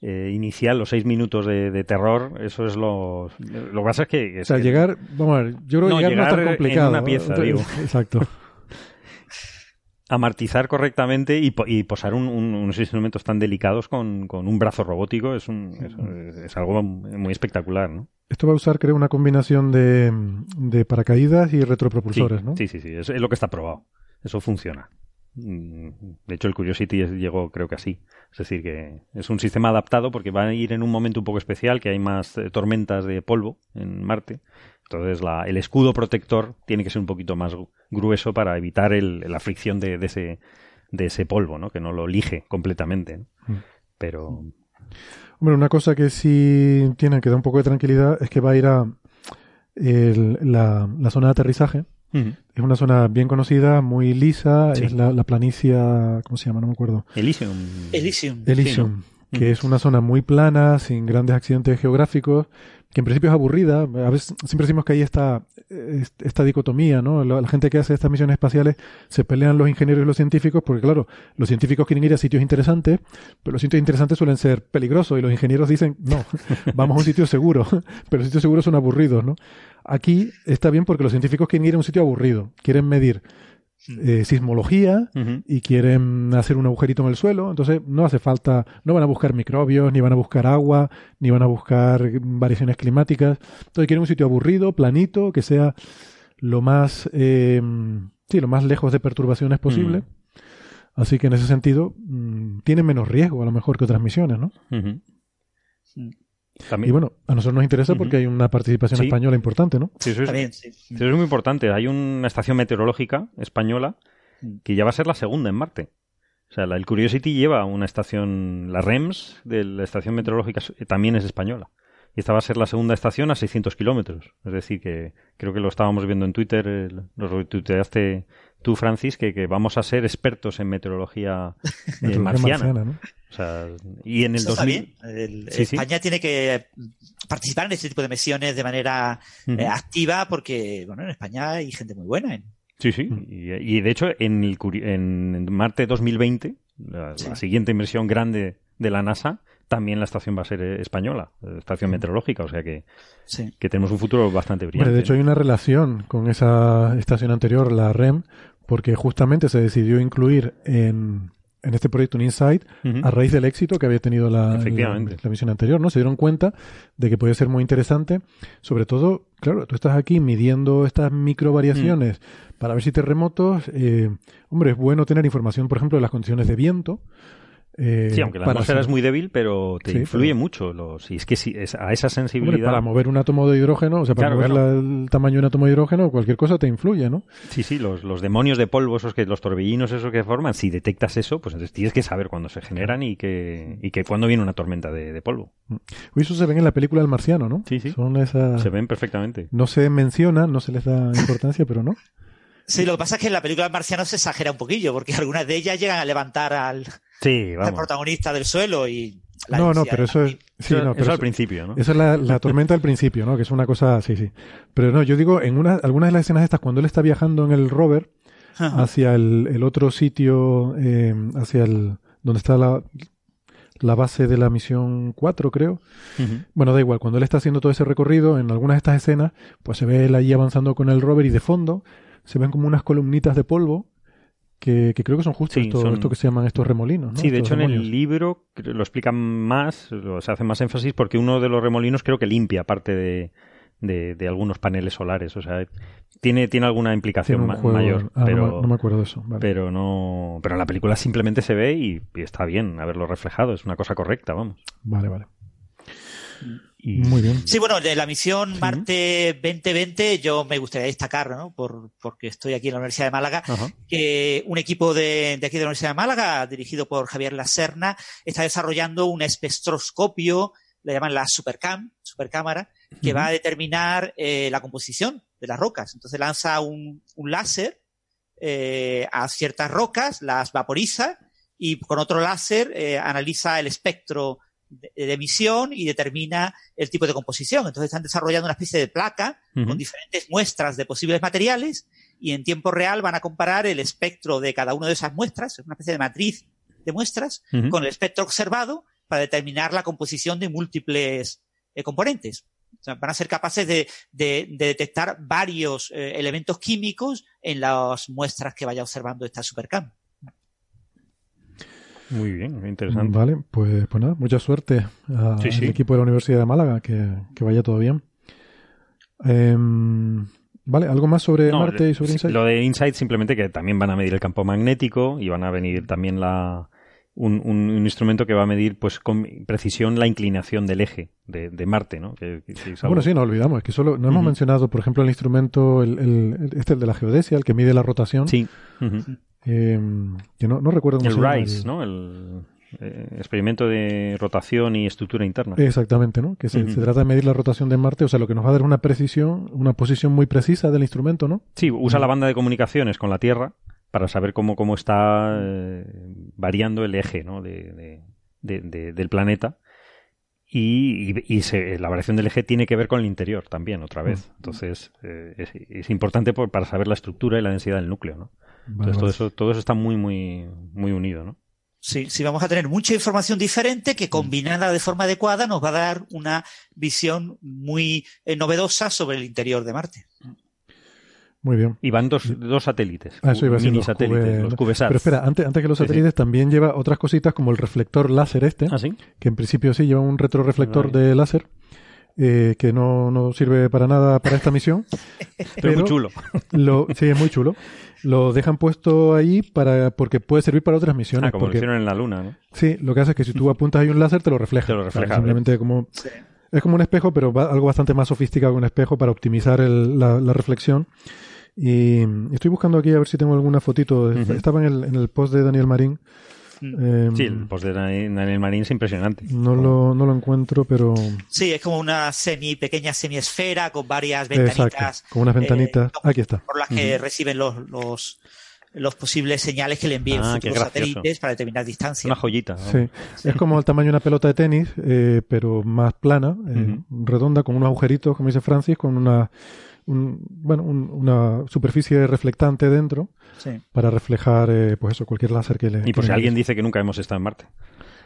eh, inicial, los seis minutos de, terror, eso es lo. Lo que pasa es que. o sea, llegar. Vamos a ver, yo creo que llegar, no es tan complicado. En una pieza, digo. Exacto. Amartizar correctamente y, y posar unos instrumentos tan delicados con, un brazo robótico es, un, es, algo muy espectacular, ¿no? Esto va a usar, creo, una combinación de, de paracaídas y retropropulsores, ¿no? Sí, sí, sí, es, lo que está probado. Eso funciona. Mm, de hecho, el Curiosity llegó, creo que así. Es decir, que es un sistema adaptado porque va a ir en un momento un poco especial, que hay más eh, tormentas de polvo en Marte. Entonces, la, el escudo protector tiene que ser un poquito más grueso para evitar el, la fricción de, ese, de ese polvo, ¿no? Que no lo lige completamente. Mm. Pero. Hombre, una cosa que sí tienen que dar un poco de tranquilidad es que va a ir a la, la, zona de aterrizaje. Es una zona bien conocida, muy lisa, es la, la, planicia, ¿cómo se llama? No me acuerdo. Elysium. Elysium. Elysium, que es una zona muy plana, sin grandes accidentes geográficos, que en principio es aburrida. A veces siempre decimos que hay esta, esta dicotomía, ¿no? La, gente que hace estas misiones espaciales se pelean los ingenieros y los científicos porque, claro, los científicos quieren ir a sitios interesantes, pero los sitios interesantes suelen ser peligrosos y los ingenieros dicen, no, vamos a un sitio seguro, pero los sitios seguros son aburridos, ¿no? Aquí está bien porque los científicos quieren ir a un sitio aburrido, quieren medir eh, sismología y quieren hacer un agujerito en el suelo, entonces no hace falta, no van a buscar microbios, ni van a buscar agua, ni van a buscar variaciones climáticas. Entonces quieren un sitio aburrido, planito, que sea lo más, eh, sí, lo más lejos de perturbaciones posible. Así que en ese sentido mm, tiene menos riesgo a lo mejor que otras misiones, ¿no? Y bueno, a nosotros nos interesa porque hay una participación española importante, ¿no? Sí, eso es, Eso es muy importante. Hay una estación meteorológica española mm. que ya va a ser la segunda en Marte. O sea, la, el Curiosity lleva una estación, la REMS de la estación meteorológica también es española. Y esta va a ser la segunda estación a 600 kilómetros. Es decir, que creo que lo estábamos viendo en Twitter, lo retuiteaste tú, Francis, que, vamos a ser expertos en meteorología, eh, marciana. O sea, y en el 2000... España tiene que participar en este tipo de misiones de manera eh, activa porque, bueno, en España hay gente muy buena. Sí, sí. Y, de hecho, en, el, en Marte 2020, la, siguiente inversión grande de la NASA, también la estación va a ser eh, española, estación meteorológica, o sea que, que tenemos un futuro bastante brillante. de hecho, hay una relación con esa estación anterior, la REM, porque justamente se decidió incluir en, en este proyecto un insight a raíz del éxito que había tenido la, la, misión anterior, ¿no? Se dieron cuenta de que podía ser muy interesante, sobre todo, claro, tú estás aquí midiendo estas micro variaciones para ver si terremotos, eh, hombre, es bueno tener información, por ejemplo, de las condiciones de viento, eh, sí, aunque la atmósfera es muy débil, pero te influye mucho. Los, y es que si es a esa sensibilidad. para mover un átomo de hidrógeno, o sea, para mover el tamaño de un átomo de hidrógeno, cualquier cosa te influye, ¿no? Sí, sí, los, los demonios de polvo, esos que, los torbellinos, esos que forman, si detectas eso, pues entonces tienes que saber cuándo se generan y que, y que cuándo viene una tormenta de, polvo. Mm. eso se ven en la película del marciano, ¿no? Sí, sí. Son esas... Se ven perfectamente. No se menciona, no se les da importancia, pero no. Sí, lo que pasa es que en la película del marciano se exagera un poquillo, porque algunas de ellas llegan a levantar al, protagonista del suelo y... no, no, pero eso es... Sí, no, pero eso, al principio, ¿no? Esa es la, tormenta al principio, ¿no? Que es una cosa... Sí, sí. Pero no, yo digo, en una, algunas de las escenas estas, cuando él está viajando en el rover hacia el, otro sitio, eh, hacia el... donde está la, la base de la misión 4, creo. Bueno, da igual, cuando él está haciendo todo ese recorrido, en algunas de estas escenas, pues se ve él allí avanzando con el rover y de fondo se ven como unas columnitas de polvo que, creo que son justo esto, que se llaman estos remolinos. ¿no? Sí, de hecho en el libro lo explican más, se hace más énfasis porque uno de los remolinos creo que limpia parte de, de, algunos paneles solares. O sea, tiene, tiene alguna implicación mayor. Ah, pero, no, me acuerdo de eso. Pero no. Pero en la película simplemente se ve y, y, está bien haberlo reflejado. Es una cosa correcta, vamos. Vale, vale. Muy bien. Sí, bueno, de la misión Marte 2020 yo me gustaría destacar, ¿no? Por, porque estoy aquí en la Universidad de Málaga, que un equipo de, aquí de la Universidad de Málaga, dirigido por Javier Laserna, está desarrollando un espectroscopio, le llaman la Supercam, Supercámara, que va a determinar eh, la composición de las rocas. Entonces lanza un, láser eh, a ciertas rocas, las vaporiza y con otro láser eh, analiza el espectro de, emisión y determina el tipo de composición. Entonces están desarrollando una especie de placa con diferentes muestras de posibles materiales y en tiempo real van a comparar el espectro de cada una de esas muestras, una especie de matriz de muestras, con el espectro observado para determinar la composición de múltiples componentes van a ser capaces de, detectar varios eh, elementos químicos en las muestras que vaya observando esta Supercam. Muy bien, interesante. Vale, pues, pues nada, mucha suerte al equipo de la Universidad de Málaga, que, vaya todo bien. Em, vale, ¿algo más sobre Marte y sobre InSight? Lo de InSight simplemente que también van a medir el campo magnético y van a venir también la, un, instrumento que va a medir pues con precisión la inclinación del eje de, Marte, ¿no? Bueno, sí, no olvidamos, es que solo no hemos mencionado, por ejemplo, el instrumento, el, el, este el de la geodesia, el que mide la rotación. Sí. Eh, no, no, recuerdo cómo el se llama. RISE, ¿no? El eh, experimento de rotación y estructura interna. Exactamente, ¿no? Que se, trata de medir la rotación de Marte, o sea, lo que nos va a dar una precisión, una posición muy precisa del instrumento, ¿no? Sí, usa la banda de comunicaciones con la Tierra para saber cómo, cómo está eh, variando el eje ¿no? de, del planeta. Y, la variación del eje tiene que ver con el interior también, otra vez. Entonces, eh, es, importante para saber la estructura y la densidad del núcleo, ¿no? Entonces, todo eso, todo eso está muy, muy, muy unido, ¿no? Sí, sí, vamos a tener mucha información diferente que combinada de forma adecuada nos va a dar una visión muy eh, novedosa sobre el interior de Marte. Muy bien. Y van dos, dos satélites. Ah, eso iba a mini satélites, los CubeSats. Pero espera, antes, antes que los satélites también lleva otras cositas como el reflector láser este. ¿Ah, sí? Que en principio sí lleva un retroreflector de láser. Eh, que no, no, sirve para nada para esta misión. pero, muy chulo. Lo, sí, es muy chulo. Lo dejan puesto ahí para, porque puede servir para otras misiones. Ah, como lo hicieron en la Luna, ¿no? Sí, lo que hace es que si tú apuntas ahí un láser te lo refleja. Te lo refleja. simplemente como... Es como un espejo, pero algo bastante más sofisticado que un espejo para optimizar la, la reflexión. Y estoy buscando aquí a ver si tengo alguna fotito. Estaba en el, en el post de Daniel Marín. Em, sí, el post de Daniel Marín es impresionante. No lo, no lo encuentro, pero. Sí, es como una semi pequeña semiesfera con varias ventanitas. Exacto, con unas ventanitas. Eh, aquí está. Por las que reciben los, los, los, posibles señales que le envíen ah, futuros satélites para determinar distancia. Una joyita. Sí. es como el tamaño de una pelota de tenis, eh, pero más plana, eh, redonda, con unos agujeritos, como dice Francis, con una bueno, una superficie reflectante dentro para reflejar eh, pues eso, cualquier láser que le... Y por si alguien dice que nunca hemos estado en Marte.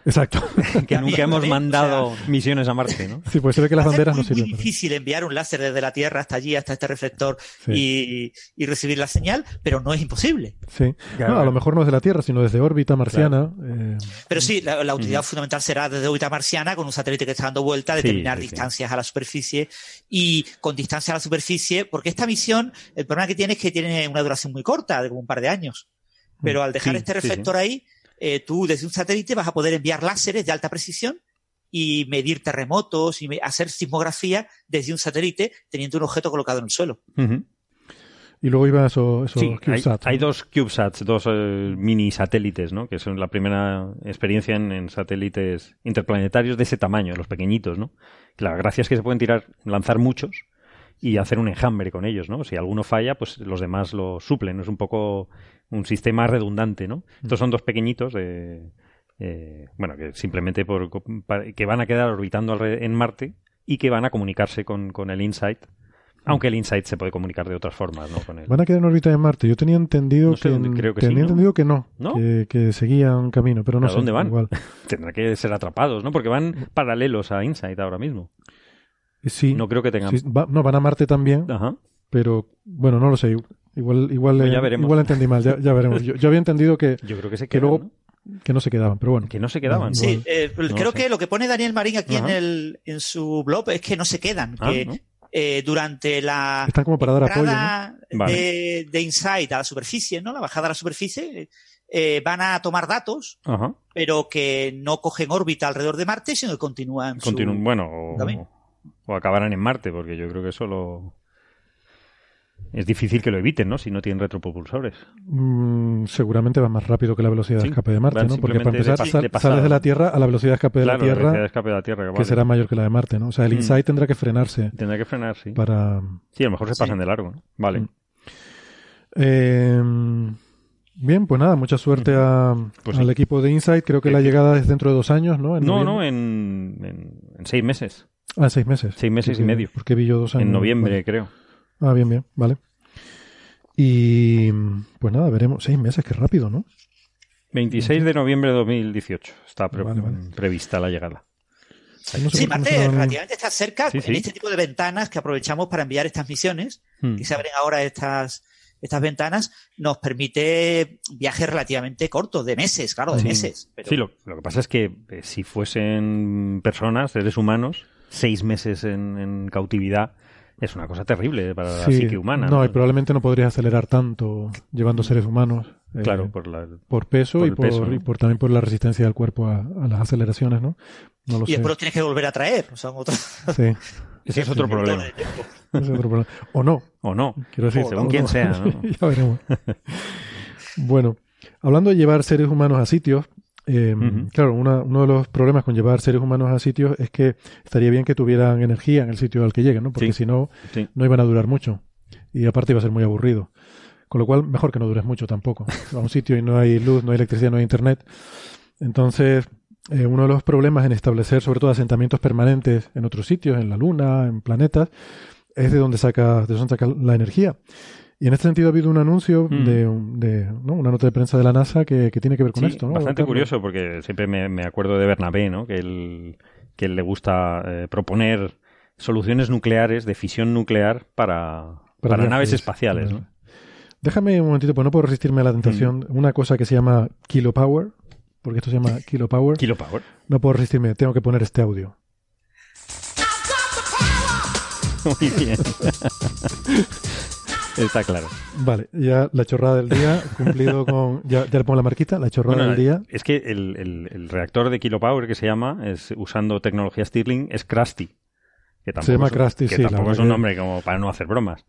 Exacto. que nunca hemos mandado misiones a Marte, ¿no? Sí, pues se ve que las banderas no sirven. Es difícil enviar un láser desde la Tierra hasta allí, hasta este reflector y, recibir la señal, pero no es imposible. Sí. a lo mejor no desde la Tierra, sino desde órbita marciana. Eh, pero sí, la, utilidad fundamental será desde órbita marciana con un satélite que está dando vuelta, determinar distancias a la superficie y con distancia a la superficie, porque esta misión, el problema que tiene es que tiene una duración muy corta, de como un par de años. Pero al dejar este reflector ahí, eh, tú desde un satélite vas a poder enviar láseres de alta precisión y medir terremotos y hacer sismografía desde un satélite teniendo un objeto colocado en el suelo. Y luego iba esos, esos CubeSats. Hay, dos CubeSats, dos eh, mini satélites, ¿no? Que son la primera experiencia en, satélites interplanetarios de ese tamaño, los pequeñitos, ¿no? Que la gracia es que se pueden tirar, lanzar muchos y hacer un enjambre con ellos, ¿no? Si alguno falla, pues los demás lo suplen. Es un poco un sistema redundante, ¿no? Estos son dos pequeñitos de... Eh, bueno, que simplemente por, que van a quedar orbitando en Marte y que van a comunicarse con, con el InSight. Aunque el InSight se puede comunicar de otras formas, ¿no? Con Van a quedar en órbita en Marte. Yo tenía entendido que, creo que tenía entendido que no, Que, seguían camino, pero no sé. dónde van? Tendrá que ser atrapados, ¿no? Porque van paralelos a InSight ahora mismo. Sí. No creo que tengan. no, van a Marte también. Ajá. Pero bueno, no lo sé. Igual, igual, pues eh, igual entendí mal. Ya, ya veremos. Yo, había entendido que, yo creo que, se que luego que no se quedaban, pero bueno. Que no se quedaban. Sí, eh, creo que lo que pone Daniel Marín aquí en, el, en su blog es que no se quedan. Ah, que eh, durante la Están como para dar apoyo, de, de, Insight a la superficie, ¿no? La bajada a la superficie, eh, van a tomar datos, pero que no cogen órbita alrededor de Marte, sino que continúan. Continúan, bueno, o, acabarán en Marte, porque yo creo que eso lo. Es difícil que lo eviten, ¿no? Si no tienen retropropulsores. Mm, seguramente va más rápido que la velocidad de escape de Marte, ¿no? Porque para empezar, sales de la Tierra a la velocidad de escape de la Tierra, de escape de la tierra que, será mayor que la de Marte, ¿no? O sea, el mm. InSight tendrá que frenarse. Tendrá que frenar, sí. Para... Sí, a lo mejor se pasan de largo, ¿no? Vale. Mm. Eh, bien, pues nada, mucha suerte a, pues al equipo de InSight. Creo que la llegada es dentro de dos años, ¿no? no, no, en, en, seis meses. Ah, seis meses. Seis meses y medio. Porque vi yo dos años. En noviembre, creo. Ah, bien, bien, vale. Y pues nada, veremos. Seis meses, qué rápido, ¿no? 26 de noviembre de 2018 está prevista la llegada. sí, Marte relativamente está cerca en este tipo de ventanas que aprovechamos para enviar estas misiones, hmm. que se abren ahora estas, estas ventanas, nos permite viajes relativamente cortos, de meses, claro, de meses. Sí, lo, lo, que pasa es que eh, si fuesen personas, seres humanos, seis meses en cautividad, es una cosa terrible para la psique humana. No, y probablemente no podrías acelerar tanto llevando seres humanos. Eh, claro, por, la, por peso, y, por, y, por, también por la resistencia del cuerpo a, las aceleraciones, ¿no? no lo y después los tienes que volver a traer. O sea, Sí. Ese es otro problema. es otro problema. O no. O no. Quiero decir, según quien sea. ¿no? ya veremos. bueno, hablando de llevar seres humanos a sitios, eh, Claro, uno de los problemas con llevar seres humanos a sitios es que estaría bien que tuvieran energía en el sitio al que lleguen, ¿no? Porque si no, no iban a durar mucho. Y aparte iba a ser muy aburrido. Con lo cual, mejor que no dures mucho tampoco. A un sitio y no hay luz, no hay electricidad, no hay internet. Entonces, eh, uno de los problemas en establecer sobre todo asentamientos permanentes en otros sitios, en la Luna, en planetas, es de dónde saca, de dónde saca la energía. Y en este sentido ha habido un anuncio mm. de, una nota de prensa de la NASA que, tiene que ver con esto. ¿no? Bastante curioso porque siempre me, acuerdo de Bernabé, ¿no? que, él, que le gusta eh, proponer soluciones nucleares de fisión nuclear para, para, naves espaciales. ¿no? Déjame un momentito, pues no puedo resistirme a la tentación. Mm. Una cosa que se llama Kilopower, porque esto se llama Kilopower. Kilopower. No puedo resistirme, tengo que poner este audio. Muy bien. Está claro. Vale, ya la chorrada del día, cumplido con. Ya, le pongo la marquita, la chorrada del día. Es que el, reactor de Kilopower que se llama, es usando tecnología Stirling, es Krusty. Que se llama Krusty, que sí. Tampoco es un nombre como para no hacer bromas.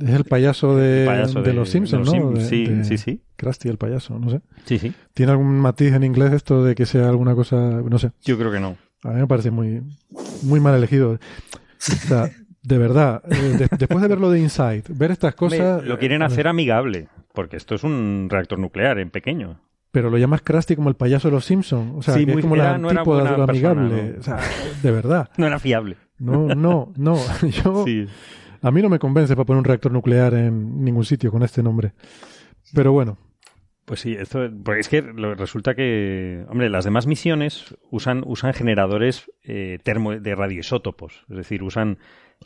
Es el payaso de, de, los Simpsons, ¿no? sí, sí, sí. Krusty, el payaso, no sé. Sí, sí. ¿Tiene algún matiz en inglés esto de que sea alguna cosa, no sé? Yo creo que no. A mí me parece muy, muy mal elegido. O sea, de verdad, eh, después de ver lo de Inside, ver estas cosas... lo quieren hacer amigable, porque esto es un reactor nuclear en pequeño. Pero lo llamas Krusty como el payaso de los Simpsons. O sea, que es como la antípoda de lo amigable. O sea, de verdad. No era fiable. No, no, no. Yo, A mí no me convence para poner un reactor nuclear en ningún sitio con este nombre. Pero bueno, pues sí, esto, porque es que resulta que, hombre, las demás misiones usan, usan generadores eh, termo, de radioisótopos, es decir, usan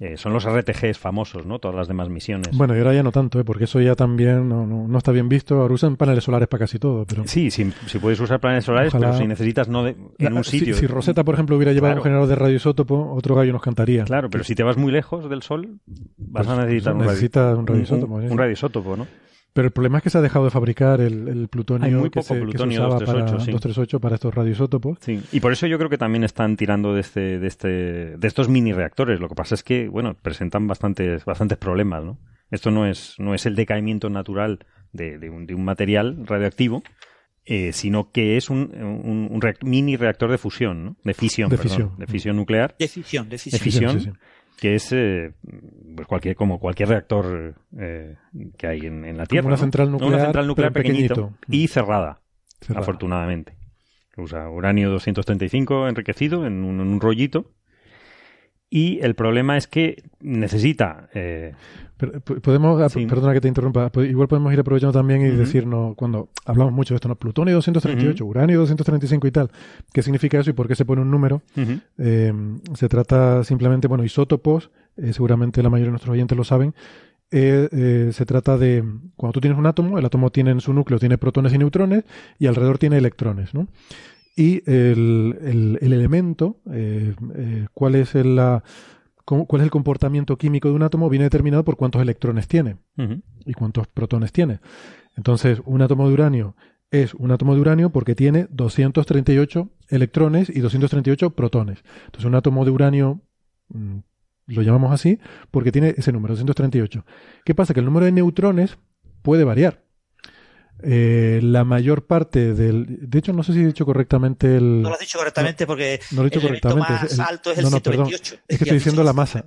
eh, son los RTGs famosos, ¿no? Todas las demás misiones. Bueno, y ahora ya no tanto, ¿eh? porque eso ya también no, no, está bien visto. Ahora usan paneles solares para casi todo. Pero... Sí, si, puedes usar paneles solares, pero si necesitas no en un sitio. Si, Rosetta, por ejemplo, hubiera llevado un generador de radioisótopo, otro gallo nos cantaría. Claro, pero si te vas muy lejos del Sol, vas a pues necesitar un, un radioisótopo. un radioisótopo, ¿no? Pero el problema es que se ha dejado de fabricar el, plutonio, que, se, plutonio usaba 238, para, estos radioisótopos. Sí. Y por eso yo creo que también están tirando de este, de este, de estos mini reactores. Lo que pasa es que, bueno, presentan bastantes, bastantes problemas, ¿no? Esto no es, no es el decaimiento natural de, de, un, de un, material radioactivo, eh, sino que es un, un, mini reactor de fusión, ¿no? De fisión, de, fisión. de fisión nuclear. De fisión, de fisión. De fisión que es eh, pues cualquier, como cualquier reactor eh, que hay en, la Tierra. una central nuclear, una central nuclear pequeñito, y cerrada, afortunadamente. Usa uranio 235 enriquecido en un, en un rollito y el problema es que necesita. Eh, podemos, ah, perdona que te interrumpa, igual podemos ir aprovechando también y decirnos, cuando hablamos mucho de esto, ¿no? plutonio 238, uranio 235 y tal, ¿qué significa eso y por qué se pone un número? Eh, se trata simplemente, bueno, isótopos, eh, seguramente la mayoría de nuestros oyentes lo saben, se trata de cuando tú tienes un átomo, el átomo tiene en su núcleo tiene protones y neutrones y alrededor tiene electrones, ¿no? y el, el, elemento, eh, eh, cuál es el, la, cuál es el comportamiento químico de un átomo, viene determinado por cuántos electrones tiene y cuántos protones tiene. Entonces, un átomo de uranio es un átomo de uranio porque tiene 238 electrones y 238 protones. Entonces, un átomo de uranio mm, lo llamamos así porque tiene ese número, 238. ¿Qué pasa? Que el número de neutrones puede variar. Eh, la mayor parte del. De hecho, no sé si he dicho correctamente el. No lo has dicho correctamente porque no lo he dicho el correctamente. más alto es el 128. es que estoy diciendo la masa.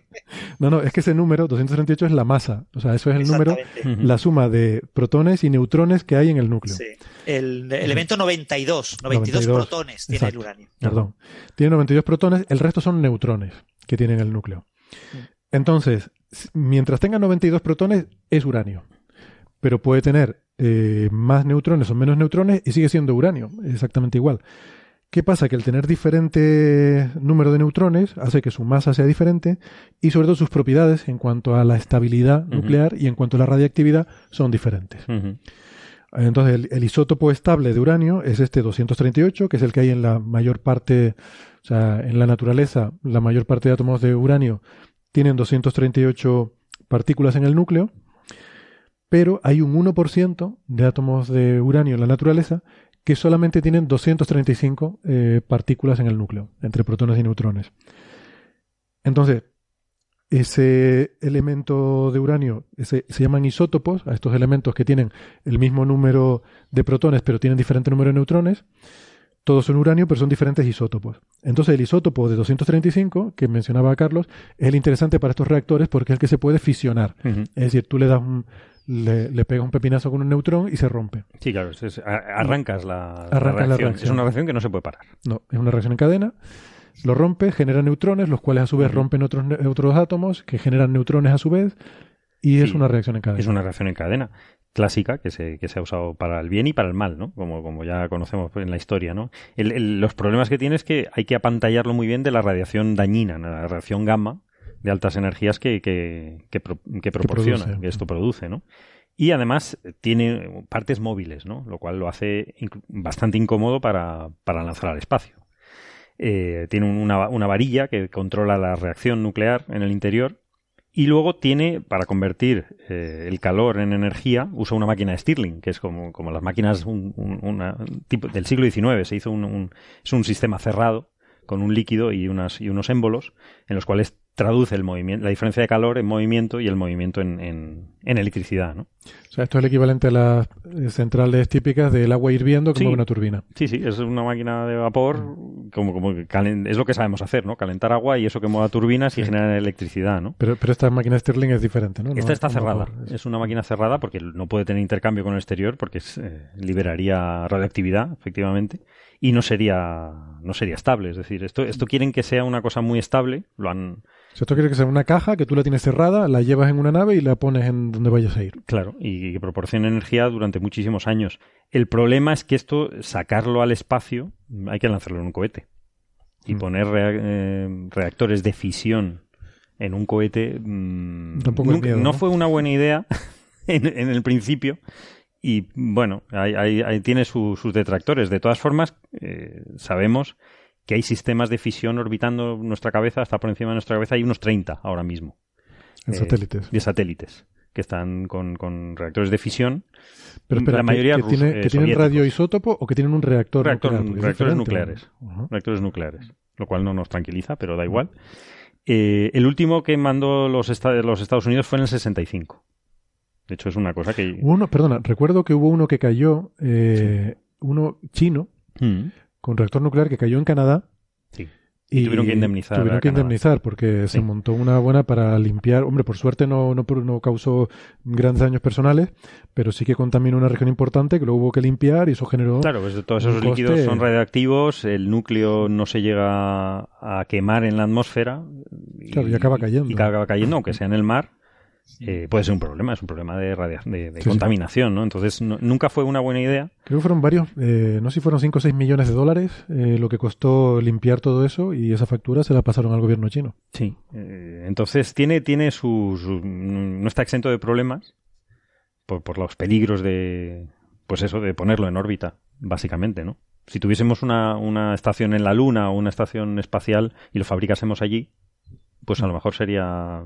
no, no, es que ese número, 238, es la masa. O sea, eso es el número, la suma de protones y neutrones que hay en el núcleo. Sí. El elemento 92, 92, protones tiene el uranio. Perdón. Tiene 92 protones, el resto son neutrones que tienen el núcleo. Entonces, mientras tenga 92 protones, es uranio. Pero puede tener eh, más neutrones o menos neutrones y sigue siendo uranio, exactamente igual. ¿Qué pasa? Que el tener diferente número de neutrones hace que su masa sea diferente y sobre todo sus propiedades en cuanto a la estabilidad nuclear y en cuanto a la radiactividad son diferentes. Entonces el, isótopo estable de uranio es este 238, que es el que hay en la mayor parte, o sea, en la naturaleza, la mayor parte de átomos de uranio tienen 238 partículas en el núcleo pero hay un 1% de átomos de uranio en la naturaleza que solamente tienen 235 eh, partículas en el núcleo, entre protones y neutrones. Entonces, ese elemento de uranio se llaman isótopos, a estos elementos que tienen el mismo número de protones pero tienen diferente número de neutrones. Todos son uranio, pero son diferentes isótopos. Entonces, el isótopo de 235, que mencionaba Carlos, es el interesante para estos reactores porque es el que se puede fisionar. Es decir, tú le das un, le, pega un pepinazo con un neutrón y se rompe. Sí, claro, arrancas la, reacción. Es una reacción que no se puede parar. No, es una reacción en cadena. Lo rompe, genera neutrones, los cuales a su vez rompen otros, otros átomos que generan neutrones a su vez. Y es una reacción en cadena. Es una reacción en cadena clásica que se, que se ha usado para el bien y para el mal, ¿no? Como, como ya conocemos en la historia, ¿no? los problemas que tiene es que hay que apantallarlo muy bien de la radiación dañina, la radiación gamma, de altas energías que, que, que, proporciona, que, esto produce, ¿no? Y además tiene partes móviles, ¿no? Lo cual lo hace bastante incómodo para, para lanzar al espacio. Eh, tiene una, una, varilla que controla la reacción nuclear en el interior y luego tiene, para convertir eh, el calor en energía, usa una máquina de Stirling, que es como, como las máquinas tipo, del siglo XIX. Se hizo un, es un sistema cerrado con un líquido y, unas, y unos émbolos en los cuales traduce el movimiento, la diferencia de calor en movimiento y el movimiento en, en, electricidad, ¿no? O sea, esto es el equivalente a las centrales típicas del agua hirviendo como una turbina. Sí, sí, es una máquina de vapor, como, como es lo que sabemos hacer, ¿no? Calentar agua y eso que mueva turbinas y genera electricidad, ¿no? Pero, pero esta máquina Stirling es diferente, ¿no? Esta está cerrada. es una máquina cerrada porque no puede tener intercambio con el exterior porque eh, liberaría radioactividad, efectivamente y no sería no sería estable es decir esto esto quieren que sea una cosa muy estable lo han esto quiere que sea una caja que tú la tienes cerrada, la llevas en una nave y la pones en donde vayas a ir. Claro, y que proporcione energía durante muchísimos años. El problema es que esto, sacarlo al espacio, hay que lanzarlo en un cohete. Y mm. poner eh, reactores de fisión en un cohete mm, no, fue una buena idea en, el principio. Y bueno, ahí, tiene sus detractores. De todas formas, eh, sabemos que hay sistemas de fisión orbitando nuestra cabeza, hasta por encima de nuestra cabeza, hay unos 30 ahora mismo. En satélites. De satélites, que están con, reactores de fisión. Pero la mayoría que, tiene, que tienen radioisótopo o que tienen un reactor nuclear, reactores nucleares. Reactores nucleares. Lo cual no nos tranquiliza, pero da igual. Eh, el último que mandó los, los Estados Unidos fue en el 65. De hecho, es una cosa que. Uno, perdona, recuerdo que hubo uno que cayó, eh, uno chino, mm con reactor nuclear que cayó en Canadá. Sí. Y tuvieron que indemnizar. Tuvieron que indemnizar porque se montó una buena para limpiar. Hombre, por suerte no, no, no, causó grandes daños personales, pero sí que contaminó una región importante que lo hubo que limpiar y eso generó. Claro, pues todos esos líquidos son radiactivos, el núcleo no se llega a quemar en la atmósfera. claro, y acaba cayendo. Y acaba cayendo, aunque sea en el mar. Eh, puede ser un problema, es un problema de, de, contaminación, ¿no? Entonces nunca fue una buena idea. Creo que fueron varios, eh, no sé si fueron 5 o 6 millones de dólares eh, lo que costó limpiar todo eso y esa factura se la pasaron al gobierno chino. Sí, entonces tiene, tiene sus, no está exento de problemas por, por los peligros de, pues eso, de ponerlo en órbita, básicamente, ¿no? Si tuviésemos una, una estación en la Luna o una estación espacial y lo fabricásemos allí, pues a lo mejor sería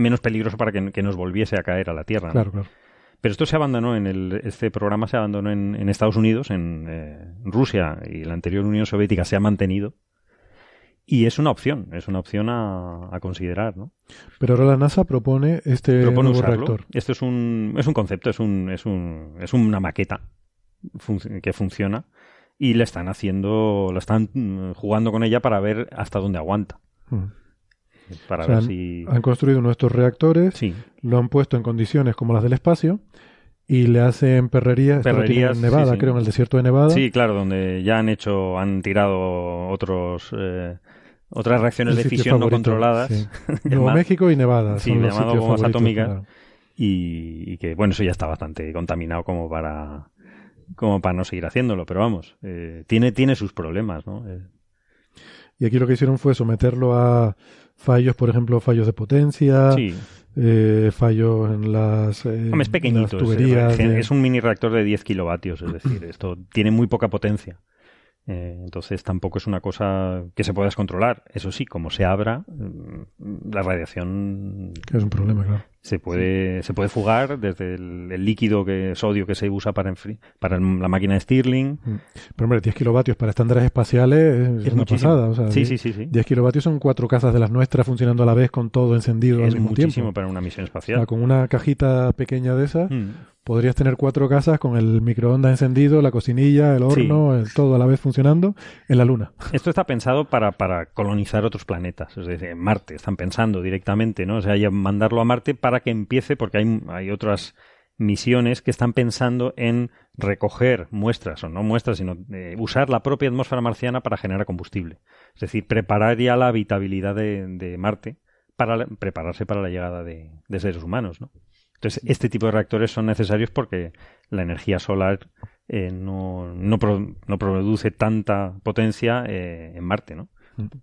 menos peligroso para que, nos volviese a caer a la Tierra. Claro, claro. Pero esto se abandonó en el, este programa se abandonó en, Estados Unidos, en eh, Rusia y la anterior Unión Soviética se ha mantenido. Y es una opción, es una opción a, considerar, ¿no? Pero ahora la NASA propone este nuevo reactor. Esto es un, es un concepto, es, un, es, un, es una maqueta que funciona y le están haciendo, lo están mm, jugando con ella para ver hasta dónde aguanta. Hmm. Para ver si... Han construido nuestros reactores, sí. lo han puesto en condiciones como las del espacio y le hacen perrerías, perrerías en Nevada, creo, en el desierto de Nevada. Sí, claro, donde ya han hecho, han tirado otros eh, otras reacciones de fisión no controladas. Nuevo México y Nevada. Sí, llamado bombas atómicas. Y, que, bueno, eso ya está bastante contaminado como para como para no seguir haciéndolo, pero vamos, eh, tiene, tiene sus problemas, ¿no? Eh. Y aquí lo que hicieron fue someterlo a fallos, por ejemplo, fallos de potencia, sí. Eh, fallos en las, eh, es pequeñito, tuberías. Es, un mini reactor de 10 kilovatios, es decir, esto tiene muy poca potencia. Eh, entonces tampoco es una cosa que se pueda descontrolar. Eso sí, como se abra, mm, la radiación... Es un problema, claro se puede, se puede fugar desde el, líquido que sodio que se usa para, para la máquina de Stirling. Mm. Pero hombre, 10 kilovatios para estándares espaciales es, una pasada. sí, sí, sí, sí. 10 kilovatios son cuatro casas de las nuestras funcionando a la vez con todo encendido al mismo tiempo. Es muchísimo para una misión espacial. con una cajita pequeña de esas, mm. podrías tener cuatro casas con el microondas encendido, la cocinilla, el horno, todo a la vez funcionando en la Luna. Esto está pensado para, para colonizar otros planetas, es decir, Marte, están pensando directamente, ¿no? O sea, mandarlo a Marte para para que empiece, porque hay, hay otras misiones que están pensando en recoger muestras, o no muestras, sino eh, usar la propia atmósfera marciana para generar combustible. Es decir, preparar ya la habitabilidad de, Marte para prepararse para la llegada de, seres humanos, ¿no? Entonces, este tipo de reactores son necesarios porque la energía solar eh, no, no, no, produce tanta potencia eh, en Marte, ¿no?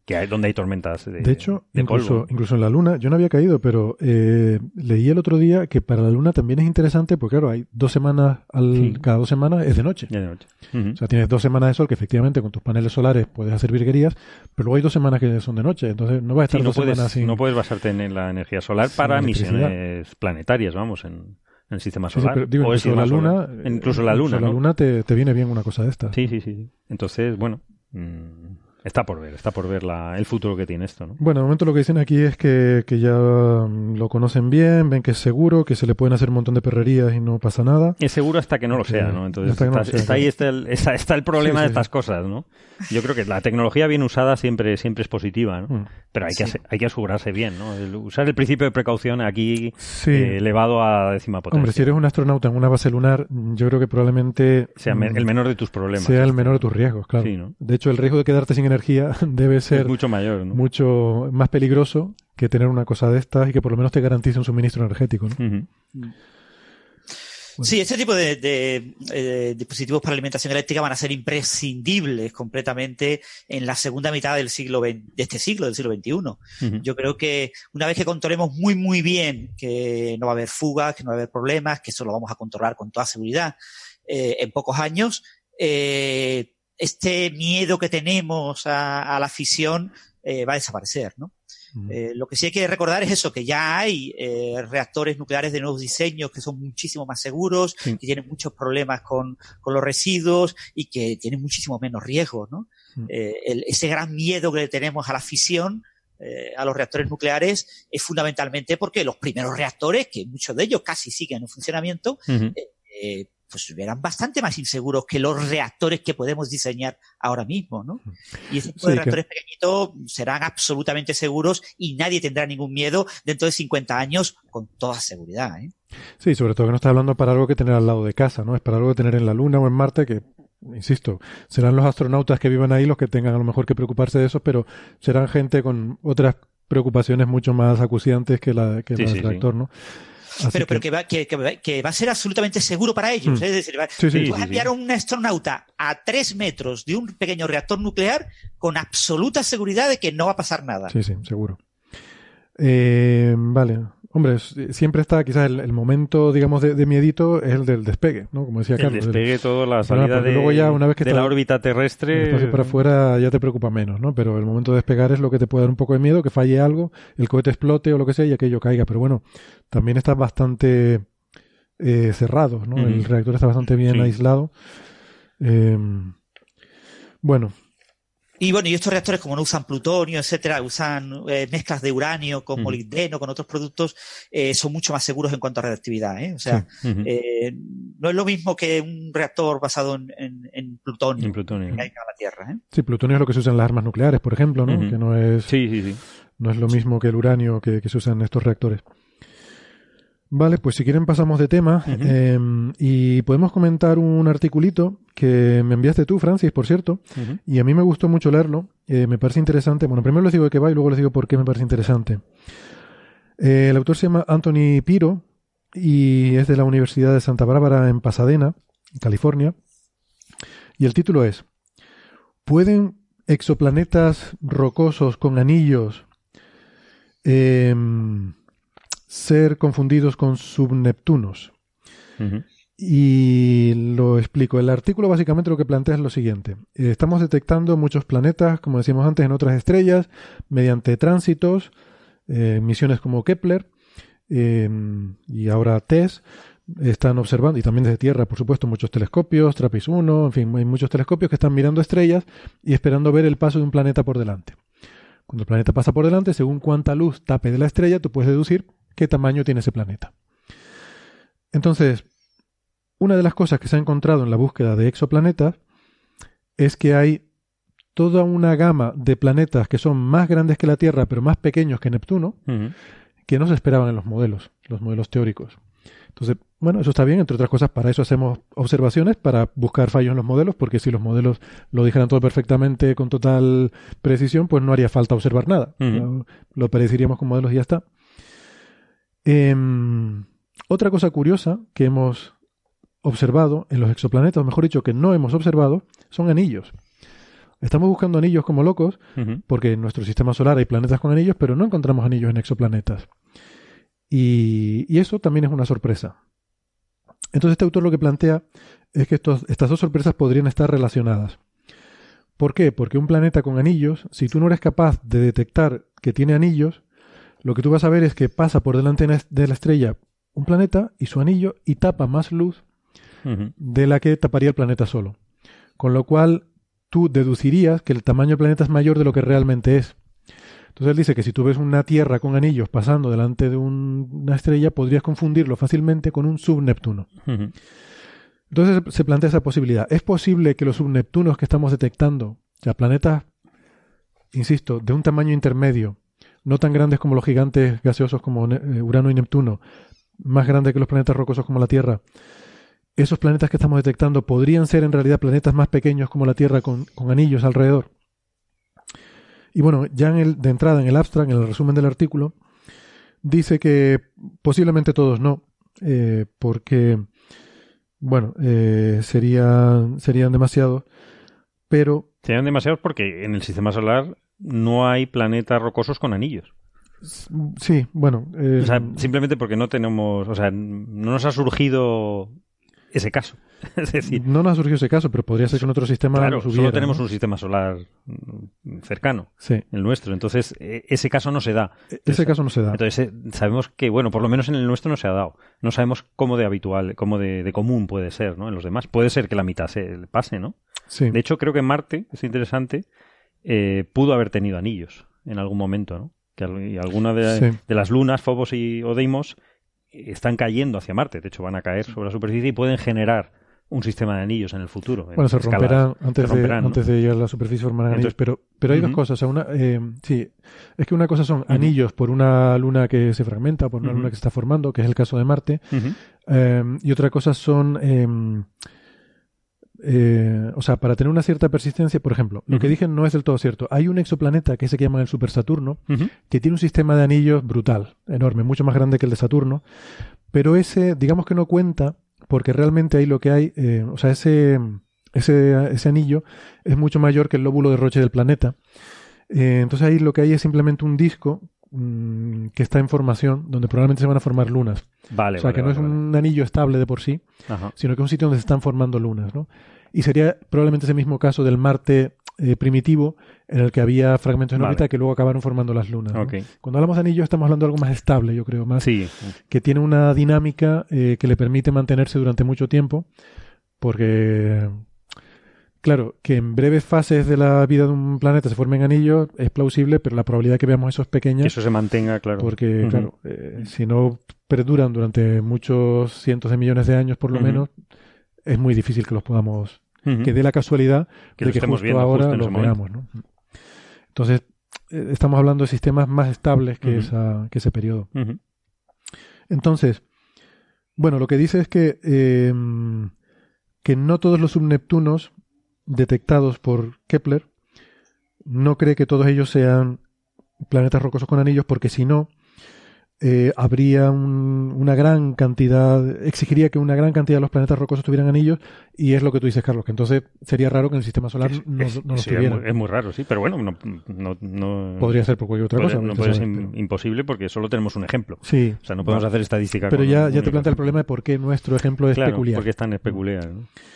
Que hay, donde hay tormentas de De hecho, incluso, incluso en la Luna, yo no había caído, pero eh, leí el otro día que para la Luna también es interesante, porque claro, hay dos semanas, al, cada dos semanas es de noche. O sea, tienes dos semanas de sol que efectivamente con tus paneles solares puedes hacer virguerías, pero luego hay dos semanas que son de noche, entonces no vas a estar no dos puedes, semanas sin... No puedes basarte en la energía solar para misiones planetarias, vamos, en el sistema solar. o incluso, la luna, incluso la luna. la luna te, te, viene bien una cosa de esta. Sí, sí, sí. Entonces, bueno, mm, Está por ver, está por ver la, el futuro que tiene esto, ¿no? Bueno, de momento lo que dicen aquí es que, que, ya mm, lo conocen bien, ven que es seguro, que se le pueden hacer un montón de perrerías y no pasa nada. Es seguro hasta que no lo sea, ¿no? Entonces está, ahí está el, está, el problema de estas cosas, ¿no? Yo creo que la tecnología bien usada siempre, siempre es positiva, ¿no? Mm. Pero hay que, hay que asegurarse bien, ¿no? usar el principio de precaución aquí eh, elevado a décima potencia. Hombre, si eres un astronauta en una base lunar, yo creo que probablemente... Sea el menor de tus problemas. Sea el menor de tus riesgos, claro. De hecho, el riesgo de quedarte sin energía debe ser mucho mayor, mucho más peligroso que tener una cosa de estas y que por lo menos te garantice un suministro energético. Sí, este tipo de, eh, dispositivos para alimentación eléctrica van a ser imprescindibles completamente en la segunda mitad del siglo de este siglo, del siglo XXI. Yo creo que una vez que controlemos muy, muy bien que no va a haber fugas, que no va a haber problemas, que eso lo vamos a controlar con toda seguridad eh, en pocos años, eh, este miedo que tenemos a, la fisión eh, va a desaparecer, ¿no? Eh, lo que sí hay que recordar es eso, que ya hay eh, reactores nucleares de nuevos diseños que son muchísimo más seguros, que tienen muchos problemas con, con, los residuos y que tienen muchísimo menos riesgo, ¿no? ese gran miedo que tenemos a la fisión, a los reactores nucleares, es fundamentalmente porque los primeros reactores, que muchos de ellos casi siguen en funcionamiento, pues eran bastante más inseguros que los reactores que podemos diseñar ahora mismo, ¿no? Y ese tipo de reactores pequeñitos serán absolutamente seguros y nadie tendrá ningún miedo dentro de 50 años con toda seguridad, ¿eh? Sí, sobre todo que no está hablando para algo que tener al lado de casa, ¿no? Es para algo que tener en la Luna o en Marte que insisto, serán los astronautas que vivan ahí los que tengan a lo mejor que preocuparse de eso, pero serán gente con otras preocupaciones mucho más acuciantes que la que el reactor, ¿no? Pero, pero que, va, que, que, va a ser absolutamente seguro para ellos. Mm. Es decir, vas a enviar a un astronauta a tres metros de un pequeño reactor nuclear con absoluta seguridad de que no va a pasar nada. Sí, sí, seguro. Eh, vale. Hombre, siempre está quizás el, momento, digamos, de, miedito es el del despegue, ¿no? Como decía Carlos. El despegue, toda la salida de, luego ya, una vez que de la órbita terrestre. para afuera ya te preocupa menos, ¿no? Pero el momento de despegar es lo que te puede dar un poco de miedo, que falle algo, el cohete explote o lo que sea y aquello caiga. Pero bueno, también está bastante eh, cerrado, ¿no? El reactor está bastante bien aislado. Bueno, Y bueno, y estos reactores, como no usan plutonio, etcétera, usan eh, mezclas de uranio con molibdeno, con otros productos, eh, son mucho más seguros en cuanto a radioactividad. ¿eh? O sea, eh, no es lo mismo que un reactor basado en, en, plutonio, en plutonio. que hay la Tierra. ¿eh? Sí, plutonio es lo que se usa en las armas nucleares, por ejemplo, ¿no? Que no es, sí, sí, sí. no es lo mismo que el uranio que, que se usa en estos reactores. Vale, pues si quieren pasamos de tema em, y podemos comentar un articulito que me enviaste tú, Francis, por cierto, y a mí me gustó mucho leerlo, eh, me parece interesante. Bueno, primero les digo de qué va y luego les digo por qué me parece interesante. Eh, el autor se llama Anthony Piro y es de la Universidad de Santa Bárbara en Pasadena, California, y el título es ¿Pueden exoplanetas rocosos con anillos eh, ser confundidos con subneptunos. Y lo explico. El artículo básicamente lo que plantea es lo siguiente. Eh, estamos detectando muchos planetas, como decíamos antes, en otras estrellas, mediante tránsitos, eh, misiones como Kepler em, y ahora TESS, están observando, y también desde Tierra, por supuesto, muchos telescopios, TRAPPIST 1, en fin, hay muchos telescopios que están mirando estrellas y esperando ver el paso de un planeta por delante. Cuando el planeta pasa por delante, según cuánta luz tape de la estrella, tú puedes deducir qué tamaño tiene ese planeta. Entonces, una de las cosas que se ha encontrado en la búsqueda de exoplanetas es que hay toda una gama de planetas que son más grandes que la Tierra, pero más pequeños que Neptuno, que no se esperaban en los modelos, los modelos teóricos. Entonces, bueno, eso está bien, entre otras cosas, para eso hacemos observaciones, para buscar fallos en los modelos, porque si los modelos lo dijeran todo perfectamente, con total precisión, pues no haría falta observar nada. lo, lo predeciríamos con modelos y ya está. Em, otra cosa curiosa que hemos observado en los exoplanetas, o mejor dicho, que no hemos observado, son anillos. Estamos buscando anillos como locos, porque en nuestro sistema solar hay planetas con anillos, pero no encontramos anillos en exoplanetas. Y, eso también es una sorpresa. Entonces este autor lo que plantea es que estas dos sorpresas podrían estar relacionadas. ¿Por qué? Porque un planeta con anillos, si tú no eres capaz de detectar que tiene anillos, lo que tú vas a ver es que pasa por delante de la estrella un planeta y su anillo y tapa más luz de la que taparía el planeta solo. Con lo cual tú deducirías que el tamaño del planeta es mayor de lo que realmente es. Entonces él dice que si tú ves una Tierra con anillos pasando delante de una estrella, podrías confundirlo fácilmente con un subneptuno. Entonces se plantea esa posibilidad. ¿Es posible que los subneptunos que estamos detectando, ya planetas, insisto, de un tamaño intermedio, no tan grandes como los gigantes gaseosos como eh, Urano y Neptuno, más grandes que los planetas rocosos como la Tierra, esos planetas que estamos detectando podrían ser en realidad planetas más pequeños como la Tierra con, anillos alrededor. Y bueno, ya en el, de entrada en el abstract, en el resumen del artículo, dice que posiblemente todos no, eh, porque, bueno, eh, serían, serían demasiados, pero... Serían demasiados porque en el sistema solar no hay planetas rocosos con anillos. Sí, bueno. o sea, simplemente porque no tenemos, o sea, no nos ha surgido ese caso. es decir, no nos ha surgido ese caso, pero podría ser que en otro sistema claro, solo tenemos un sistema solar cercano, sí. el nuestro. Entonces, e, ese caso no se da. E, ese caso no se da. Entonces, eh, sabemos que, bueno, por lo menos en el nuestro no se ha dado. No sabemos cómo de habitual, cómo de, de común puede ser, ¿no? En los demás. Puede ser que la mitad se pase, ¿no? Sí. De hecho, creo que Marte, es interesante, eh, pudo haber tenido anillos en algún momento, ¿no? Que alguna de, las lunas, Phobos y Odeimos, están cayendo hacia Marte. De hecho, van a caer sobre la superficie y pueden generar un sistema de anillos en el futuro. Bueno, se romperán, antes, de, antes de llegar a la superficie formarán anillos, pero, pero hay dos cosas. una, eh, sí, es que una cosa son anillos por una luna que se fragmenta, por una luna que se está formando, que es el caso de Marte, eh, y otra cosa son em, eh, o sea, para tener una cierta persistencia, por ejemplo, lo que dije no es del todo cierto. Hay un exoplaneta que se llama el Super Saturno, que tiene un sistema de anillos brutal, enorme, mucho más grande que el de Saturno, pero ese, digamos que no cuenta, porque realmente ahí lo que hay, eh, o sea, ese, ese, ese, anillo es mucho mayor que el lóbulo de Roche del planeta. Eh, entonces ahí lo que hay es simplemente un disco mm, que está en formación, donde probablemente se van a formar lunas. Vale, o sea, que no es un anillo estable de por sí, sino que es un sitio donde se están formando lunas, ¿no? Y sería probablemente ese mismo caso del Marte eh, primitivo, en el que había fragmentos en órbita que luego acabaron formando las lunas. Cuando hablamos de anillo estamos hablando de algo más estable, yo creo, más que tiene una dinámica eh, que le permite mantenerse durante mucho tiempo, porque Claro, que en breves fases de la vida de un planeta se formen anillos es plausible, pero la probabilidad de que veamos eso es pequeña. Que eso se mantenga, claro. Porque, claro, eh, si no perduran durante muchos cientos de millones de años, por lo menos, es muy difícil que los podamos. Que dé la casualidad de que justo ahora los veamos, ¿no? Entonces, eh, estamos hablando de sistemas más estables que, esa, que ese periodo. Entonces, bueno, lo que dice es que, em, que no todos los subneptunos detectados por Kepler no cree que todos ellos sean planetas rocosos con anillos, porque si no, eh, habría una gran cantidad, exigiría que una gran cantidad de los planetas rocosos tuvieran anillos, y es lo que tú dices, Carlos, que entonces sería raro que en el sistema solar no, no los tuviera. Es muy, raro, sí, pero bueno, no, podría ser por cualquier otra cosa. No puede ser imposible porque solo tenemos un ejemplo. Sí. O sea, no podemos hacer estadística. Pero ya, ya te plantea el problema de por qué nuestro ejemplo es claro, peculiar. porque es tan peculiar.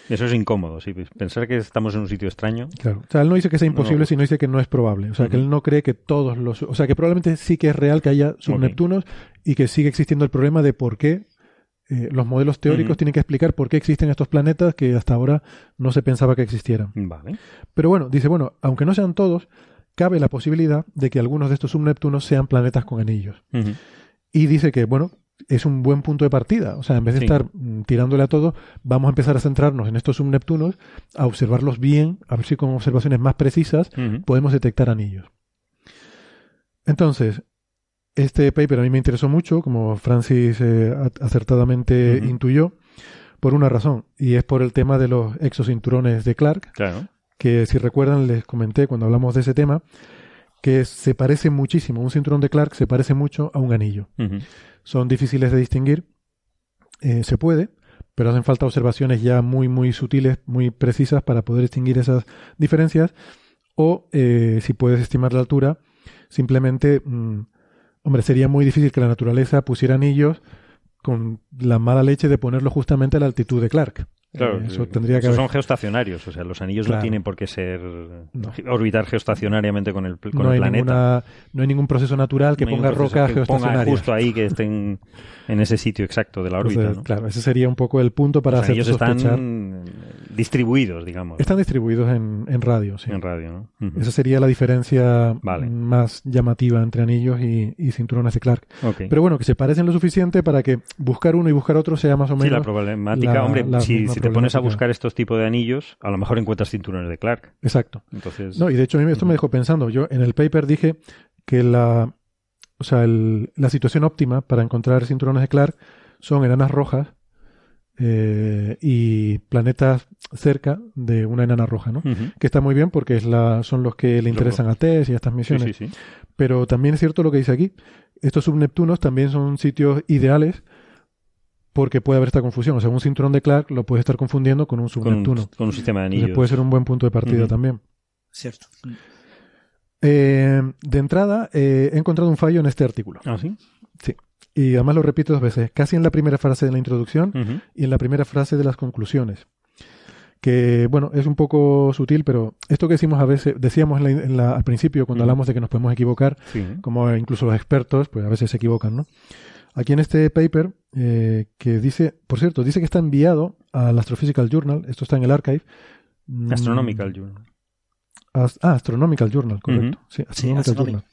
Eso es incómodo, sí. Pensar que estamos en un sitio extraño. Claro. O sea, él no dice que sea imposible, sino dice que no es probable. O sea, que él no cree que todos los. O sea, que probablemente sí que es real que haya subneptunos y que sigue existiendo el problema de por qué eh, los modelos teóricos tienen que explicar por qué existen estos planetas que hasta ahora no se pensaba que existieran. Vale. Pero bueno, dice, bueno, aunque no sean todos, cabe la posibilidad de que algunos de estos subneptunos sean planetas con anillos. Y dice que, bueno, es un buen punto de partida. O sea, en vez de estar mm, tirándole a todo, vamos a empezar a centrarnos en estos subneptunos, a observarlos bien, a ver si con observaciones más precisas podemos detectar anillos. Entonces, este paper a mí me interesó mucho, como Francis eh, acertadamente intuyó, por una razón, y es por el tema de los exocinturones de Clark, que si recuerdan les comenté cuando hablamos de ese tema, que se parece muchísimo, un cinturón de Clark se parece mucho a un anillo. Son difíciles de distinguir, eh, se puede, pero hacen falta observaciones ya muy, muy sutiles, muy precisas para poder distinguir esas diferencias, o eh, si puedes estimar la altura, simplemente... Mm, Hombre, sería muy difícil que la naturaleza pusiera anillos con la mala leche de ponerlo justamente a la altitud de Clark. Claro, eso tendría que son geoestacionarios, o sea, los anillos no tienen por qué ser orbitar geoestacionariamente con el, con no el planeta. no hay ningún proceso natural que ponga rocas geoestacionarias. justo ahí que estén en ese sitio exacto de la órbita. Claro, ese sería un poco el punto para hacer sospechar. están distribuidos, digamos. Están distribuidos en, en radio, sí. En radio, ¿no? Esa sería la diferencia más llamativa entre anillos y, y cinturones de Clark. Pero bueno, que se parecen lo suficiente para que buscar uno y buscar otro sea más o menos. Sí, la problemática, hombre, si, si te pones a buscar estos tipos de anillos, a lo mejor encuentras cinturones de Clark. Exacto. Entonces... No, y de hecho esto me dejó pensando. Yo en el paper dije que la, o sea, la situación óptima para encontrar cinturones de Clark son enanas rojas eh, y planetas cerca de una enana roja, ¿no? Que está muy bien porque es la, son los que le interesan a TESS y a estas misiones. Pero también es cierto lo que dice aquí. Estos subneptunos también son sitios ideales porque puede haber esta confusión. O sea, un cinturón de Clark lo puede estar confundiendo con un subneptuno. Con un, sistema de anillos. puede ser un buen punto de partida también. Cierto. Eh, de entrada, eh, he encontrado un fallo en este artículo. ¿Ah, sí? Sí. Y además lo repito dos veces, casi en la primera frase de la introducción y en la primera frase de las conclusiones. Que, bueno, es un poco sutil, pero esto que decimos a veces, decíamos en la, al principio cuando hablamos de que nos podemos equivocar, como incluso los expertos, pues a veces se equivocan, ¿no? Aquí en este paper, eh, que dice, por cierto, dice que está enviado al Astrophysical Journal, esto está en el archive. Mm, Astronomical Journal. ah, Astronomical Journal, correcto. Sí, Astronomical Journal.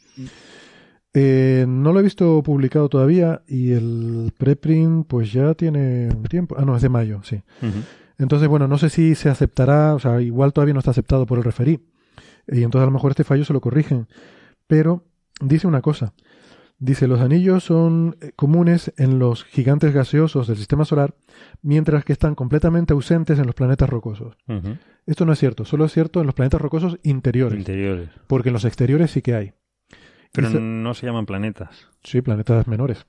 Eh, no lo he visto publicado todavía y el preprint pues ya tiene un tiempo. Ah, no, es de mayo, sí. Entonces, bueno, no sé si se aceptará, o sea, igual todavía no está aceptado por el referí. Y entonces a lo mejor este fallo se lo corrigen. Pero dice una cosa. Dice, los anillos son eh, comunes en los gigantes gaseosos del sistema solar, mientras que están completamente ausentes en los planetas rocosos. Esto no es cierto, solo es cierto en los planetas rocosos interiores. Interiores. Porque en los exteriores sí que hay. Pero no se llaman planetas. Sí, planetas menores.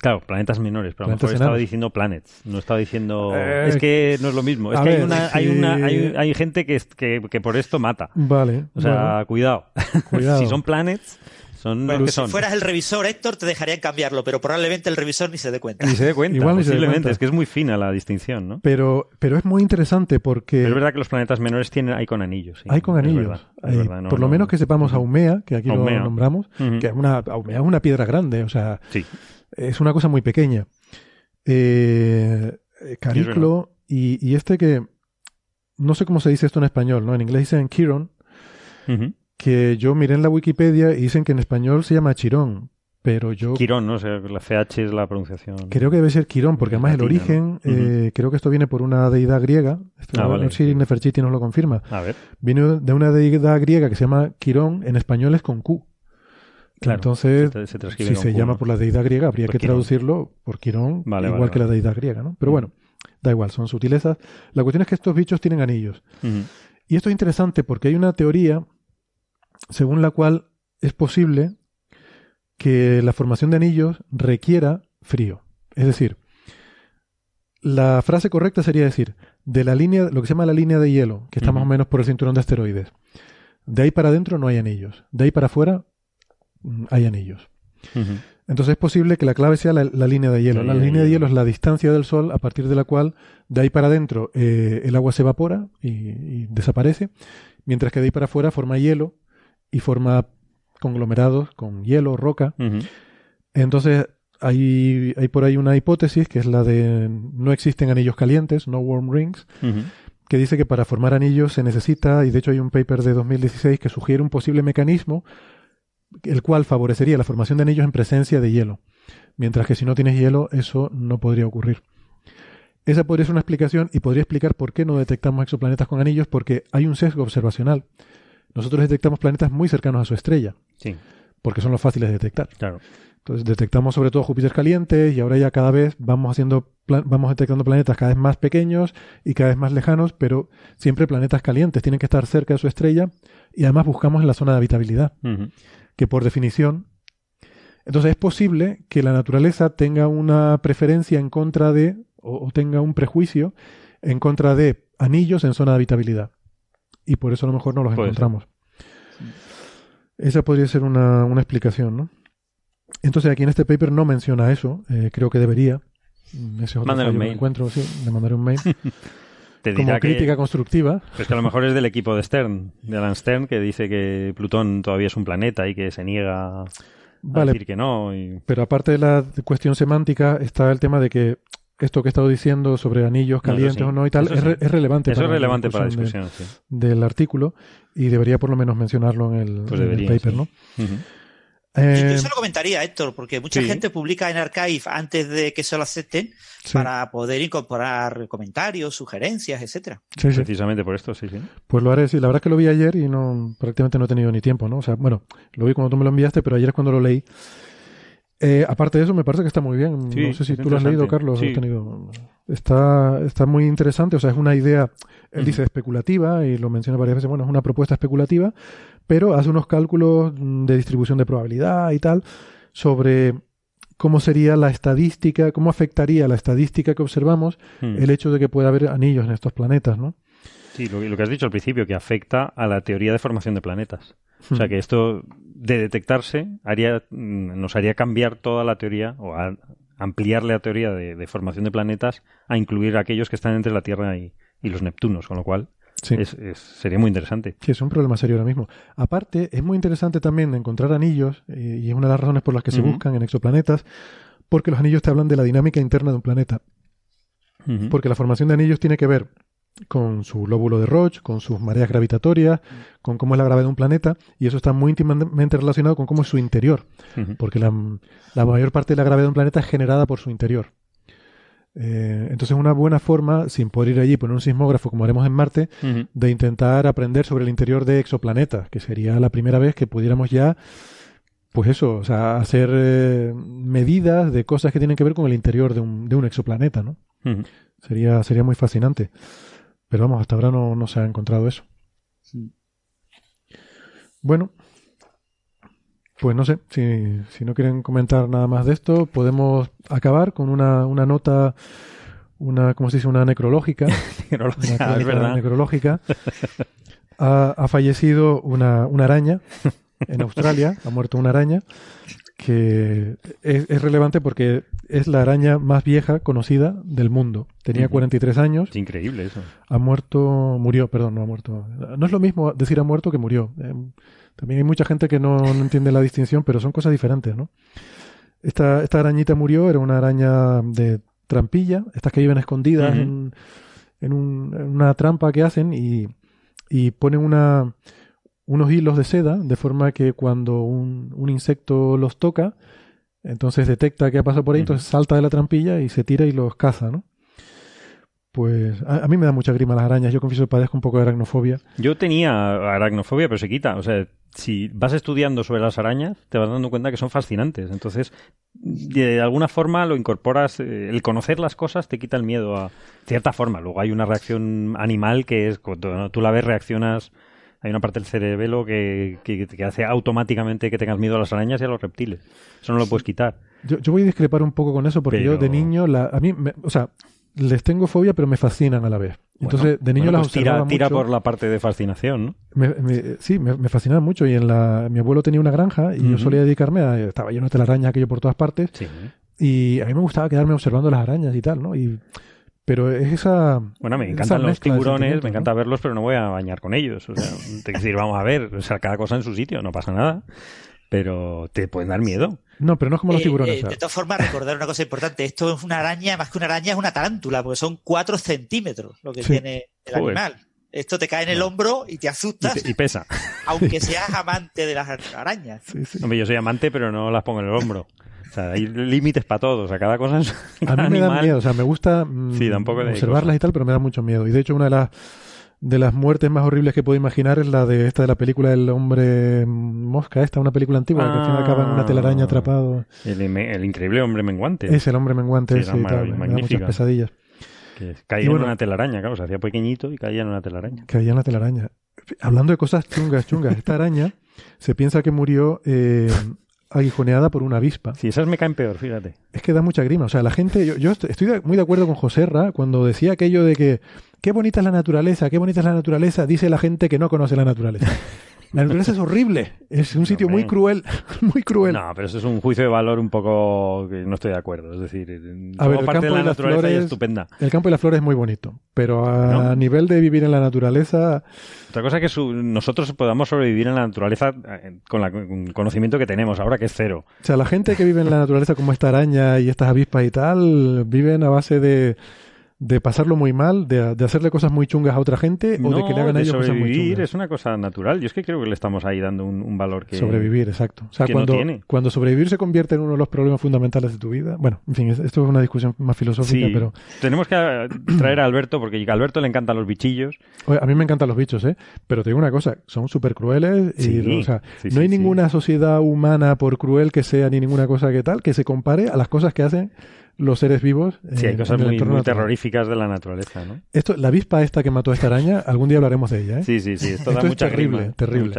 Claro, planetas menores, pero a lo mejor estaba diciendo planets, no estaba diciendo... Eh, es que no es lo mismo, es que hay, una, hay, una, hay, gente que, que, que, por esto mata. Vale. O sea, cuidado. cuidado. si son planets, bueno, si fueras el revisor, Héctor, te dejarían cambiarlo, pero probablemente el revisor ni se dé cuenta. Ni se dé cuenta, Igual posiblemente. Es que es muy fina la distinción, ¿no? Pero, pero es muy interesante porque... es verdad que los planetas menores tienen, hay con anillos. hay con anillos. por lo menos que sepamos Aumea, que aquí lo nombramos, que es una, Aumea es una piedra grande, o sea, es una cosa muy pequeña. Eh, Cariclo y, y este que no sé cómo se dice esto en español, ¿no? En inglés dicen Chiron, que yo miré en la Wikipedia y dicen que en español se llama Chirón, pero yo... Quirón, ¿no? O sea, la CH es la pronunciación. Creo que debe ser Quirón, porque además el origen, eh, creo que esto viene por una deidad griega. Esto, ah, vale. si Neferchiti nos lo confirma. A ver. Viene de una deidad griega que se llama Quirón, en español es con Q. Claro, Entonces, si se llama por la deidad griega, habría que traducirlo por Quirón, igual que la deidad griega, ¿no? Pero bueno, da igual, son sutilezas. La cuestión es que estos bichos tienen anillos. Y esto es interesante porque hay una teoría según la cual es posible que la formación de anillos requiera frío. Es decir, la frase correcta sería decir, de la línea, lo que se llama la línea de hielo, que está más o menos por el cinturón de asteroides, de ahí para adentro no hay anillos, de ahí para afuera mm, hay anillos. Entonces es posible que la clave sea la, línea de hielo. La, línea de hielo es la distancia del Sol a partir de la cual de ahí para adentro eh, el agua se evapora y, desaparece, mientras que de ahí para afuera forma hielo y forma conglomerados con hielo, roca. Entonces hay, hay por ahí una hipótesis que es la de no existen anillos calientes, no warm rings, que dice que para formar anillos se necesita, y de hecho hay un paper de 2016 que sugiere un posible mecanismo el cual favorecería la formación de anillos en presencia de hielo, mientras que si no tienes hielo eso no podría ocurrir. Esa podría ser una explicación y podría explicar por qué no detectamos exoplanetas con anillos, porque hay un sesgo observacional. Nosotros detectamos planetas muy cercanos a su estrella, sí. porque son los fáciles de detectar. Claro. Entonces detectamos sobre todo Júpiter calientes y ahora ya cada vez vamos haciendo vamos detectando planetas cada vez más pequeños y cada vez más lejanos, pero siempre planetas calientes tienen que estar cerca de su estrella y además buscamos en la zona de habitabilidad que por definición... Entonces es posible que la naturaleza tenga una preferencia en contra de, o, tenga un prejuicio en contra de anillos en zona de habitabilidad. Y por eso a lo mejor no los encontramos. Esa podría ser una, una, explicación, ¿no? Entonces aquí en este paper no menciona eso, eh, creo que debería. Ese es otro un mail. encuentro, sí, le mandaré un mail. como crítica constructiva. Pues que a lo mejor es del equipo de Stern, de Alan Stern, que dice que Plutón todavía es un planeta y que se niega a decir que no. Pero aparte de la cuestión semántica, está el tema de que esto que he estado diciendo sobre anillos calientes o no y tal, es, relevante. Eso para es relevante para la discusión, del artículo y debería por lo menos mencionarlo en el, pues paper, ¿no? Eh, yo se lo comentaría, Héctor, porque mucha gente publica en Archive antes de que se lo acepten para poder incorporar comentarios, sugerencias, etcétera. Precisamente por esto, sí, sí. Pues lo haré, sí. La verdad es que lo vi ayer y no prácticamente no he tenido ni tiempo, ¿no? O sea, bueno, lo vi cuando tú me lo enviaste, pero ayer es cuando lo leí. Eh, aparte de eso, me parece que está muy bien. no sé si tú lo has leído, Carlos. Tenido... Está, está muy interesante. O sea, es una idea, él dice especulativa y lo menciona varias veces. Bueno, es una propuesta especulativa, pero hace unos cálculos de distribución de probabilidad y tal sobre cómo sería la estadística, cómo afectaría la estadística que observamos hmm. el hecho de que pueda haber anillos en estos planetas, ¿no? Sí, lo, que has dicho al principio, que afecta a la teoría de formación de planetas. O sea, hmm. que esto de detectarse haría, mm, nos haría cambiar toda la teoría o ampliar la teoría de, formación de planetas a incluir aquellos que están entre la Tierra y los Neptunos, con lo cual sería muy interesante. Sí, es un problema serio ahora mismo. Aparte, es muy interesante también encontrar anillos, eh, y es una de las razones por las que se buscan en exoplanetas, porque los anillos te hablan de la dinámica interna de un planeta. Porque la formación de anillos tiene que ver con su lóbulo de Roche, con sus mareas gravitatorias, con cómo es la gravedad de un planeta, y eso está muy íntimamente relacionado con cómo es su interior, porque la, mayor parte de la gravedad de un planeta es generada por su interior. Eh, entonces, una buena forma, sin poder ir allí y poner un sismógrafo como haremos en Marte, de intentar aprender sobre el interior de exoplanetas, que sería la primera vez que pudiéramos ya, pues eso, o sea, hacer eh, medidas de cosas que tienen que ver con el interior de un, de un exoplaneta, ¿no? sería, sería muy fascinante. Pero vamos, hasta ahora no, no se ha encontrado eso. Bueno, pues no sé, si, si, no quieren comentar nada más de esto, podemos acabar con una, una nota, una, ¿cómo se dice? Una necrológica. necrológica, es verdad. necrológica. Ha, ha, fallecido una, una araña en Australia, ha muerto una araña que es, es, relevante porque es la araña más vieja conocida del mundo. Tenía 43 años. Es increíble eso. Ha muerto, murió, perdón, no ha muerto. No es lo mismo decir ha muerto que murió. Eh, también hay mucha gente que no, entiende la distinción, pero son cosas diferentes, ¿no? Esta, esta arañita murió, era una araña de trampilla, estas que viven escondidas en, en, una trampa que hacen y, y ponen una, unos hilos de seda de forma que cuando un, un insecto los toca, entonces detecta que ha pasado por ahí, entonces salta de la trampilla y se tira y los caza, ¿no? Pues a, mí me da mucha grima las arañas. Yo confieso que padezco un poco de aracnofobia. Yo tenía aracnofobia, pero se quita. O sea, si vas estudiando sobre las arañas, te vas dando cuenta que son fascinantes. Entonces, de alguna forma lo incorporas. Eh, el conocer las cosas te quita el miedo a cierta forma. Luego hay una reacción animal que es cuando tú la ves, reaccionas. Hay una parte del cerebelo que, que, hace automáticamente que tengas miedo a las arañas y a los reptiles. Eso no lo puedes quitar. Yo, voy a discrepar un poco con eso porque yo de niño, la, a mí, o sea, les tengo fobia, pero me fascinan a la vez. Entonces, de niño las pues observaba tira, por la parte de fascinación, ¿no? sí, me, me fascinaban mucho. Y en la, mi abuelo tenía una granja y yo solía dedicarme a... Estaba lleno de telarañas aquello por todas partes. Y a mí me gustaba quedarme observando las arañas y tal, ¿no? Y, pero es esa... Bueno, me encantan los tiburones, me encanta verlos, pero no voy a bañar con ellos. O sea, te decir, vamos a ver, o sea, cada cosa en su sitio, no pasa nada. Pero te pueden dar miedo. No, pero no es como los eh, tiburones. Eh, de todas formas, recordar una cosa importante. Esto es una araña, más que una araña, es una tarántula, porque son cuatro centímetros lo que tiene el animal. Esto te cae en el hombro y te asustas. Y, pesa. Aunque seas amante de las arañas. Hombre, yo soy amante, pero no las pongo en el hombro. O sea, hay límites para todo. O sea, cada cosa es. A mí me da miedo. O sea, me gusta mm, observarlas y tal, pero me da mucho miedo. Y de hecho, una de las de las muertes más horribles que puedo imaginar es la de esta de la película del hombre mosca, esta, una película antigua que al final acaba en una telaraña ah. atrapado. El, increíble hombre menguante. Es el hombre menguante, sí, muchas pesadillas. Que caía en una telaraña, claro, se hacía pequeñito y caía en una telaraña. Caía en una telaraña. Hablando de cosas chungas, chungas, esta araña se piensa que murió eh, aguijoneada por una avispa. Sí, esas me caen peor, fíjate. Es que da mucha grima. O sea, la gente, yo, yo estoy muy de acuerdo con Joserra cuando decía aquello de que qué bonita es la naturaleza, qué bonita es la naturaleza, dice la gente que no conoce la naturaleza. La naturaleza es horrible, es un sitio muy cruel, muy cruel. No, pero eso es un juicio de valor un poco que no estoy de acuerdo. Es decir, a ver, el parte de la naturaleza es estupenda. El campo y la flora es muy bonito, pero a nivel de vivir en la naturaleza. Otra cosa es que nosotros podamos sobrevivir en la naturaleza eh, con, el conocimiento que tenemos ahora, que es cero. O sea, la gente que vive en la naturaleza como esta araña y estas avispas y tal, viven a base de de pasarlo muy mal, de, hacerle cosas muy chungas a otra gente o de que le hagan a ellos cosas muy chungas. es una cosa natural. Yo es que creo que le estamos ahí dando un, valor que. Sobrevivir, exacto. O sea, cuando, cuando sobrevivir se convierte en uno de los problemas fundamentales de tu vida. Bueno, en fin, esto es una discusión más filosófica, pero. Tenemos que eh, traer a Alberto porque a Alberto le encantan los bichillos. a mí me encantan los bichos, ¿eh? Pero te digo una cosa, son súper crueles y, o sea, no hay ninguna sociedad humana, por cruel que sea, ni ninguna cosa que tal, que se compare a las cosas que hacen los seres vivos. Sí, hay cosas muy, terroríficas de la naturaleza, ¿no? Esto, la avispa esta que mató a esta araña, algún día hablaremos de ella, ¿eh? Sí, sí, sí. Esto, da mucha terrible, terrible.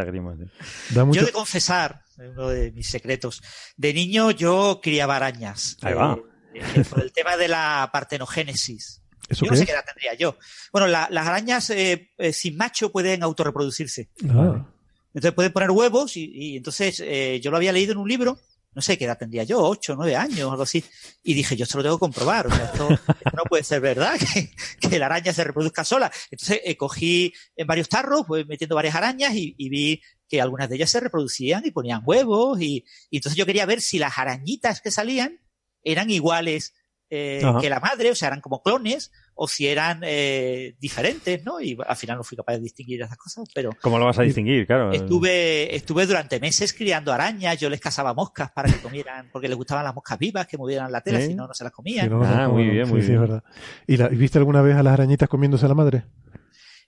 Yo he de confesar, uno de mis secretos, de niño yo criaba arañas. Ahí va. Eh, eh, por el tema de la partenogénesis. yo no sé qué edad tendría yo. Bueno, las arañas eh, sin macho pueden autorreproducirse. Ah. Entonces pueden poner huevos y, y entonces yo lo había leído en un libro no sé qué edad tendría yo, ocho, nueve años, algo así. Y dije, yo esto lo tengo que comprobar. O sea, esto, no puede ser verdad, que, la araña se reproduzca sola. Entonces eh, cogí en varios tarros, voy metiendo varias arañas y, vi que algunas de ellas se reproducían y ponían huevos. Y, y, entonces yo quería ver si las arañitas que salían eran iguales eh, que la madre, o sea, eran como clones, o si eran eh, diferentes, ¿no? Y al final no fui capaz de distinguir esas cosas, pero... ¿Cómo lo vas a distinguir? Claro. Estuve, estuve durante meses criando arañas, yo les cazaba moscas para que comieran, porque les gustaban las moscas vivas, que movieran la tela, si no, no se las comían. ah, muy bien, muy bien. Sí, es verdad. ¿Y, la, viste alguna vez a las arañitas comiéndose a la madre?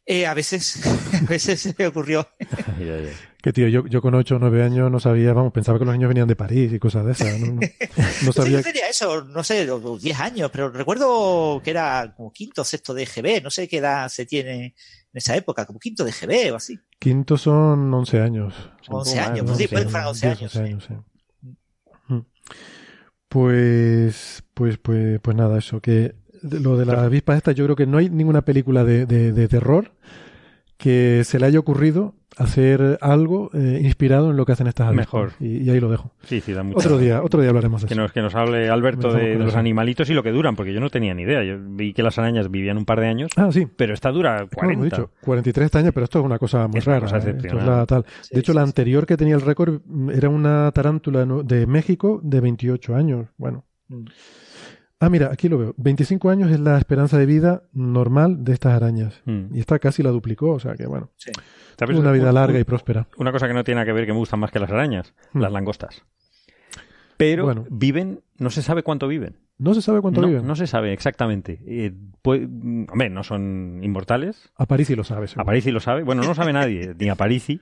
Eh, a veces, a veces se me ocurrió. que tío, yo, yo con 8 o 9 años no sabía, vamos, pensaba que los niños venían de París y cosas de esas. No, no, sabía. yo tenía eso, no sé, 10 años, pero recuerdo que era como quinto o sexto de GB, no sé qué edad se tiene en esa época, como quinto de GB o así. Quinto son 11 años. 11 años, pues sí, puede que fueran 11 años. años. Pues, pues, pues, pues nada, eso, que lo de las avispas estas, yo creo que no hay ninguna película de, de, terror que se le haya ocurrido hacer algo eh, inspirado en lo que hacen estas avispas. Mejor. Y, ahí lo dejo. Sí, sí, da mucho. Otro día, otro día hablaremos de que eso. Nos, que nos hable Alberto de, los animalitos y lo que duran, porque yo no tenía ni idea. Yo vi que las arañas vivían un par de años. Ah, sí. Pero esta dura 40. dicho, 43 años, pero esto es una cosa muy rara. ¿eh? tal. de hecho, la anterior que tenía el récord era una tarántula de México de 28 años. Bueno. Mm. Ah, mira, aquí lo veo. 25 años es la esperanza de vida normal de estas arañas. Mm. Y esta casi la duplicó, o sea que bueno. Sí. ¿Sabes? Una vida Un- larga un- y próspera. Una cosa que no tiene nada que ver que me gustan más que las arañas, Hmm. las langostas. Pero Bueno. viven, no se sabe cuánto viven. No se sabe cuánto no, viven. no se sabe exactamente. Eh, mm, hombre, no son inmortales. Aparici lo sabe, seguro. Aparici lo sabe. Bueno, no lo sabe nadie, ni Aparici.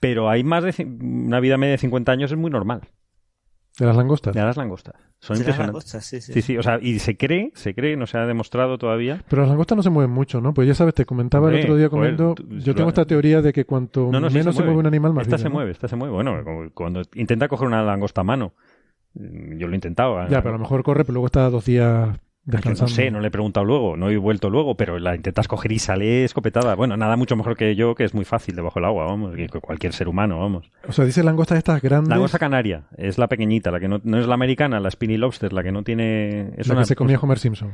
Pero hay más de... Una vida media de 50 años es muy normal. De las langostas. De las langostas. Son De las impresionantes. langostas, sí, sí. Sí, sí, o sea, y se cree, se cree, no se ha demostrado todavía. Pero las langostas no se mueven mucho, ¿no? Pues ya sabes, te comentaba el otro día joder, comiendo. tú- yo tengo esta teoría de que cuanto No, no, sí menos se mueve. un animal, más Esta se ¿no? mueve, esta se mueve. Bueno, como cuando intenta coger una langosta a mano. Mm, Yo lo he intentado. Ya, pero a lo mejor corre, pero luego está dos días No sé, no le he preguntado luego, no he vuelto luego, pero la intentas coger y sale escopetada. Bueno, nada mucho mejor que yo, que es muy fácil debajo del agua, vamos, que cualquier ser humano, vamos. O sea, dice langostas estas grandes. La langosta canaria es la pequeñita, la que no, no es la americana, la spinny lobster, la que no tiene... Es la una- que se comía Homer Simpson.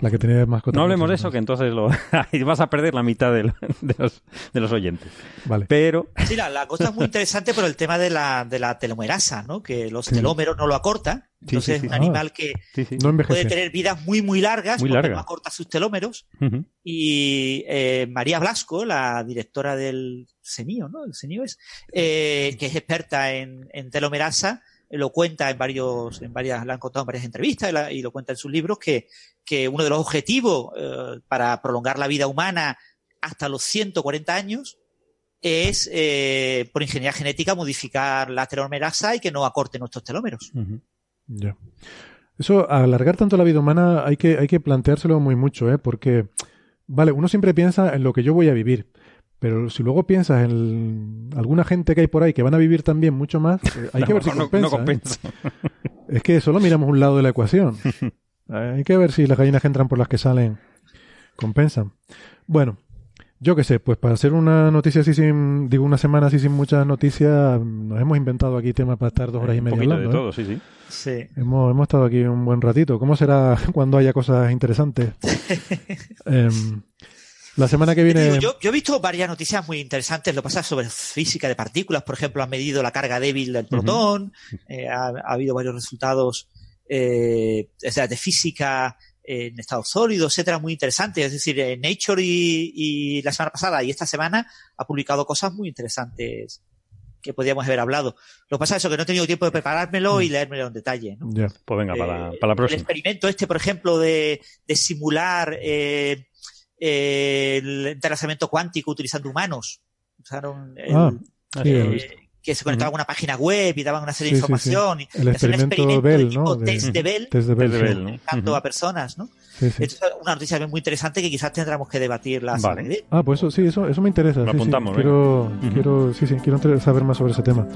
La que tenía mascota. No hablemos de eso, que entonces lo... ahí vas a perder la mitad del- de, los, de los oyentes. Vale. Pero... Sí, la, la cosa es muy interesante por el tema de la, de la telomerasa, ¿no? Que los telómeros no lo acortan. Entonces sí, sí. es un animal que Sí, sí. No puede tener vidas muy, muy largas Muy porque larga. no acorta sus telómeros. Ujú. Y eh, María Blasco, la directora del CENIO, ¿no? El CENIO es, eh, que es experta en, en telomerasa, lo cuenta en varios, en varias, la han contado en varias entrevistas y, lo cuenta en sus libros que, que uno de los objetivos eh, para prolongar la vida humana hasta los 140 años es eh, por ingeniería genética modificar la telomerasa y que no acorte nuestros telómeros. Ya. Eso, alargar tanto la vida humana, hay que, hay que planteárselo muy mucho, ¿eh? Porque, vale, uno siempre piensa en lo que yo voy a vivir. Pero si luego piensas en alguna gente que hay por ahí que van a vivir también mucho más, eh, hay que ver si compensa. no, no ¿eh? compensa. Es que solo miramos un lado de la ecuación. Eh, Hay que ver si las gallinas que entran por las que salen compensan. Bueno, yo qué sé, pues para hacer una noticia así sin, digo una semana así sin muchas noticias, nos hemos inventado aquí temas para estar dos horas y Un media poquito hablando. de ¿eh? todo, sí, sí. Sí. Hemos, hemos estado aquí un buen ratito. ¿Cómo será cuando haya cosas interesantes? Em, la semana que viene... digo, yo, yo he visto varias noticias muy interesantes. Lo pasa sobre física de partículas, por ejemplo, han medido la carga débil del protón. eh, ha, ha habido varios resultados eh, o sea, de física en estado sólido, etcétera, muy interesantes. Es decir, eh, Nature y, y la semana pasada y esta semana ha publicado cosas muy interesantes que podríamos haber hablado. Lo que pasa es eso, que no he tenido tiempo de preparármelo y leérmelo en detalle. Pues venga, para, Eh, para la El próxima. experimento este, por ejemplo, de, de simular eh, eh, el entrelazamiento cuántico utilizando humanos. Usaron el- Ah, sí, eh, que se conectaban a una página web y daban una serie Sí, de sí, sí. información. y El un experimento de Bell, tipo ¿no? De- test de Bell, Test de Bell, Test de sí. Bell, ¿no? aplicando Ujú. a personas, ¿no? Sí, sí. Esto es una noticia muy interesante que quizás tendremos que debatir la Vale. Ah, pues eso sí, eso, eso me interesa. Lo sí, sí. apuntamos, venga. Quiero, quiero, sí, sí, quiero saber más sobre ese tema.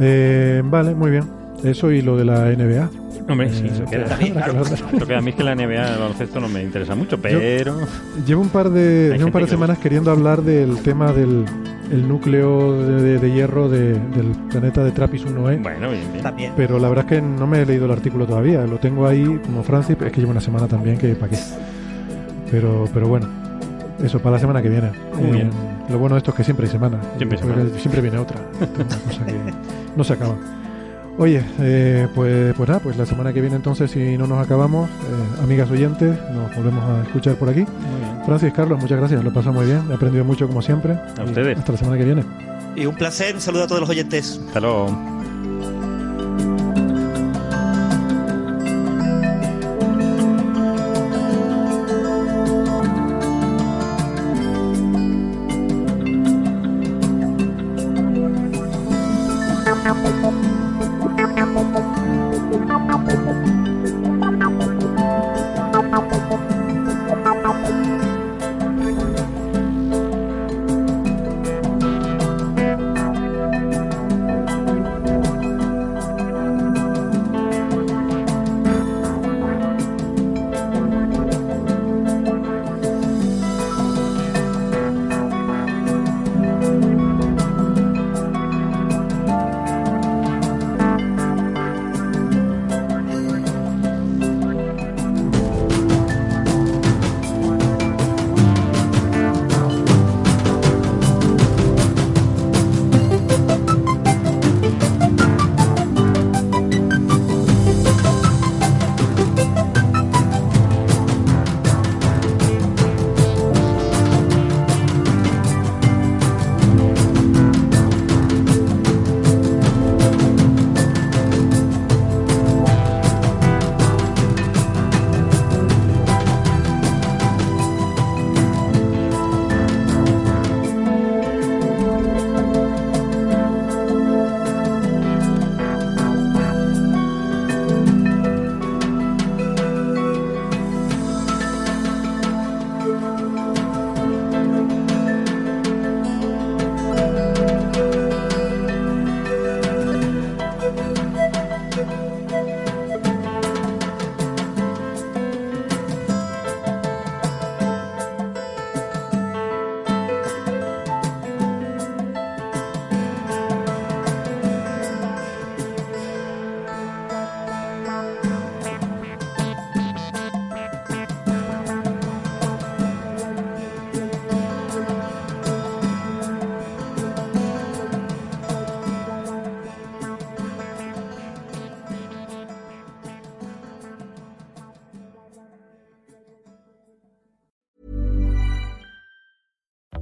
Eh, vale, muy bien. Eso y lo de la NBA. Hombre, sí, Eh, eso queda. También, a mí es que la NBA, el baloncesto, no me interesa mucho, pero... Llevo un par de, llevo un par de semanas queriendo hablar del tema del el núcleo de, de- de hierro de- del planeta de Trappist 1e. Bueno, bien, bien. También. Pero la verdad es que no me he leído el artículo todavía. Lo tengo ahí como Francis, es que llevo una semana también, que para qué. Pero, pero bueno, eso para la semana que viene. Eh, bien. Lo bueno de esto es que siempre hay semana. Siempre hay semana. siempre viene otra. Esto es una cosa que no se acaba. Oye, eh, pues, pues nada, pues la semana que viene entonces, si no nos acabamos, eh, amigas oyentes, nos volvemos a escuchar por aquí. Muy bien. Francis, Carlos, muchas gracias, lo he pasado muy bien, he aprendido mucho como siempre. A ustedes. Hasta la semana que viene. Y un placer, un saludo a todos los oyentes. Hasta luego.